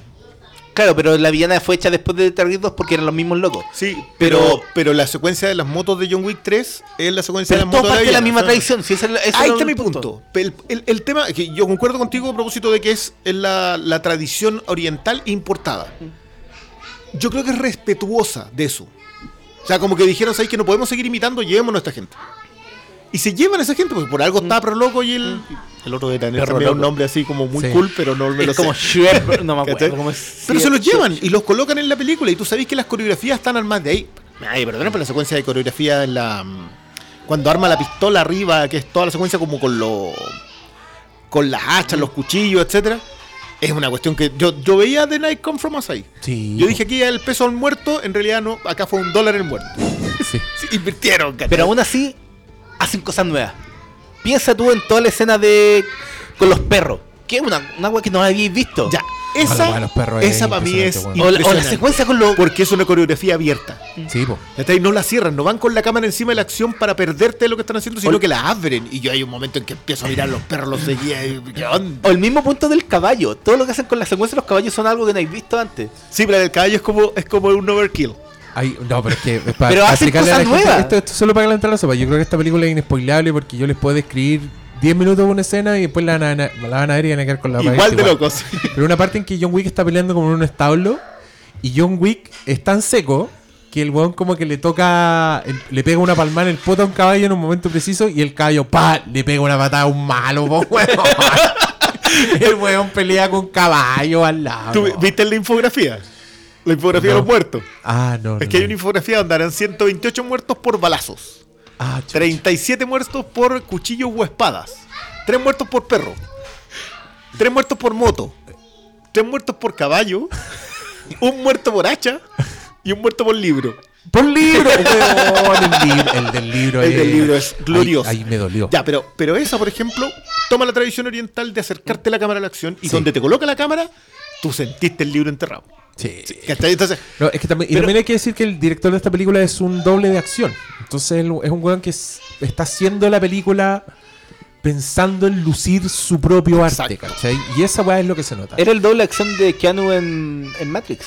Speaker 3: Claro, pero la villana fue hecha después de Raid 2 porque eran los mismos locos.
Speaker 2: Sí, pero,
Speaker 3: Pero-
Speaker 2: pero la secuencia de las motos de John Wick 3 es la secuencia de las motos
Speaker 3: de la
Speaker 2: villana,
Speaker 3: misma
Speaker 2: o sea,
Speaker 3: tradición. Si ese es el- ese
Speaker 2: Ahí
Speaker 3: es
Speaker 2: está mi punto. El, el- el tema, que yo concuerdo contigo a propósito de que es, es la, la tradición oriental importada. Yo creo que es respetuosa de eso. O sea, como que dijeron, ¿sabes que no podemos seguir imitando? Llevémonos a esta gente. Y se llevan a esa gente, porque por algo está Perro Loco y el, el otro de
Speaker 3: Perro
Speaker 2: también un nombre así como muy
Speaker 1: Sí.
Speaker 2: cool, pero no me lo
Speaker 3: Es como. Shrek, no me acuerdo cómo es.
Speaker 2: Pero se los llevan y los colocan en la película y tú sabes que las coreografías están armadas de ahí. Ay, perdón, pero la secuencia de coreografía en la mm, cuando arma la pistola arriba, que es toda la secuencia como con los con las hachas, los cuchillos, etcétera. Es una cuestión que yo, yo veía The Night Come From Us ahí.
Speaker 1: Sí.
Speaker 2: Yo dije aquí el peso al muerto, en realidad no, acá fue un dólar el muerto.
Speaker 1: Sí.
Speaker 2: Sí, invirtieron, ¿cachai?
Speaker 3: Pero aún así, hacen cosas nuevas. Piensa tú en toda la escena de. con los perros. Que es una, una wea que no habíais visto.
Speaker 2: ya, esa,
Speaker 1: es
Speaker 2: esa para mí es
Speaker 3: O la, o la
Speaker 2: impresionante.
Speaker 3: secuencia con los.
Speaker 2: porque es una coreografía abierta.
Speaker 1: Sí, po.
Speaker 2: No la cierran, no van con la cámara encima de la acción para perderte lo que están haciendo, sino que la abren. Y yo hay un momento en que empiezo a mirar los perros, los seguía. y, ¿Qué onda?
Speaker 3: O el mismo punto del caballo. Todo lo que hacen con la secuencia de los caballos son algo que no habéis visto antes.
Speaker 2: Sí, pero el caballo es como, es como un overkill.
Speaker 1: No, pero es que para,
Speaker 3: Pero hacen cosas nuevas.
Speaker 1: Esto, esto es solo para calentar la sopa. Yo creo que esta película es inespoilable porque yo les puedo describir 10 minutos de una escena y después la van a, la van a ver y van a quedar con la
Speaker 2: Igual de locos.
Speaker 1: Pero una parte en que John Wick está peleando como en un establo y John Wick es tan seco que el weón como que le toca, le pega una palmada en el poto a un caballo en un momento preciso y el caballo, pa, le pega una patada a un malo, po, weón. el weón pelea con caballo al lado.
Speaker 2: ¿Tú viste la infografía? La infografía
Speaker 1: No.
Speaker 2: de los muertos.
Speaker 1: Ah, no.
Speaker 2: Es
Speaker 1: no,
Speaker 2: que hay una infografía donde harán 128 muertos por balazos.
Speaker 1: Ah, chucha.
Speaker 2: 37 muertos por cuchillos o espadas. 3 muertos por perro. 3 muertos por moto. 3 muertos por caballo. Un muerto por hacha. Y un muerto por libro.
Speaker 1: Por libro, el, libro el del libro
Speaker 2: El del libro es glorioso.
Speaker 1: Ahí, ahí me dolió.
Speaker 2: Ya, pero, pero esa, por ejemplo, toma la tradición oriental de acercarte la cámara a la acción y
Speaker 1: Sí.
Speaker 2: donde te coloca la cámara, tú sentiste el libro enterrado.
Speaker 1: Sí.
Speaker 2: ¿Cachai? Entonces,
Speaker 1: No, es que también, y
Speaker 2: Pero-
Speaker 1: también hay que decir que el director de esta película es un doble de acción. Entonces es un weón que es- está haciendo la película pensando en lucir su propio arte,
Speaker 2: Exacto.
Speaker 1: ¿cachai? Y esa weá es lo que se nota.
Speaker 3: Era el doble acción de Keanu en, en Matrix.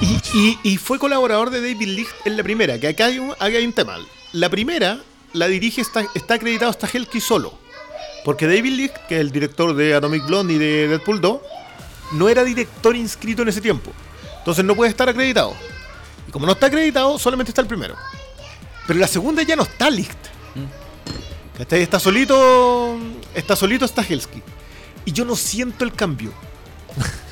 Speaker 2: Y, y- y fue colaborador de David Licht en la primera, que acá hay un, acá hay un tema. La primera la dirige, está, está acreditado hasta Helki solo. Porque David Licht, que es el director de Atomic Blonde y de Deadpool 2, no era director inscrito en ese tiempo. Entonces no puede estar acreditado. Y como no está acreditado, solamente está el primero. Pero la segunda ya no está Licht. ¿Cachai? Está solito. Está solito Stahelski. Y yo no siento el cambio.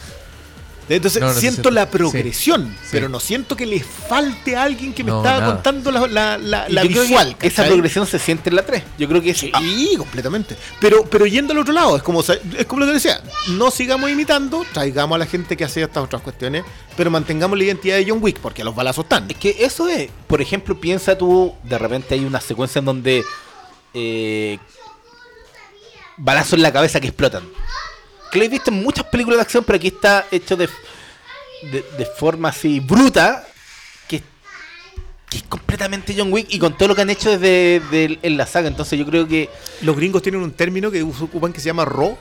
Speaker 2: Entonces
Speaker 1: No, no se
Speaker 2: siento la progresión,
Speaker 1: Sí.
Speaker 2: pero no siento que le falte a alguien que me estaba
Speaker 1: nada.
Speaker 2: contando la, la, la,
Speaker 3: que
Speaker 2: visual.
Speaker 3: esa progresión se siente en la 3. Yo creo que sí.
Speaker 2: Sí, completamente. Pero, pero yendo al otro lado, es como, es como lo que decía, no sigamos imitando, traigamos a la gente que hace estas otras cuestiones, pero mantengamos la identidad de John Wick, porque los balazos están.
Speaker 3: Es que eso es, por ejemplo, piensa tú, de repente hay una secuencia en donde eh, balazos en la cabeza que explotan. Que lo he visto en muchas películas de acción, pero aquí está hecho de, de, de forma así bruta, que, que es completamente John Wick y con todo lo que han hecho desde de- en la saga. Entonces yo creo que
Speaker 2: Los gringos tienen un término que ocupan que se llama raw,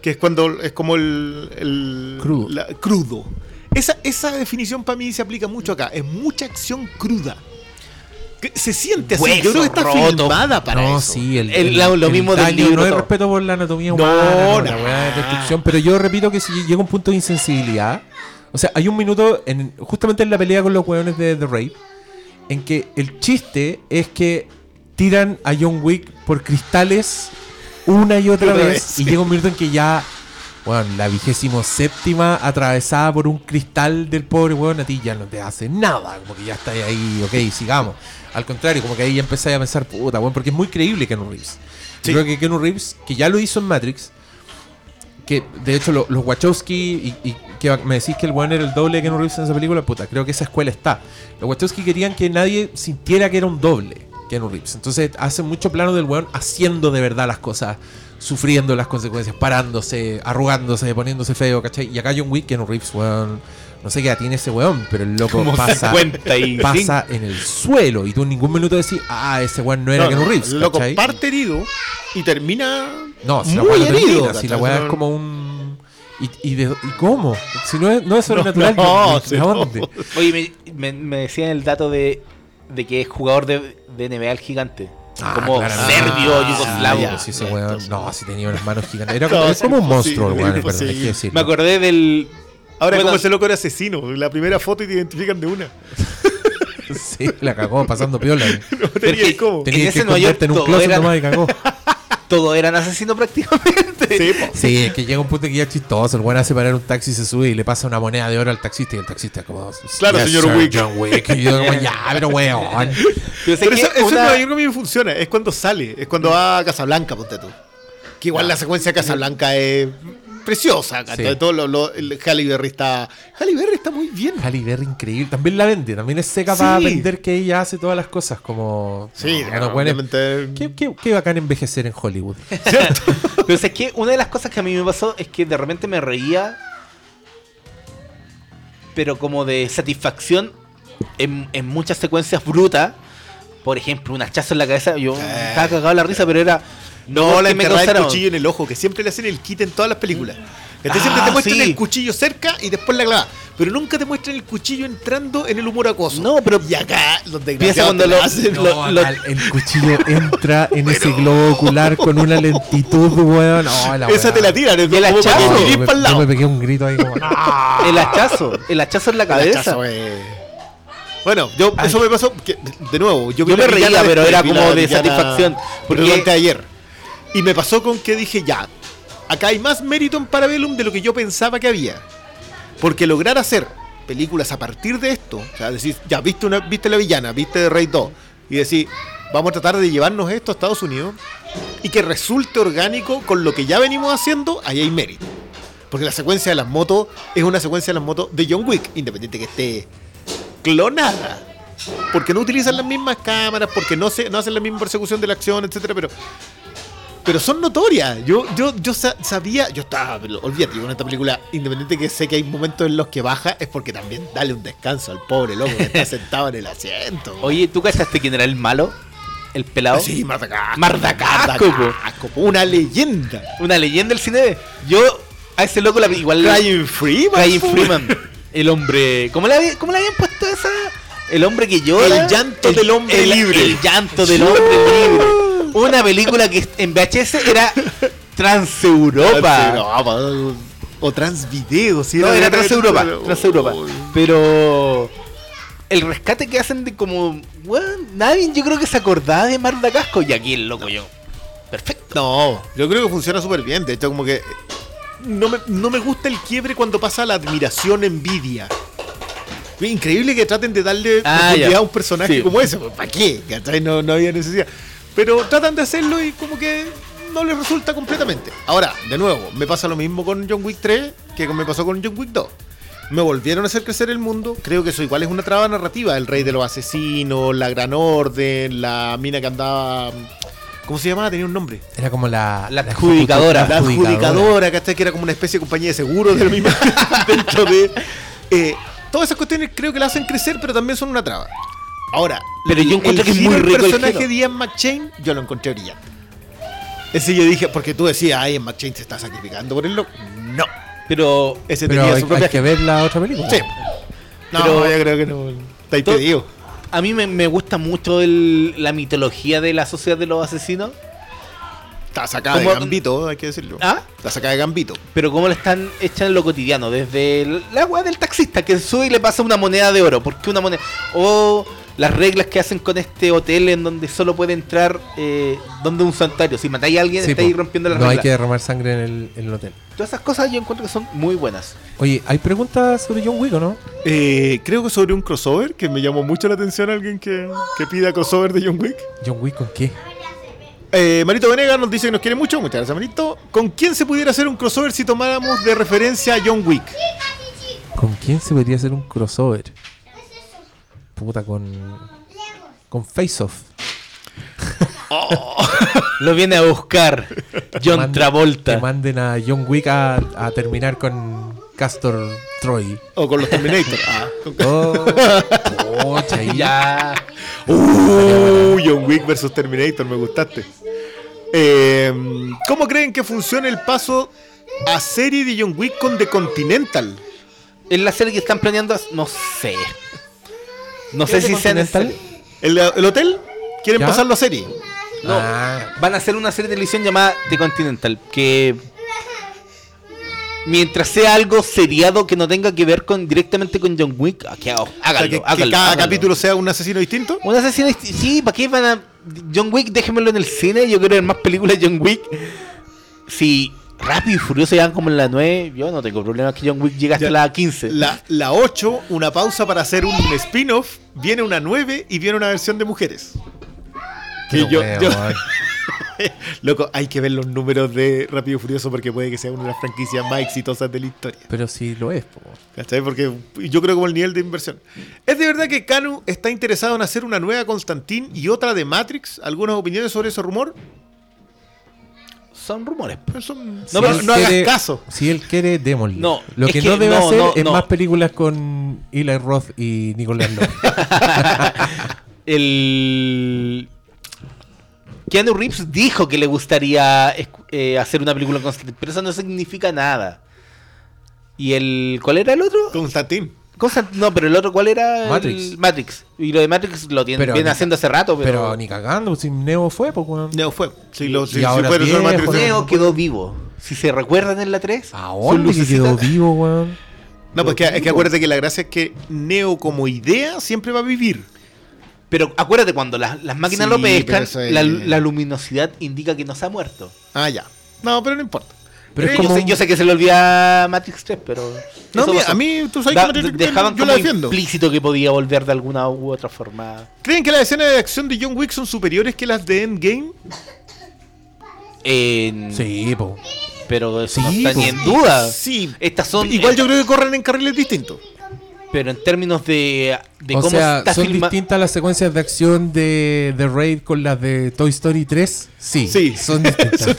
Speaker 2: que es cuando es como el, el-
Speaker 1: Crudo.
Speaker 2: la- crudo. Esa, esa definición para mí se aplica mucho acá. Es mucha acción cruda. Se siente así.
Speaker 3: Hueso
Speaker 2: Yo creo que está
Speaker 3: roto.
Speaker 2: filmada para
Speaker 1: no,
Speaker 2: eso.
Speaker 1: sí, el,
Speaker 3: El- lo- lo mismo del libro,
Speaker 1: No hay respeto por la anatomía humana, no, la destrucción, pero yo repito que si llega un punto de insensibilidad, o sea, hay un minuto, en, justamente en la pelea con los hueones de The Raid, en que el chiste es que tiran a John Wick por cristales una y otra
Speaker 2: Otra
Speaker 1: vez,
Speaker 2: vez,
Speaker 1: y llega un minuto en que ya, bueno, la vigésimo séptima atravesada por un cristal del pobre hueón, a ti ya no te hace nada, como que ya está ahí, ok, sigamos. Al contrario, como que ahí ya empecé a pensar, puta, bueno, porque es muy creíble Keanu Reeves.
Speaker 2: Sí.
Speaker 1: Yo creo que Keanu Reeves, que ya lo hizo en Matrix, que de hecho lo- los Wachowski, y, y que me decís que el weón era el doble de Keanu Reeves en esa película, puta, creo que esa escuela está. Los Wachowski querían que nadie sintiera que era un doble Keanu Reeves. Entonces hacen mucho plano del weón haciendo de verdad las cosas, sufriendo las consecuencias, parándose, arrugándose, poniéndose feo, ¿cachai? Y acá John Wick, Keanu Reeves, weón, no sé qué edad tiene ese weón, pero el loco
Speaker 3: Como
Speaker 1: pasa,
Speaker 3: 55.
Speaker 1: pasa en el suelo y tú en ningún minuto decís, ah, ese weón no era
Speaker 2: No,
Speaker 1: Keanu
Speaker 2: no,
Speaker 1: Reeves,
Speaker 2: el loco
Speaker 1: ¿cachai?
Speaker 2: parte herido y termina
Speaker 1: No, si la
Speaker 2: muy
Speaker 1: weá no
Speaker 2: herido.
Speaker 1: termina, si la weá es como un. ¿Y, y, de- ¿y cómo? Si no es, no es sobrenatural,
Speaker 2: no,
Speaker 1: ¿de-
Speaker 2: sí,
Speaker 1: ¿de
Speaker 2: no.
Speaker 1: dónde?
Speaker 3: Oye, me, me, me decían el dato de, de que es jugador de, de NBA el gigante. Como
Speaker 1: claramente.
Speaker 3: serbio,
Speaker 1: Ah,
Speaker 3: yugoslavo.
Speaker 1: ya, ese weón- no, si tenía unas manos gigantes. Era como, es
Speaker 2: es
Speaker 1: como un monstruo, el weón, en
Speaker 2: imposible.
Speaker 1: hay que decirlo.
Speaker 3: Me acordé del.
Speaker 2: Ahora
Speaker 3: Bueno,
Speaker 2: como ese loco era asesino. La primera foto y te identifican de una.
Speaker 1: Sí, la cagó pasando piola.
Speaker 2: No tenía
Speaker 3: que-
Speaker 2: cómo.
Speaker 3: En
Speaker 1: Tenía que
Speaker 3: ese Nueva York
Speaker 1: en un closet
Speaker 3: era-
Speaker 1: nomás y cagó.
Speaker 3: Todos eran asesinos prácticamente.
Speaker 2: Sí.
Speaker 1: Sí, es que llega un punto que ya es chistoso. El weón hace parar un taxi, se sube y le pasa una moneda de oro al taxista y el taxista como...
Speaker 2: Claro, señor
Speaker 1: sir,
Speaker 2: Wick".
Speaker 1: John Wick. Y yo como, ya, pero weón.
Speaker 3: Pero que
Speaker 2: eso, eso
Speaker 3: una-
Speaker 2: Nueva York a mí me funciona. Es cuando sale. Es cuando va a Casablanca, ponte tú. Que igual la secuencia de Casablanca es preciosa.
Speaker 1: Sí.
Speaker 2: Sí. Todo lo, lo- el Halle Berry está... Halle Berry está muy bien.
Speaker 1: Halle Berry increíble. También la vende. También es seca para vender que ella hace todas las cosas. Como.
Speaker 2: Sí,
Speaker 1: No,
Speaker 2: no,
Speaker 1: bueno,
Speaker 2: obviamente-
Speaker 1: qué, qué, qué bacán envejecer en Hollywood.
Speaker 3: Pero es que una de las cosas que a mí me pasó es que de repente me reía, pero como de satisfacción en, en muchas secuencias brutas. Por ejemplo, un hachazo en la cabeza. Yo estaba cagado de la risa, pero era.
Speaker 2: No, la enterrada del
Speaker 3: causaron-
Speaker 2: cuchillo en el ojo, que siempre le hacen el kit en todas las películas. ¿Cachai? Siempre
Speaker 3: Ah,
Speaker 2: te muestran
Speaker 3: sí.
Speaker 2: el cuchillo cerca y después la clavada. Pero nunca te muestran el cuchillo entrando en el humor acoso.
Speaker 3: No, pero
Speaker 2: Y acá, los
Speaker 3: piensa
Speaker 2: desgraciados
Speaker 3: cuando lo,
Speaker 2: hacen.
Speaker 3: lo- lo-
Speaker 1: Al- el cuchillo entra en ese globo ocular con una lentitud, weón. No, la
Speaker 2: Esa te la tiran,
Speaker 3: el
Speaker 2: para que
Speaker 3: hachazo.
Speaker 1: Yo me,
Speaker 2: para el
Speaker 1: yo
Speaker 2: lado.
Speaker 1: me pegué un grito ahí como.
Speaker 3: El hachazo, el hachazo en la
Speaker 2: El
Speaker 3: cabeza.
Speaker 2: hachazo, eh. Bueno, yo, eso me pasó, que, de nuevo, yo, vi
Speaker 3: Yo me reía, pero era como de satisfacción, porque-
Speaker 2: durante ayer. Y me pasó con que dije, ya, acá hay más mérito en Parabellum de lo que yo pensaba que había. Porque lograr hacer películas a partir de esto, o sea, decir, ya, viste, una, viste la villana, viste Raid 2, y decir, vamos a tratar de llevarnos esto a Estados Unidos y que resulte orgánico con lo que ya venimos haciendo, ahí hay mérito. Porque la secuencia de las motos es una secuencia de las motos de John Wick, independiente que esté clonada. Porque no utilizan las mismas cámaras, porque no, se, no hacen la misma persecución de la acción, etcétera, pero pero son notorias. Yo yo yo sa- sabía, yo estaba, olvídate, con esta película, independiente que sé que hay momentos en los que baja, es porque también dale un descanso al pobre loco que está sentado en el asiento.
Speaker 3: Oye, ¿tú cachaste quién era el malo? El pelado.
Speaker 2: sí, Marta Casco.
Speaker 3: Marta Casco, po.
Speaker 2: Casco, po, una leyenda.
Speaker 3: Una leyenda del cine. Yo a ese loco la igual
Speaker 2: Ryan Freeman.
Speaker 3: Ryan. Freeman. El hombre. ¿Cómo le, había- cómo le habían puesto esa? El hombre que llora.
Speaker 2: El llanto del hombre
Speaker 3: el-
Speaker 2: libre.
Speaker 3: El llanto del hombre libre. Una película que en VHS era Transeuropa.
Speaker 2: Transeuropa, O Transvideo, sí.
Speaker 3: No, era Transeuropa.
Speaker 2: Pero-
Speaker 3: Transeuropa. Pero. El rescate que hacen de como. Nadie yo creo que se acordaba de Marta Casco. Y aquí el loco yo. Perfecto.
Speaker 2: No, yo creo que funciona súper bien. De hecho, como que. No me, no me gusta el quiebre cuando pasa la admiración envidia. Increíble que traten de darle
Speaker 3: Ah,
Speaker 2: a un personaje
Speaker 3: Sí.
Speaker 2: como ese. ¿Para qué? No, no había necesidad. Pero tratan de hacerlo y como que no les resulta completamente. Ahora, de nuevo, me pasa lo mismo con John Wick 3 que me pasó con John Wick 2. Me volvieron a hacer crecer el mundo. Creo que eso igual es una traba narrativa. El rey de los asesinos, la gran orden, la mina que andaba... ¿Cómo se llamaba? Tenía un nombre.
Speaker 1: Era como la.
Speaker 3: La adjudicadora.
Speaker 2: La adjudicadora, ¿cachai? Que era como una especie de compañía de seguros de la misma dentro de. eh, todas esas cuestiones creo que la hacen crecer, pero también son una traba. Ahora,
Speaker 3: Pero yo encuentro que es muy rico el
Speaker 2: personaje de Ian McShane, yo lo encontré brillante. Ese yo dije, porque tú decías, ay, Ian McShane se está sacrificando por el loco. No.
Speaker 3: Pero.
Speaker 2: Ese
Speaker 1: Pero
Speaker 2: tenía
Speaker 1: hay,
Speaker 2: su
Speaker 1: hay
Speaker 2: propia.
Speaker 1: que ver la otra película.
Speaker 2: Sí. No,
Speaker 3: Pero-
Speaker 2: yo creo que no. Está impedido.
Speaker 3: A mí me, me gusta mucho el- la mitología de la sociedad de los asesinos.
Speaker 2: Está sacada de Gambito, hay que decirlo.
Speaker 3: ¿Ah?
Speaker 2: Está sacada de Gambito.
Speaker 3: Pero cómo le están hechas en lo cotidiano, desde el, la weá del taxista que sube y le pasa una moneda de oro. ¿Por qué una moneda? O las reglas que hacen con este hotel en donde solo puede entrar eh, donde un santuario. Si matáis a alguien,
Speaker 1: Sí,
Speaker 3: estáis rompiendo las
Speaker 1: No hay
Speaker 3: reglas.
Speaker 1: que derramar sangre en el, en el hotel.
Speaker 3: Todas esas cosas yo encuentro que son muy buenas.
Speaker 1: Oye, ¿hay preguntas sobre John Wick o no?
Speaker 2: Eh, creo que sobre un crossover, que me llamó mucho la atención alguien que, que pida crossover de John Wick.
Speaker 1: ¿John Wick con qué?
Speaker 2: Eh, Marito Venegas nos dice que nos quiere mucho. Muchas gracias, Marito. ¿Con quién se pudiera hacer un crossover si tomáramos de referencia a John Wick?
Speaker 1: ¿Con quién se podría hacer un crossover? Puta, con. Con Face Off.
Speaker 3: Lo viene a buscar John
Speaker 1: Manden- Que
Speaker 3: Travolta.
Speaker 1: manden a John Wick a, a terminar con Castor Troy.
Speaker 2: O con los Terminator. Ah, con-
Speaker 1: Oh, ahí.
Speaker 3: Ya.
Speaker 2: Uh, John Wick versus Terminator, me gustaste. Eh, ¿Cómo creen que funciona el paso a serie de John Wick con The Continental?
Speaker 3: En la serie que están planeando, no sé. No sé si sea
Speaker 1: Continental?
Speaker 2: ¿El, el hotel? ¿Quieren
Speaker 1: ¿Ya?
Speaker 2: pasarlo a serie?
Speaker 3: No,
Speaker 1: Ah.
Speaker 3: van a hacer una serie de televisión llamada The Continental, que mientras sea algo seriado que no tenga que ver con directamente con John Wick, hago- háganlo,
Speaker 2: que, que
Speaker 3: háganlo,
Speaker 2: cada capítulo sea un asesino distinto.
Speaker 3: Un asesino, dist- sí, ¿para qué van a John Wick? Déjenmelo en el cine, yo quiero ver más películas de John Wick. Si Rápido y Furioso llegan como en la 9, yo no tengo problema que John Wick llegue hasta
Speaker 2: Ya,
Speaker 3: la 15.
Speaker 2: La, la 8, una pausa para hacer un spin-off. Viene una 9 y viene una versión de mujeres. Que yo- Loco, hay que ver los números de Rápido y Furioso porque puede que sea una de las franquicias más exitosas de la historia.
Speaker 1: Pero sí lo es, po.
Speaker 2: ¿Cachai? Porque yo creo como el nivel de inversión. ¿Es de verdad que Canu está interesado en hacer una nueva Constantine y otra de Matrix? ¿Algunas opiniones sobre ese rumor?
Speaker 3: Son rumores.
Speaker 2: No,
Speaker 1: Si
Speaker 2: no-
Speaker 1: él
Speaker 2: no hagas caso.
Speaker 1: Si él quiere, démosle.
Speaker 3: No,
Speaker 1: Lo
Speaker 3: es
Speaker 1: que,
Speaker 3: que
Speaker 1: no debe
Speaker 3: no,
Speaker 1: hacer
Speaker 3: no,
Speaker 1: es
Speaker 3: no.
Speaker 1: más películas con Eli Roth y Nicolás López.
Speaker 3: El. Keanu Reeves dijo que le gustaría eh, hacer una película con Constantine, pero eso no significa nada. ¿Y el cuál era el otro?
Speaker 2: Constantín.
Speaker 3: Constant- no, pero el otro cuál era? El
Speaker 1: Matrix.
Speaker 3: Matrix. Y lo de Matrix lo tienen,
Speaker 1: Pero
Speaker 3: viene
Speaker 1: ni-
Speaker 3: haciendo hace rato, pero,
Speaker 1: Pero ni cagando, si Neo fue, pues, weón.
Speaker 2: Neo fue. Sí, lo,
Speaker 1: Y
Speaker 2: sí, sí
Speaker 1: ahora
Speaker 2: fue,
Speaker 1: viejo,
Speaker 2: Matrix.
Speaker 1: ¿no?
Speaker 3: Neo quedó vivo. Si se recuerdan en la 3.
Speaker 1: ¿A
Speaker 3: su
Speaker 1: dónde que quedó vivo, weón?
Speaker 2: No, pues que, es que acuérdate que la gracia es que Neo como idea siempre va a vivir.
Speaker 3: Pero acuérdate, cuando las, las máquinas
Speaker 2: Sí,
Speaker 3: lo pescan,
Speaker 2: es-
Speaker 3: la, la luminosidad indica que no se ha muerto.
Speaker 2: Ah, ya. No, pero no importa.
Speaker 1: Pero es
Speaker 3: Eh,
Speaker 1: como
Speaker 3: yo, sé,
Speaker 1: un-
Speaker 3: yo sé que se le olvida Matrix 3, pero.
Speaker 2: No, mira, a mí, tú sabes
Speaker 3: Da-
Speaker 2: que Matrix
Speaker 3: dejaban
Speaker 2: yo
Speaker 3: como
Speaker 2: la defiendo.
Speaker 3: implícito que podía volver de alguna u otra forma.
Speaker 2: ¿Creen que las escenas de acción de John Wick son superiores que las de Endgame?
Speaker 3: En-
Speaker 1: Sí, po.
Speaker 3: Pero eso
Speaker 1: Sí,
Speaker 3: no está ni en duda.
Speaker 2: Sí.
Speaker 3: Estas son.
Speaker 2: Igual yo creo que corren en carriles distintos.
Speaker 3: Pero en términos de, de
Speaker 1: o
Speaker 3: cómo
Speaker 1: sea,
Speaker 3: está
Speaker 1: ¿son
Speaker 3: filma-
Speaker 1: distintas las secuencias de acción de, de Raid con las de Toy Story 3? Sí,
Speaker 2: Sí.
Speaker 1: son distintas.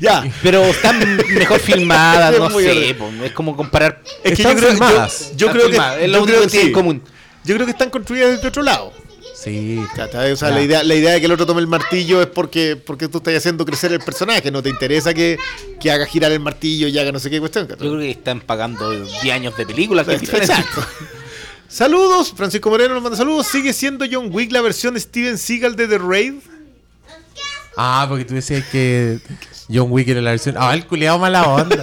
Speaker 2: Ya.
Speaker 3: Pero están mejor filmadas, no sé. es como comparar.
Speaker 2: Es que
Speaker 1: Están
Speaker 2: yo creo, yo,
Speaker 1: filmadas.
Speaker 2: yo
Speaker 3: Están
Speaker 2: creo que,
Speaker 3: es lo
Speaker 2: yo
Speaker 3: único
Speaker 2: creo
Speaker 3: que tienen
Speaker 2: sí.
Speaker 3: en común.
Speaker 2: Yo creo que están construidas desde otro lado.
Speaker 1: Sí.
Speaker 2: O sea, la idea, la idea de que el otro tome el martillo es porque, porque tú estás haciendo crecer el personaje. No te interesa que, que haga girar el martillo y haga no sé qué cuestión.
Speaker 3: Yo creo que están pagando 10 años de película. que.
Speaker 2: Exacto. Saludos, Francisco Moreno nos manda saludos. ¿Sigue siendo John Wick la versión Steven Seagal de The Raid?
Speaker 1: Ah, porque tú decías que John Wick era la versión. Ah, el culiado mala onda.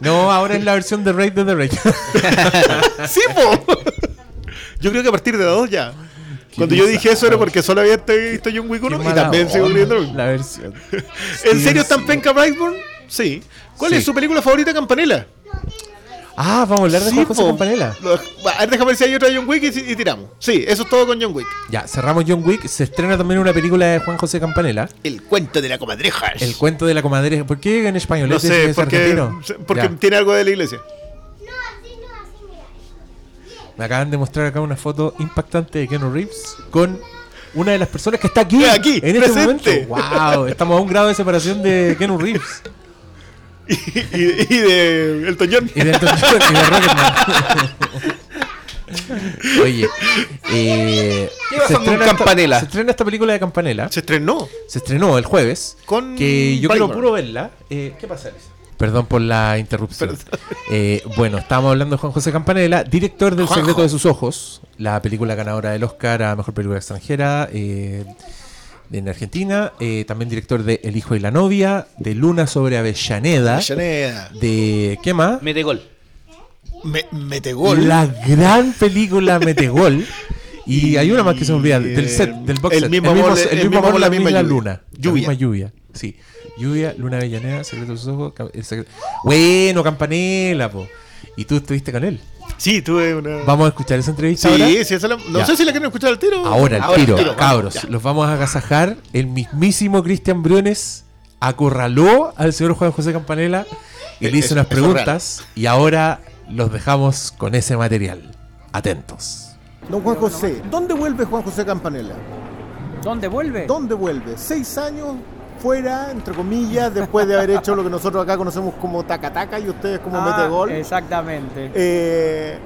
Speaker 1: No, ahora es la versión de Raid de The Raid.
Speaker 2: ¡Sí, po! Yo creo que a partir de la 2 ya. Cuando yo dije eso era porque solo había visto John Wick 1
Speaker 1: Qué
Speaker 2: y también sigo viendo.
Speaker 1: La versión.
Speaker 2: ¿En serio está en penca Brightburn? Sí. ¿Cuál
Speaker 1: Sí.
Speaker 2: es su película favorita, Campanella?
Speaker 1: Ah, vamos a hablar de
Speaker 2: Sí,
Speaker 1: Juan José. Campanella.
Speaker 2: Lo- A ver, déjame ver si hay otra de John Wick y, y tiramos. Sí, eso es todo con John Wick.
Speaker 1: Ya, cerramos John Wick. Se estrena también una película de Juan José Campanella.
Speaker 2: El cuento de la comadreja.
Speaker 1: El cuento de la comadreja. ¿Por qué en español?
Speaker 2: No
Speaker 1: ¿Este
Speaker 2: sé,
Speaker 1: es
Speaker 2: porque,
Speaker 1: argentino?
Speaker 2: porque
Speaker 1: Ya.
Speaker 2: tiene algo de la iglesia.
Speaker 1: Me acaban de mostrar acá una foto impactante de Keanu Reeves con una de las personas que está aquí,
Speaker 2: Aquí,
Speaker 1: en este
Speaker 2: presente.
Speaker 1: momento. ¡Wow! Estamos a un grado de separación de Keanu Reeves
Speaker 2: Y, y- y de Elton John.
Speaker 1: y de Elton John y de Rocketman. Oye, eh,
Speaker 3: ¿Qué pasó
Speaker 1: se, estrena esta,
Speaker 3: Campanella?
Speaker 1: se estrena esta película de Campanella.
Speaker 2: Se estrenó.
Speaker 1: Se estrenó el jueves.
Speaker 2: Con
Speaker 1: que yo quiero puro verla. Eh, ¿Qué pasa, Alicia? Perdón por la interrupción. Eh, bueno, estábamos hablando de Juan José Campanella, director del
Speaker 2: Juanjo.
Speaker 1: Secreto de sus Ojos, la película ganadora del Oscar a Mejor Película Extranjera eh, en Argentina. eh, también director de El Hijo y la Novia, de Luna sobre Avellaneda,
Speaker 2: Avellaneda.
Speaker 1: de... ¿Qué más?
Speaker 3: Mete gol.
Speaker 2: Me, metegol.
Speaker 1: La gran película Metegol. Y hay una más que se me olvida, del set, del box
Speaker 2: El
Speaker 1: set.
Speaker 2: mismo amor, el mismo amor,
Speaker 1: la
Speaker 2: la misma
Speaker 1: misma
Speaker 2: lluvia.
Speaker 1: luna.
Speaker 2: Lluvia.
Speaker 1: La misma lluvia, sí. Lluvia, Luna Avellaneda, Secreto de sus Ojos. Cam- el secreto- Bueno, Campanela, po. Y tú estuviste con él.
Speaker 2: Sí, tuve una.
Speaker 1: Vamos a escuchar esa entrevista
Speaker 2: Sí,
Speaker 1: ahora.
Speaker 2: sí, esa la- no
Speaker 1: Ya.
Speaker 2: sé si la quieren escuchar al tiro.
Speaker 1: Ahora, el
Speaker 2: Ahora,
Speaker 1: tiro, cabros.
Speaker 2: ya.
Speaker 1: Los vamos a agasajar. El mismísimo Cristian Briones acorraló al señor Juan José Campanella y
Speaker 2: Eh,
Speaker 1: le hizo
Speaker 2: eso-
Speaker 1: unas
Speaker 2: eso es
Speaker 1: preguntas. Y ahora los dejamos con ese material. Atentos.
Speaker 9: Don Juan José, ¿dónde vuelve Juan José Campanella?
Speaker 10: ¿Dónde vuelve?
Speaker 9: ¿Dónde vuelve? Seis años fuera, entre comillas, después de haber hecho lo que nosotros acá conocemos como tacataca y ustedes como
Speaker 10: Ah,
Speaker 9: metegol.
Speaker 10: Exactamente.
Speaker 9: Eh,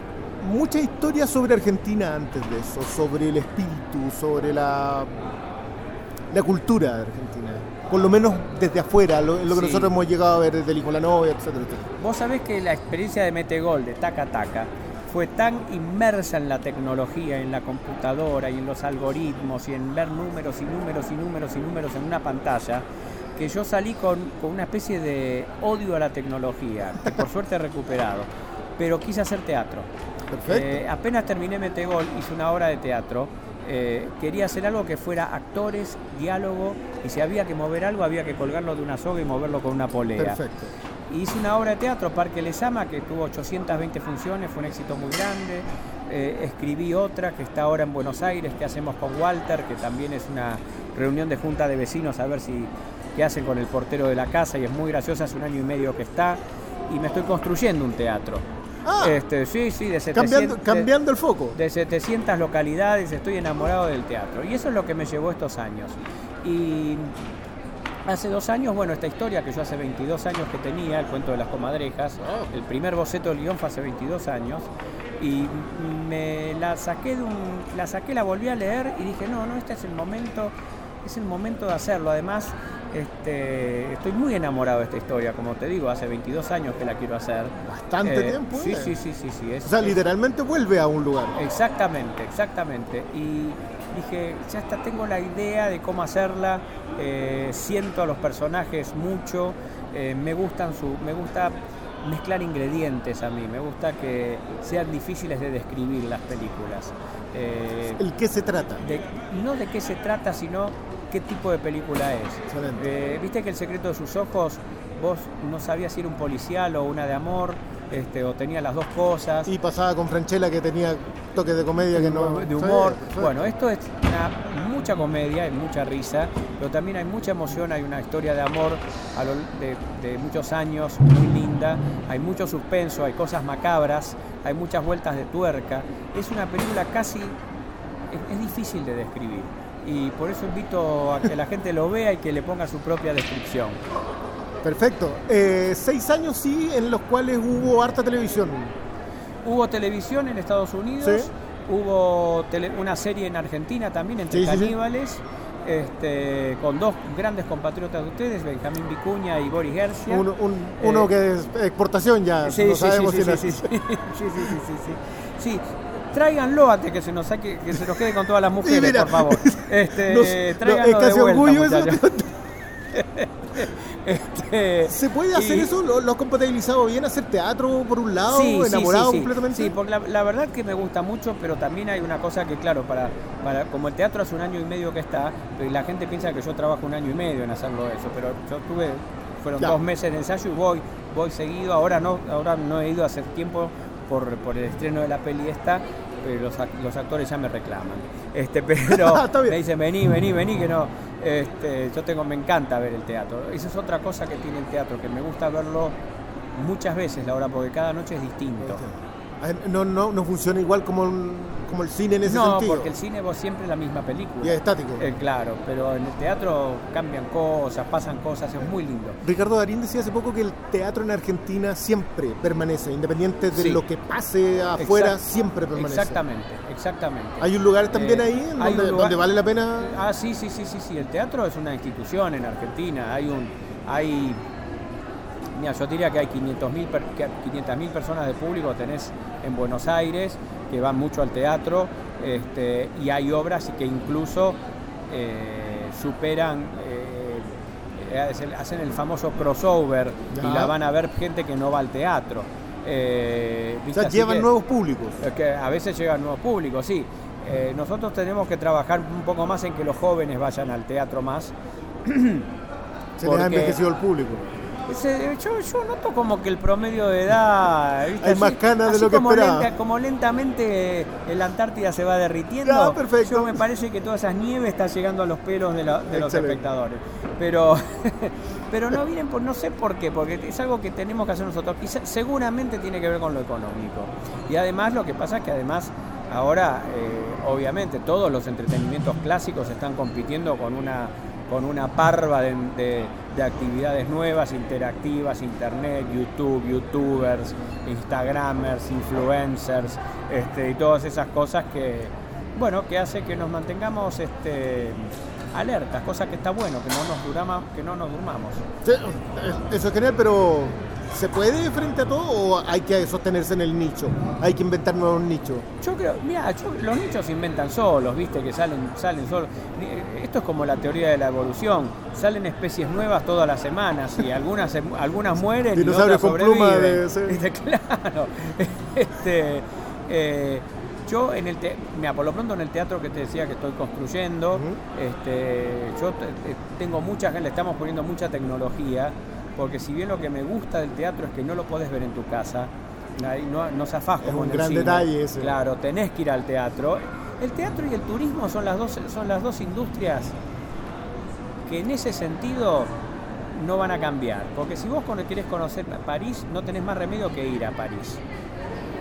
Speaker 9: mucha historia sobre Argentina antes de eso, sobre el espíritu, sobre la, la cultura de Argentina. Por lo menos desde afuera, lo, lo que
Speaker 10: Sí.
Speaker 9: nosotros hemos llegado a ver desde el hijo la novia, etcétera.
Speaker 10: Vos sabés que la experiencia de Metegol, de Taca Taca, fue tan inmersa en la tecnología, en la computadora y en los algoritmos y en ver números y números y números y números en una pantalla, que yo salí con, con una especie de odio a la tecnología, que por suerte he recuperado, pero quise hacer teatro. Eh, apenas terminé Metegol, hice una obra de teatro. eh, quería hacer algo que fuera actores, diálogo, y si había que mover algo, había que colgarlo de una soga y moverlo con una polea.
Speaker 9: Perfecto.
Speaker 10: Hice una obra de teatro, Parque Lesama, que tuvo 820 funciones, fue un éxito muy grande. Eh, escribí otra que está ahora en Buenos Aires, que hacemos con Walter, que también es una reunión de junta de vecinos a ver si qué hacen con el portero de la casa y es muy graciosa, hace un año y medio que está. Y me estoy construyendo un teatro.
Speaker 9: Ah,
Speaker 10: Este, sí, sí, de 700,
Speaker 9: cambiando, cambiando el foco.
Speaker 10: de 700 localidades, estoy enamorado del teatro. Y eso es lo que me llevó estos años. Y hace dos años, bueno, esta historia que yo hace 22 años que tenía, el cuento de las comadrejas, el primer boceto del guion fue hace 22 años. Y me la saqué de un. La saqué, la volví a leer y dije, no, no, este es el momento. es el momento de hacerlo. Además, este, estoy muy enamorado de esta historia, como te digo, hace 22 años que la quiero hacer.
Speaker 2: Bastante
Speaker 10: Eh,
Speaker 2: tiempo,
Speaker 10: Sí,
Speaker 2: eh.
Speaker 10: sí, sí, sí, sí. es-
Speaker 2: O sea,
Speaker 10: es-
Speaker 2: literalmente vuelve a un lugar.
Speaker 10: Exactamente, exactamente. Y dije, ya está, tengo la idea de cómo hacerla, eh, siento a los personajes mucho, eh, me gustan su, me gusta mezclar ingredientes a mí, me gusta que sean difíciles de describir las películas. Eh,
Speaker 2: ¿El qué se trata?
Speaker 10: de- no de qué se trata, sino qué tipo de película es. Viste que el secreto de sus ojos, vos no sabías si era un policial o una de amor, este, o tenía las dos cosas.
Speaker 2: Y pasaba con Franchella que tenía toques de comedia que no.
Speaker 10: de humor.
Speaker 2: Sí, sí.
Speaker 10: Bueno, esto es una- mucha comedia, hay mucha risa, pero también hay mucha emoción, hay una historia de amor a lo- de, de muchos años muy linda, hay mucho suspenso, hay cosas macabras, hay muchas vueltas de tuerca. Es una película casi, es, es difícil de describir. Y por eso invito a que la gente lo vea y que le ponga su propia descripción.
Speaker 2: Perfecto. Eh, seis años sí, en los cuales hubo harta televisión.
Speaker 10: Hubo televisión en Estados Unidos,
Speaker 2: Sí.
Speaker 10: hubo tele- una serie en Argentina también, entre
Speaker 2: Sí, sí, sí.
Speaker 10: caníbales, este, con dos grandes compatriotas de ustedes, Benjamín Vicuña y Boris Gersia.
Speaker 2: Uno, un- uno
Speaker 10: Eh,
Speaker 2: que es exportación ya.
Speaker 10: Sí,
Speaker 2: no
Speaker 10: sí,
Speaker 2: sabemos
Speaker 10: sí,
Speaker 2: si
Speaker 10: sí, sí, sí, sí, sí, tráiganlo antes que se nos saque, que se nos quede con todas las mujeres,
Speaker 2: mira,
Speaker 10: por favor. Este,
Speaker 2: nos- no, es
Speaker 10: tráiganlo de
Speaker 2: casi
Speaker 10: vuelta,
Speaker 2: orgullo eso.
Speaker 10: Este,
Speaker 2: ¿Se puede hacer
Speaker 10: y-
Speaker 2: eso? ¿Lo, lo has compatibilizado bien? ¿Hacer teatro por un lado?
Speaker 10: Sí,
Speaker 2: ¿Enamorado
Speaker 10: sí, sí.
Speaker 2: completamente?
Speaker 10: Sí, porque la, la verdad que me gusta mucho, pero también hay una cosa que, claro, para, para como el teatro hace un año y medio que está, y la gente piensa que yo trabajo un año y medio en hacerlo eso, pero yo tuve, fueron dos meses de ensayo y voy, voy seguido. Ahora no, ahora no he ido hace tiempo por, por el estreno de la peli esta, los, ac- los actores ya me reclaman. Este, pero
Speaker 2: bien.
Speaker 10: me dicen, vení, vení, vení, que no. Este, yo tengo, me encanta ver el teatro. Esa es otra cosa que tiene el teatro, que me gusta verlo muchas veces la hora, porque cada noche es distinto.
Speaker 2: Ah, No, no, no funciona igual como, un- como el cine en ese
Speaker 10: no,
Speaker 2: sentido.
Speaker 10: porque el cine vos siempre es la misma película.
Speaker 2: Y es estático.
Speaker 10: Eh, claro, pero en el teatro cambian cosas, pasan cosas, es muy lindo.
Speaker 2: Ricardo Darín decía hace poco que el teatro en Argentina siempre permanece, independiente de
Speaker 10: Sí.
Speaker 2: lo que pase afuera,
Speaker 10: Exact-
Speaker 2: siempre permanece.
Speaker 10: Exactamente, exactamente.
Speaker 2: Hay un lugar también
Speaker 10: Eh,
Speaker 2: ahí donde,
Speaker 10: lugar-
Speaker 2: donde vale la pena.
Speaker 10: Ah, sí, sí, sí, sí, sí. El teatro es una institución en Argentina. Hay un, hay, mira, yo diría que hay 500.000 mil personas de público tenés en Buenos Aires que van mucho al teatro este, y hay obras que incluso eh, superan, eh, hacen- hacen el famoso crossover
Speaker 2: Ya.
Speaker 10: y la van a ver gente que no va al teatro. Eh,
Speaker 2: O sea, llevan
Speaker 10: que-
Speaker 2: nuevos públicos.
Speaker 10: que a veces llegan nuevos públicos, sí. Eh, nosotros tenemos que trabajar un poco más en que los jóvenes vayan al teatro más.
Speaker 2: Se les ha envejecido el público.
Speaker 10: Se- yo, yo noto como que el promedio de edad. ¿viste?
Speaker 2: Hay más canas de lo que
Speaker 10: como
Speaker 2: esperaba.
Speaker 10: lenta- como lentamente el Antártida se va derritiendo.
Speaker 2: Ya, perfecto.
Speaker 10: Yo me parece que toda esa nieve está llegando a los pelos de, la- de los espectadores. Pero, pero no vienen por, no sé por qué, porque es algo que tenemos que hacer nosotros. Quizá- seguramente tiene que ver con lo económico. Y además lo que pasa es que además ahora, eh, obviamente, todos los entretenimientos clásicos están compitiendo con una con una parva de, de- de actividades nuevas, interactivas, internet, YouTube, youtubers, instagramers, influencers, este, y todas esas cosas que, bueno, que hace que nos mantengamos este, alertas, cosa que está bueno, que no nos durama, que no nos durmamos.
Speaker 2: Sí, Eso es genial, pero ¿se puede frente a todo o hay que sostenerse en el nicho? Hay que inventar nuevos nichos.
Speaker 10: Yo creo, mira, los nichos se inventan solos, viste, que salen, salen solos. Ni- Esto es como la teoría de la evolución. Salen especies nuevas todas las semanas y algunas, algunas mueren y otras
Speaker 2: con pluma
Speaker 10: sobreviven.
Speaker 2: de- sí.
Speaker 10: Viste, Claro. Este, eh, yo en el te- mira, por lo pronto en el teatro que te decía que estoy construyendo, este, yo te- te- tengo mucha gente, le estamos poniendo mucha tecnología, porque si bien lo que me gusta del teatro es que no lo podés ver en tu casa, no, no zafás
Speaker 2: Es
Speaker 10: como
Speaker 2: un
Speaker 10: en el
Speaker 2: gran
Speaker 10: cine.
Speaker 2: detalle ese.
Speaker 10: Claro, tenés que ir al teatro. El teatro y el turismo son las dos, son las dos industrias que en ese sentido no van a cambiar. Porque si vos querés conocer París, no tenés más remedio que ir a París.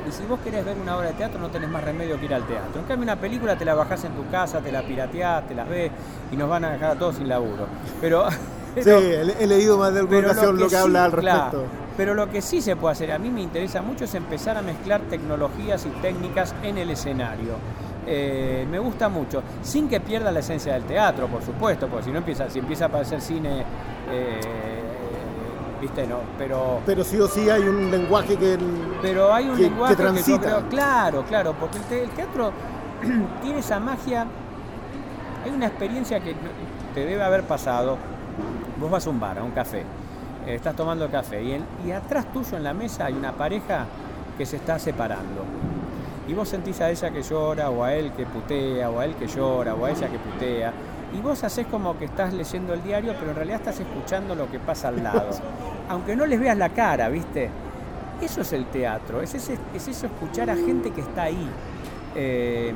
Speaker 10: Y si vos querés ver una obra de teatro, no tenés más remedio que ir al teatro. En cambio, una película te la bajás en tu casa, te la pirateás, te la ves y nos van a dejar a todos sin laburo. Pero,
Speaker 2: Sí, he, he leído más de alguna ocasión lo que,
Speaker 10: sí,
Speaker 2: habla al
Speaker 10: claro,
Speaker 2: respecto.
Speaker 10: pero lo que sí se puede hacer, a mí me interesa mucho, es empezar a mezclar tecnologías y técnicas en el escenario. Eh, me gusta mucho, sin que pierda la esencia del teatro, por supuesto, porque si no empieza, si empieza a parecer cine, eh, viste, no, pero
Speaker 9: Pero sí o sí hay un lenguaje que.
Speaker 10: pero hay un
Speaker 9: que-
Speaker 10: lenguaje
Speaker 9: que
Speaker 10: que, yo
Speaker 9: transita.
Speaker 10: creo, claro, claro, porque el, te- el teatro tiene esa magia, hay una experiencia que te debe haber pasado. Vos vas a un bar, a un café, eh, estás tomando café y, en- y atrás tuyo en la mesa hay una pareja que se está separando. Y vos sentís a ella que llora, o a él que putea, o a él que llora, o a ella que putea. Y vos haces como que estás leyendo el diario, pero en realidad estás escuchando lo que pasa al lado. Aunque no les veas la cara, ¿viste? Eso es el teatro, es, ese- es eso escuchar a gente que está ahí, eh,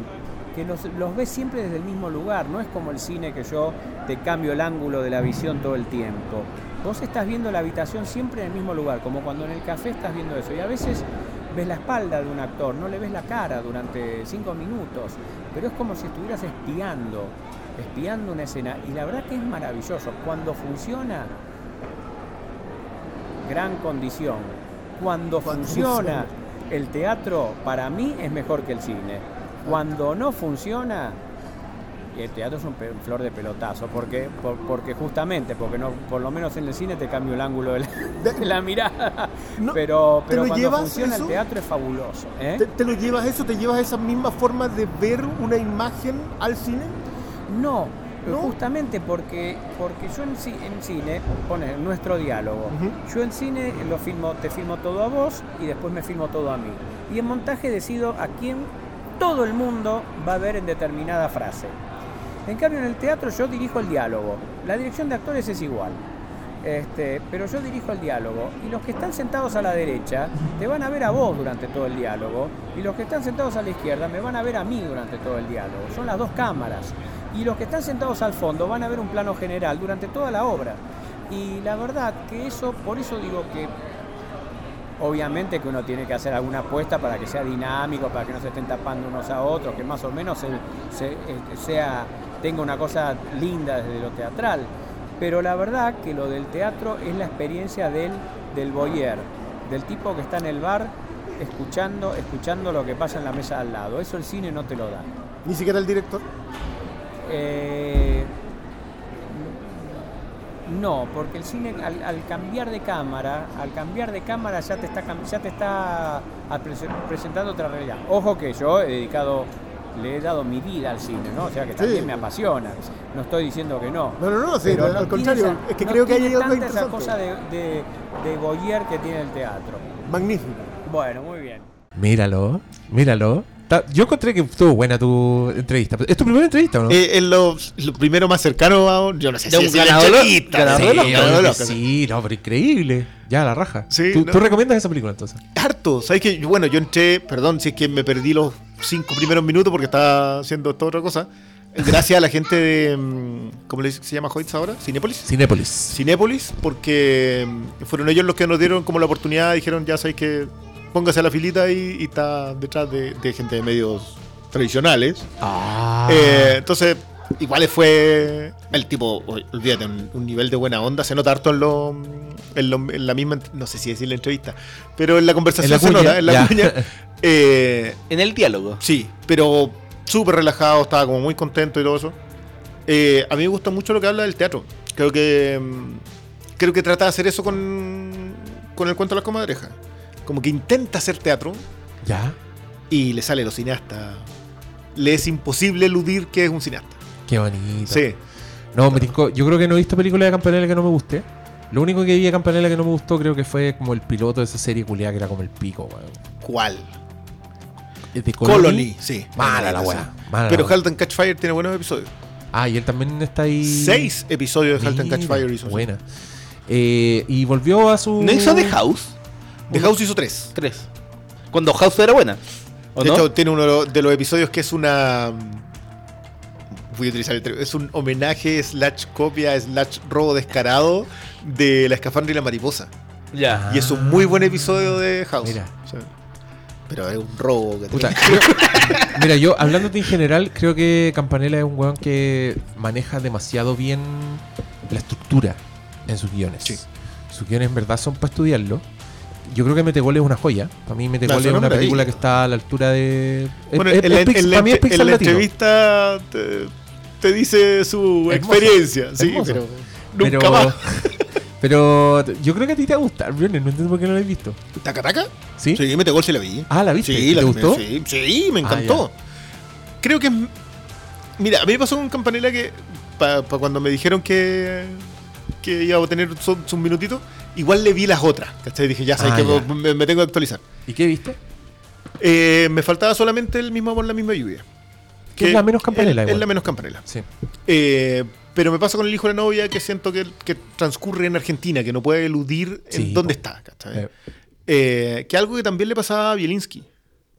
Speaker 10: que los, los ves siempre desde el mismo lugar, no es como el cine que yo te cambio el ángulo de la visión todo el tiempo. Vos estás viendo la habitación siempre en el mismo lugar, como cuando en el café estás viendo eso. Y a veces ves la espalda de un actor, no le ves la cara durante cinco minutos, pero es como si estuvieras espiando, espiando una escena. Y la verdad que es maravilloso. Cuando funciona, gran condición. Cuando,
Speaker 9: Cuando
Speaker 10: funciona, el teatro para mí es mejor que el cine. Cuando no funciona, el teatro es un flor de pelotazo, porque, por- porque justamente, porque no, por lo menos en el cine te cambio el ángulo de la, de la mirada.
Speaker 9: No,
Speaker 10: pero
Speaker 9: ¿te
Speaker 10: pero
Speaker 9: lo
Speaker 10: cuando funciona
Speaker 9: eso?
Speaker 10: el teatro es fabuloso. ¿eh?
Speaker 9: ¿Te, te lo llevas eso? ¿Te llevas esa misma forma de ver una imagen al cine?
Speaker 10: No, justamente porque, porque yo en, en cine, pone nuestro diálogo, yo en cine lo filmo, te filmo todo a vos y después me filmo todo a mí. Y en montaje decido a quién todo el mundo va a ver en determinada frase. En cambio en el teatro yo dirijo el diálogo, la dirección de actores es igual. Este, pero yo dirijo el diálogo y los que están sentados a la derecha te van a ver a vos durante todo el diálogo y los que están sentados a la izquierda me van a ver a mí durante todo el diálogo. Son las dos cámaras y los que están sentados al fondo van a ver un plano general durante toda la obra. Y la verdad que eso, por eso digo que obviamente que uno tiene que hacer alguna apuesta para que sea dinámico, para que no se estén tapando unos a otros, que más o menos se- se- eh, sea, tenga una cosa linda desde lo teatral. Pero la verdad que lo del teatro es la experiencia del, del voyeur, del tipo que está en el bar escuchando, escuchando lo que pasa en la mesa al lado. Eso el cine no te lo da.
Speaker 9: Ni siquiera el director.
Speaker 10: Eh, no, porque el cine al, al cambiar de cámara, al cambiar de cámara ya te está ya te está presentando otra realidad. Ojo que yo he dedicado, le he dado mi vida al cine, ¿no? O sea que también me apasiona. No estoy diciendo que no.
Speaker 9: No, no, no, sí, al contrario,
Speaker 10: esa-
Speaker 9: es que
Speaker 10: no
Speaker 9: creo que hay algo
Speaker 10: esa cosa de, de, de voyeur que tiene el teatro.
Speaker 9: Magnífico.
Speaker 10: Bueno, muy bien.
Speaker 1: Míralo, míralo. Ta- Yo encontré que estuvo buena tu entrevista. ¿Es tu primera entrevista o no?
Speaker 2: Eh, es lo, lo primero más cercano a un- Yo no sé
Speaker 1: De
Speaker 2: si
Speaker 1: un
Speaker 2: es la
Speaker 1: ganador-
Speaker 2: entrevista,
Speaker 1: ganador
Speaker 2: sí, ganador
Speaker 1: Sí, no, pero increíble. Ya, la raja.
Speaker 2: Sí,
Speaker 1: ¿Tú,
Speaker 2: no.
Speaker 1: tú recomiendas esa película entonces?
Speaker 2: Harto. ¿Sabes que Bueno, yo entré, perdón si es que me perdí los cinco primeros minutos porque estaba haciendo toda otra cosa. Gracias a la gente de. mm, ¿Cómo le dice- se llama Hoyts ahora? ¿Cinépolis?
Speaker 1: Cinépolis.
Speaker 2: Cinépolis, porque mm, fueron ellos los que nos dieron como la oportunidad. Dijeron, ya sabéis que póngase a la filita ahí y está detrás de, de gente de medios tradicionales.
Speaker 1: Ah.
Speaker 2: Eh, entonces, igual fue el tipo, ol- olvídate, un, un nivel de buena onda. Se nota harto en, lo, en, lo- en la misma, no sé si decir la entrevista, pero en la conversación
Speaker 3: En la
Speaker 2: se
Speaker 3: cuña,
Speaker 2: nota, en la cuña. Eh,
Speaker 3: en el diálogo.
Speaker 2: Sí, pero súper relajado, estaba como muy contento y todo eso. Eh, a mí me gusta mucho lo que habla del teatro. Creo que mm, creo que trata de hacer eso con, con el cuento de las comadrejas. Como que intenta hacer teatro
Speaker 1: Ya.
Speaker 2: y le sale los cineastas. Le es imposible eludir que es un cineasta.
Speaker 1: Qué bonito.
Speaker 2: Sí.
Speaker 1: No, me tincó. Yo creo que no he visto película de Campanella que no me guste. Lo único que vi de Campanella que no me gustó creo que fue como el piloto de esa serie culiada que era como el pico, weón.
Speaker 2: ¿Cuál?
Speaker 1: ¿Es de
Speaker 2: Colony, sí.
Speaker 1: Mala la weá.
Speaker 2: Pero. Halt and Catch Fire tiene buenos episodios.
Speaker 1: Ah, y él también está ahí.
Speaker 2: Seis episodios de Halt and Catch Fire hizo.
Speaker 1: Buena. Eh, y volvió a su.
Speaker 3: ¿No hizo The House?
Speaker 2: The House hizo tres.
Speaker 3: Tres. Cuando House era buena. ¿O
Speaker 2: de
Speaker 3: no?
Speaker 2: hecho, tiene uno de los- episodios que es una. Voy a utilizar el término. Es un homenaje, slash copia, slash robo descarado de La Escafandra y la Mariposa.
Speaker 3: Ya.
Speaker 2: Y es un muy buen episodio de House.
Speaker 1: Mira.
Speaker 2: O sea, pero es un robo que
Speaker 1: Puta. Mira, yo hablándote en general, creo que Campanella es un weón que maneja demasiado bien la estructura en sus guiones. Sus guiones en verdad son para estudiarlo. Yo creo que Metegol es una joya. Para mí Metegol es
Speaker 2: una
Speaker 1: película que está a la altura de...
Speaker 2: Bueno,
Speaker 1: es-
Speaker 2: la,
Speaker 1: es
Speaker 2: la
Speaker 1: para mí es
Speaker 2: entre-
Speaker 1: Pixar
Speaker 2: en la entrevista te, te dice su
Speaker 1: Hermoso,
Speaker 2: experiencia, sí, pero nunca
Speaker 1: Pero-
Speaker 2: más.
Speaker 1: Pero yo creo que a ti te va a gustar, Briones. No entiendo por qué no lo has visto.
Speaker 2: ¿Taca Taca?
Speaker 1: ¿Sí?
Speaker 2: Sí, Metegol se la vi.
Speaker 1: Ah, ¿la viste?
Speaker 2: Sí,
Speaker 1: ¿Y
Speaker 2: la
Speaker 1: te gustó?
Speaker 2: Sí, sí, me
Speaker 1: Ah,
Speaker 2: encantó. Creo que. es- Mira, a mí me pasó con Campanella que. Para cuando me dijeron que. Que iba a tener su- sus minutitos. Igual le vi las otras. ¿Cachai? Dije, ya sabes
Speaker 1: Ah,
Speaker 2: que
Speaker 1: ya.
Speaker 2: me, me tengo que actualizar.
Speaker 1: ¿Y qué viste?
Speaker 2: Eh, me faltaba solamente el mismo amor, la misma lluvia.
Speaker 1: Que es la menos campanela
Speaker 2: Es,
Speaker 1: igual.
Speaker 2: la menos campanela.
Speaker 1: Sí.
Speaker 2: Eh, pero me pasa con el hijo de la novia que siento que, que transcurre en Argentina, que no puede eludir en dónde está. ¿cachai?
Speaker 1: Eh.
Speaker 2: Eh, que algo que también le pasaba a Bielinski.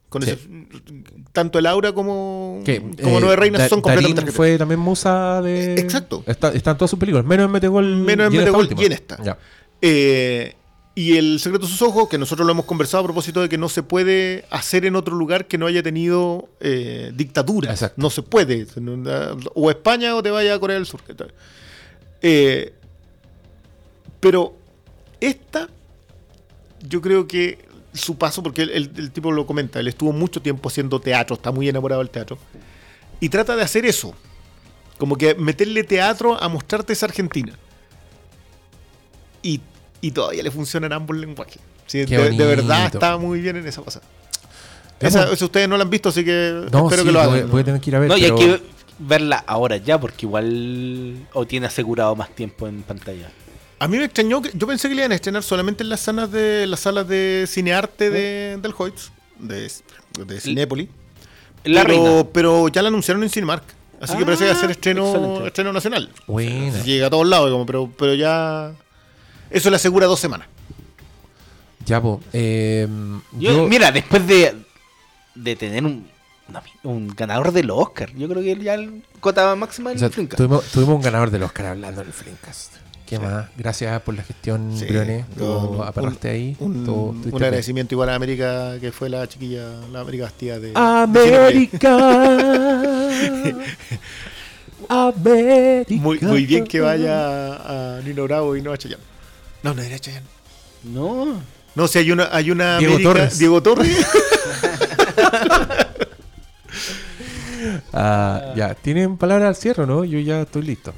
Speaker 2: Con
Speaker 1: Sí.
Speaker 2: ese- tanto el aura como, como
Speaker 1: eh,
Speaker 2: Nueve Reinas
Speaker 1: Da-
Speaker 2: son completamente
Speaker 1: fue también musa de.
Speaker 2: Exacto.
Speaker 1: Está, están todas sus películas, menos en Metegol.
Speaker 2: Menos en Metegol y en esta.
Speaker 1: Ya.
Speaker 2: Eh, y el secreto de sus ojos, que nosotros lo hemos conversado a propósito de que no se puede hacer en otro lugar que no haya tenido eh, dictadura.
Speaker 1: Exacto.
Speaker 2: No se puede. O España o te vaya a Corea del Sur. Eh, pero esta, yo creo que su paso, porque el, el- el tipo lo comenta, él estuvo mucho tiempo haciendo teatro, está muy enamorado del teatro, y trata de hacer eso. Como que meterle teatro a mostrarte esa Argentina. Y, y todavía le funcionan ambos lenguajes. Sí, de, de verdad está muy bien en esa.
Speaker 1: Vamos.
Speaker 2: Esa, esa ustedes no la han visto, así que
Speaker 1: No,
Speaker 2: espero
Speaker 1: sí,
Speaker 2: que lo
Speaker 1: voy,
Speaker 2: hagan.
Speaker 1: voy a tener que ir a ver.
Speaker 3: No, y hay que verla ahora ya, porque igual. O tiene asegurado más tiempo en pantalla.
Speaker 2: A mí me extrañó que yo pensé que le iban a estrenar solamente en las salas de las salas de cinearte de, del Hoyts, de, de Cinépolis.
Speaker 3: La
Speaker 2: pero,
Speaker 3: Reina.
Speaker 2: pero ya la anunciaron en Cinemark. Así que
Speaker 3: Ah,
Speaker 2: parece que va a ser estreno,
Speaker 3: excelente.
Speaker 2: estreno nacional.
Speaker 1: Buena.
Speaker 2: Llega a todos lados, como, pero, pero ya. Eso le asegura dos semanas.
Speaker 1: Ya, po. eh,
Speaker 3: Yo-
Speaker 1: yo-
Speaker 3: Mira, después de, de tener un, un ganador del Oscar, yo creo que ya el cota máxima del
Speaker 1: o sea,
Speaker 3: Flinka.
Speaker 1: tuvimos, tuvimos un ganador del Oscar hablando del Flimcast. ¿Qué más? Gracias por la gestión,
Speaker 2: Sí,
Speaker 1: Briones. Tú apartaste ahí.
Speaker 2: Un, agradecimiento igual a América, que fue la chiquilla, la América Bastida de. de
Speaker 1: América. América.
Speaker 2: Muy, muy bien que vaya a, a Nino Bravo y no a Chayanne. No, no era Chayanne.
Speaker 3: No.
Speaker 2: No, si hay una, hay una
Speaker 1: Diego
Speaker 2: América-
Speaker 1: Torres.
Speaker 2: Diego Torres.
Speaker 1: Ah, ya, ¿tienen palabras al cierre no? Yo ya estoy listo.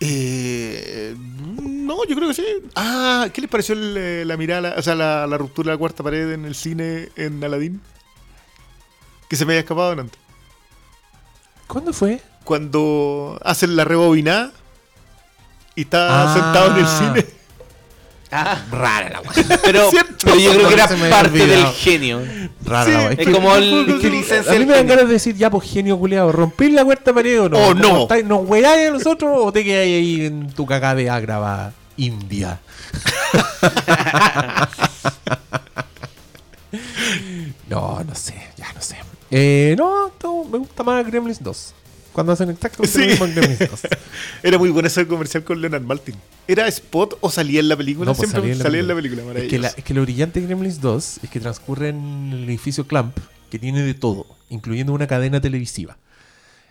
Speaker 2: Eh, no, yo creo que sí. Ah, ¿qué les pareció el, eh, la mirada, o sea, la, la ruptura de la cuarta pared en el cine en Aladdin? Que se me había escapado antes.
Speaker 1: ¿Cuándo fue?
Speaker 2: Cuando hacen la rebobinada y está
Speaker 1: Ah.
Speaker 2: sentado en el cine.
Speaker 3: Ah,
Speaker 1: Rara la
Speaker 3: pero,
Speaker 2: ¿Cierto?
Speaker 3: pero yo creo que era parte del genio.
Speaker 1: Rara
Speaker 2: Sí,
Speaker 1: la wea.
Speaker 3: es
Speaker 1: que-
Speaker 3: como el-
Speaker 1: que-
Speaker 3: que licencia
Speaker 1: A mí
Speaker 3: el
Speaker 1: me dan ganas de decir, ya, pues genio culiado, ¿rompís la cuarta pared o no?
Speaker 2: Oh,
Speaker 1: ¿Cómo
Speaker 2: no.
Speaker 1: estáis? ¿Nos weáis a nosotros o te quedáis ahí en tu cagada de agrava India? no, no sé, ya no sé. Eh, no, no, me gusta más Gremlins 2. Cuando hacen exactamente
Speaker 2: Sí.
Speaker 1: lo mismo 2.
Speaker 2: Era muy bueno ese comercial con Leonard Maltin. ¿Era spot o salía en la película?
Speaker 1: No, pues
Speaker 2: Siempre
Speaker 1: salía en la
Speaker 2: película.
Speaker 1: película. Es que, la- es que lo brillante de Gremlins 2 es que transcurre en el edificio Clamp, que tiene de todo, incluyendo una cadena televisiva.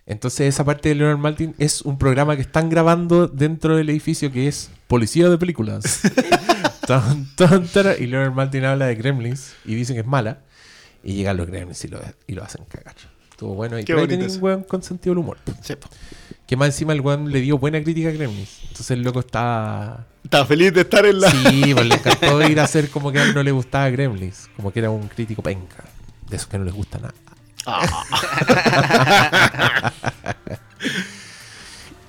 Speaker 1: Entonces esa parte de Leonard Maltin es un programa que están grabando dentro del edificio que es Policía de Películas. Tan, tan, tan, y Leonard Maltin habla de Gremlins y dicen que es mala. Y llegan los Gremlins y lo, y lo hacen cagar. Estuvo bueno. Y
Speaker 2: eso.
Speaker 1: weón con sentido del humor.
Speaker 2: Sí.
Speaker 1: Que más encima el weón le dio buena crítica a Gremlins. Entonces el loco está
Speaker 2: Estaba feliz de estar en la.
Speaker 1: Sí, pues le encantó ir a hacer como que a él no le gustaba Gremlins. Como que era un crítico penca. De esos que no les gusta nada.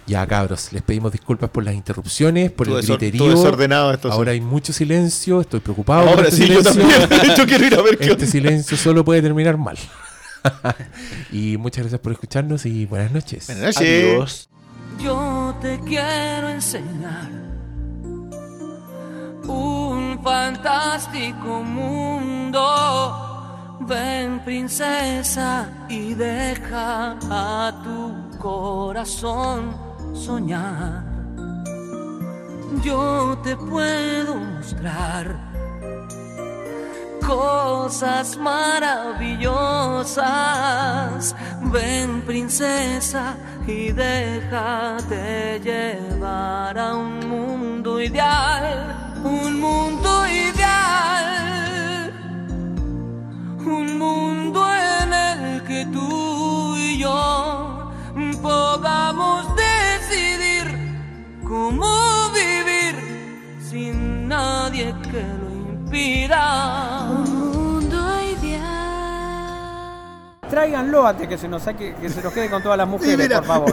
Speaker 1: ya, cabros, les pedimos disculpas por las interrupciones, por
Speaker 2: Todo
Speaker 1: el griterío.
Speaker 2: todo desordenado esto, sí.
Speaker 1: Ahora hay mucho silencio, estoy preocupado por
Speaker 2: Ahora
Speaker 1: este
Speaker 2: sí, yo
Speaker 1: silencio.
Speaker 2: también. De hecho, quiero ir a ver qué
Speaker 1: Este silencio solo puede terminar mal. y muchas gracias por escucharnos y buenas noches.
Speaker 2: Buenas noches.
Speaker 3: Adiós.
Speaker 11: Yo te quiero enseñar un fantástico mundo. Ven princesa y deja a tu corazón soñar. Yo te puedo mostrar cosas maravillosas. Ven princesa y déjate llevar a un mundo ideal, un mundo ideal, un mundo en el que tú y yo podamos decidir cómo vivir sin
Speaker 12: nadie que lo impida.
Speaker 11: Un mundo ideal.
Speaker 10: Tráiganlo antes que se nos saque, que se nos quede con todas las mujeres, por favor.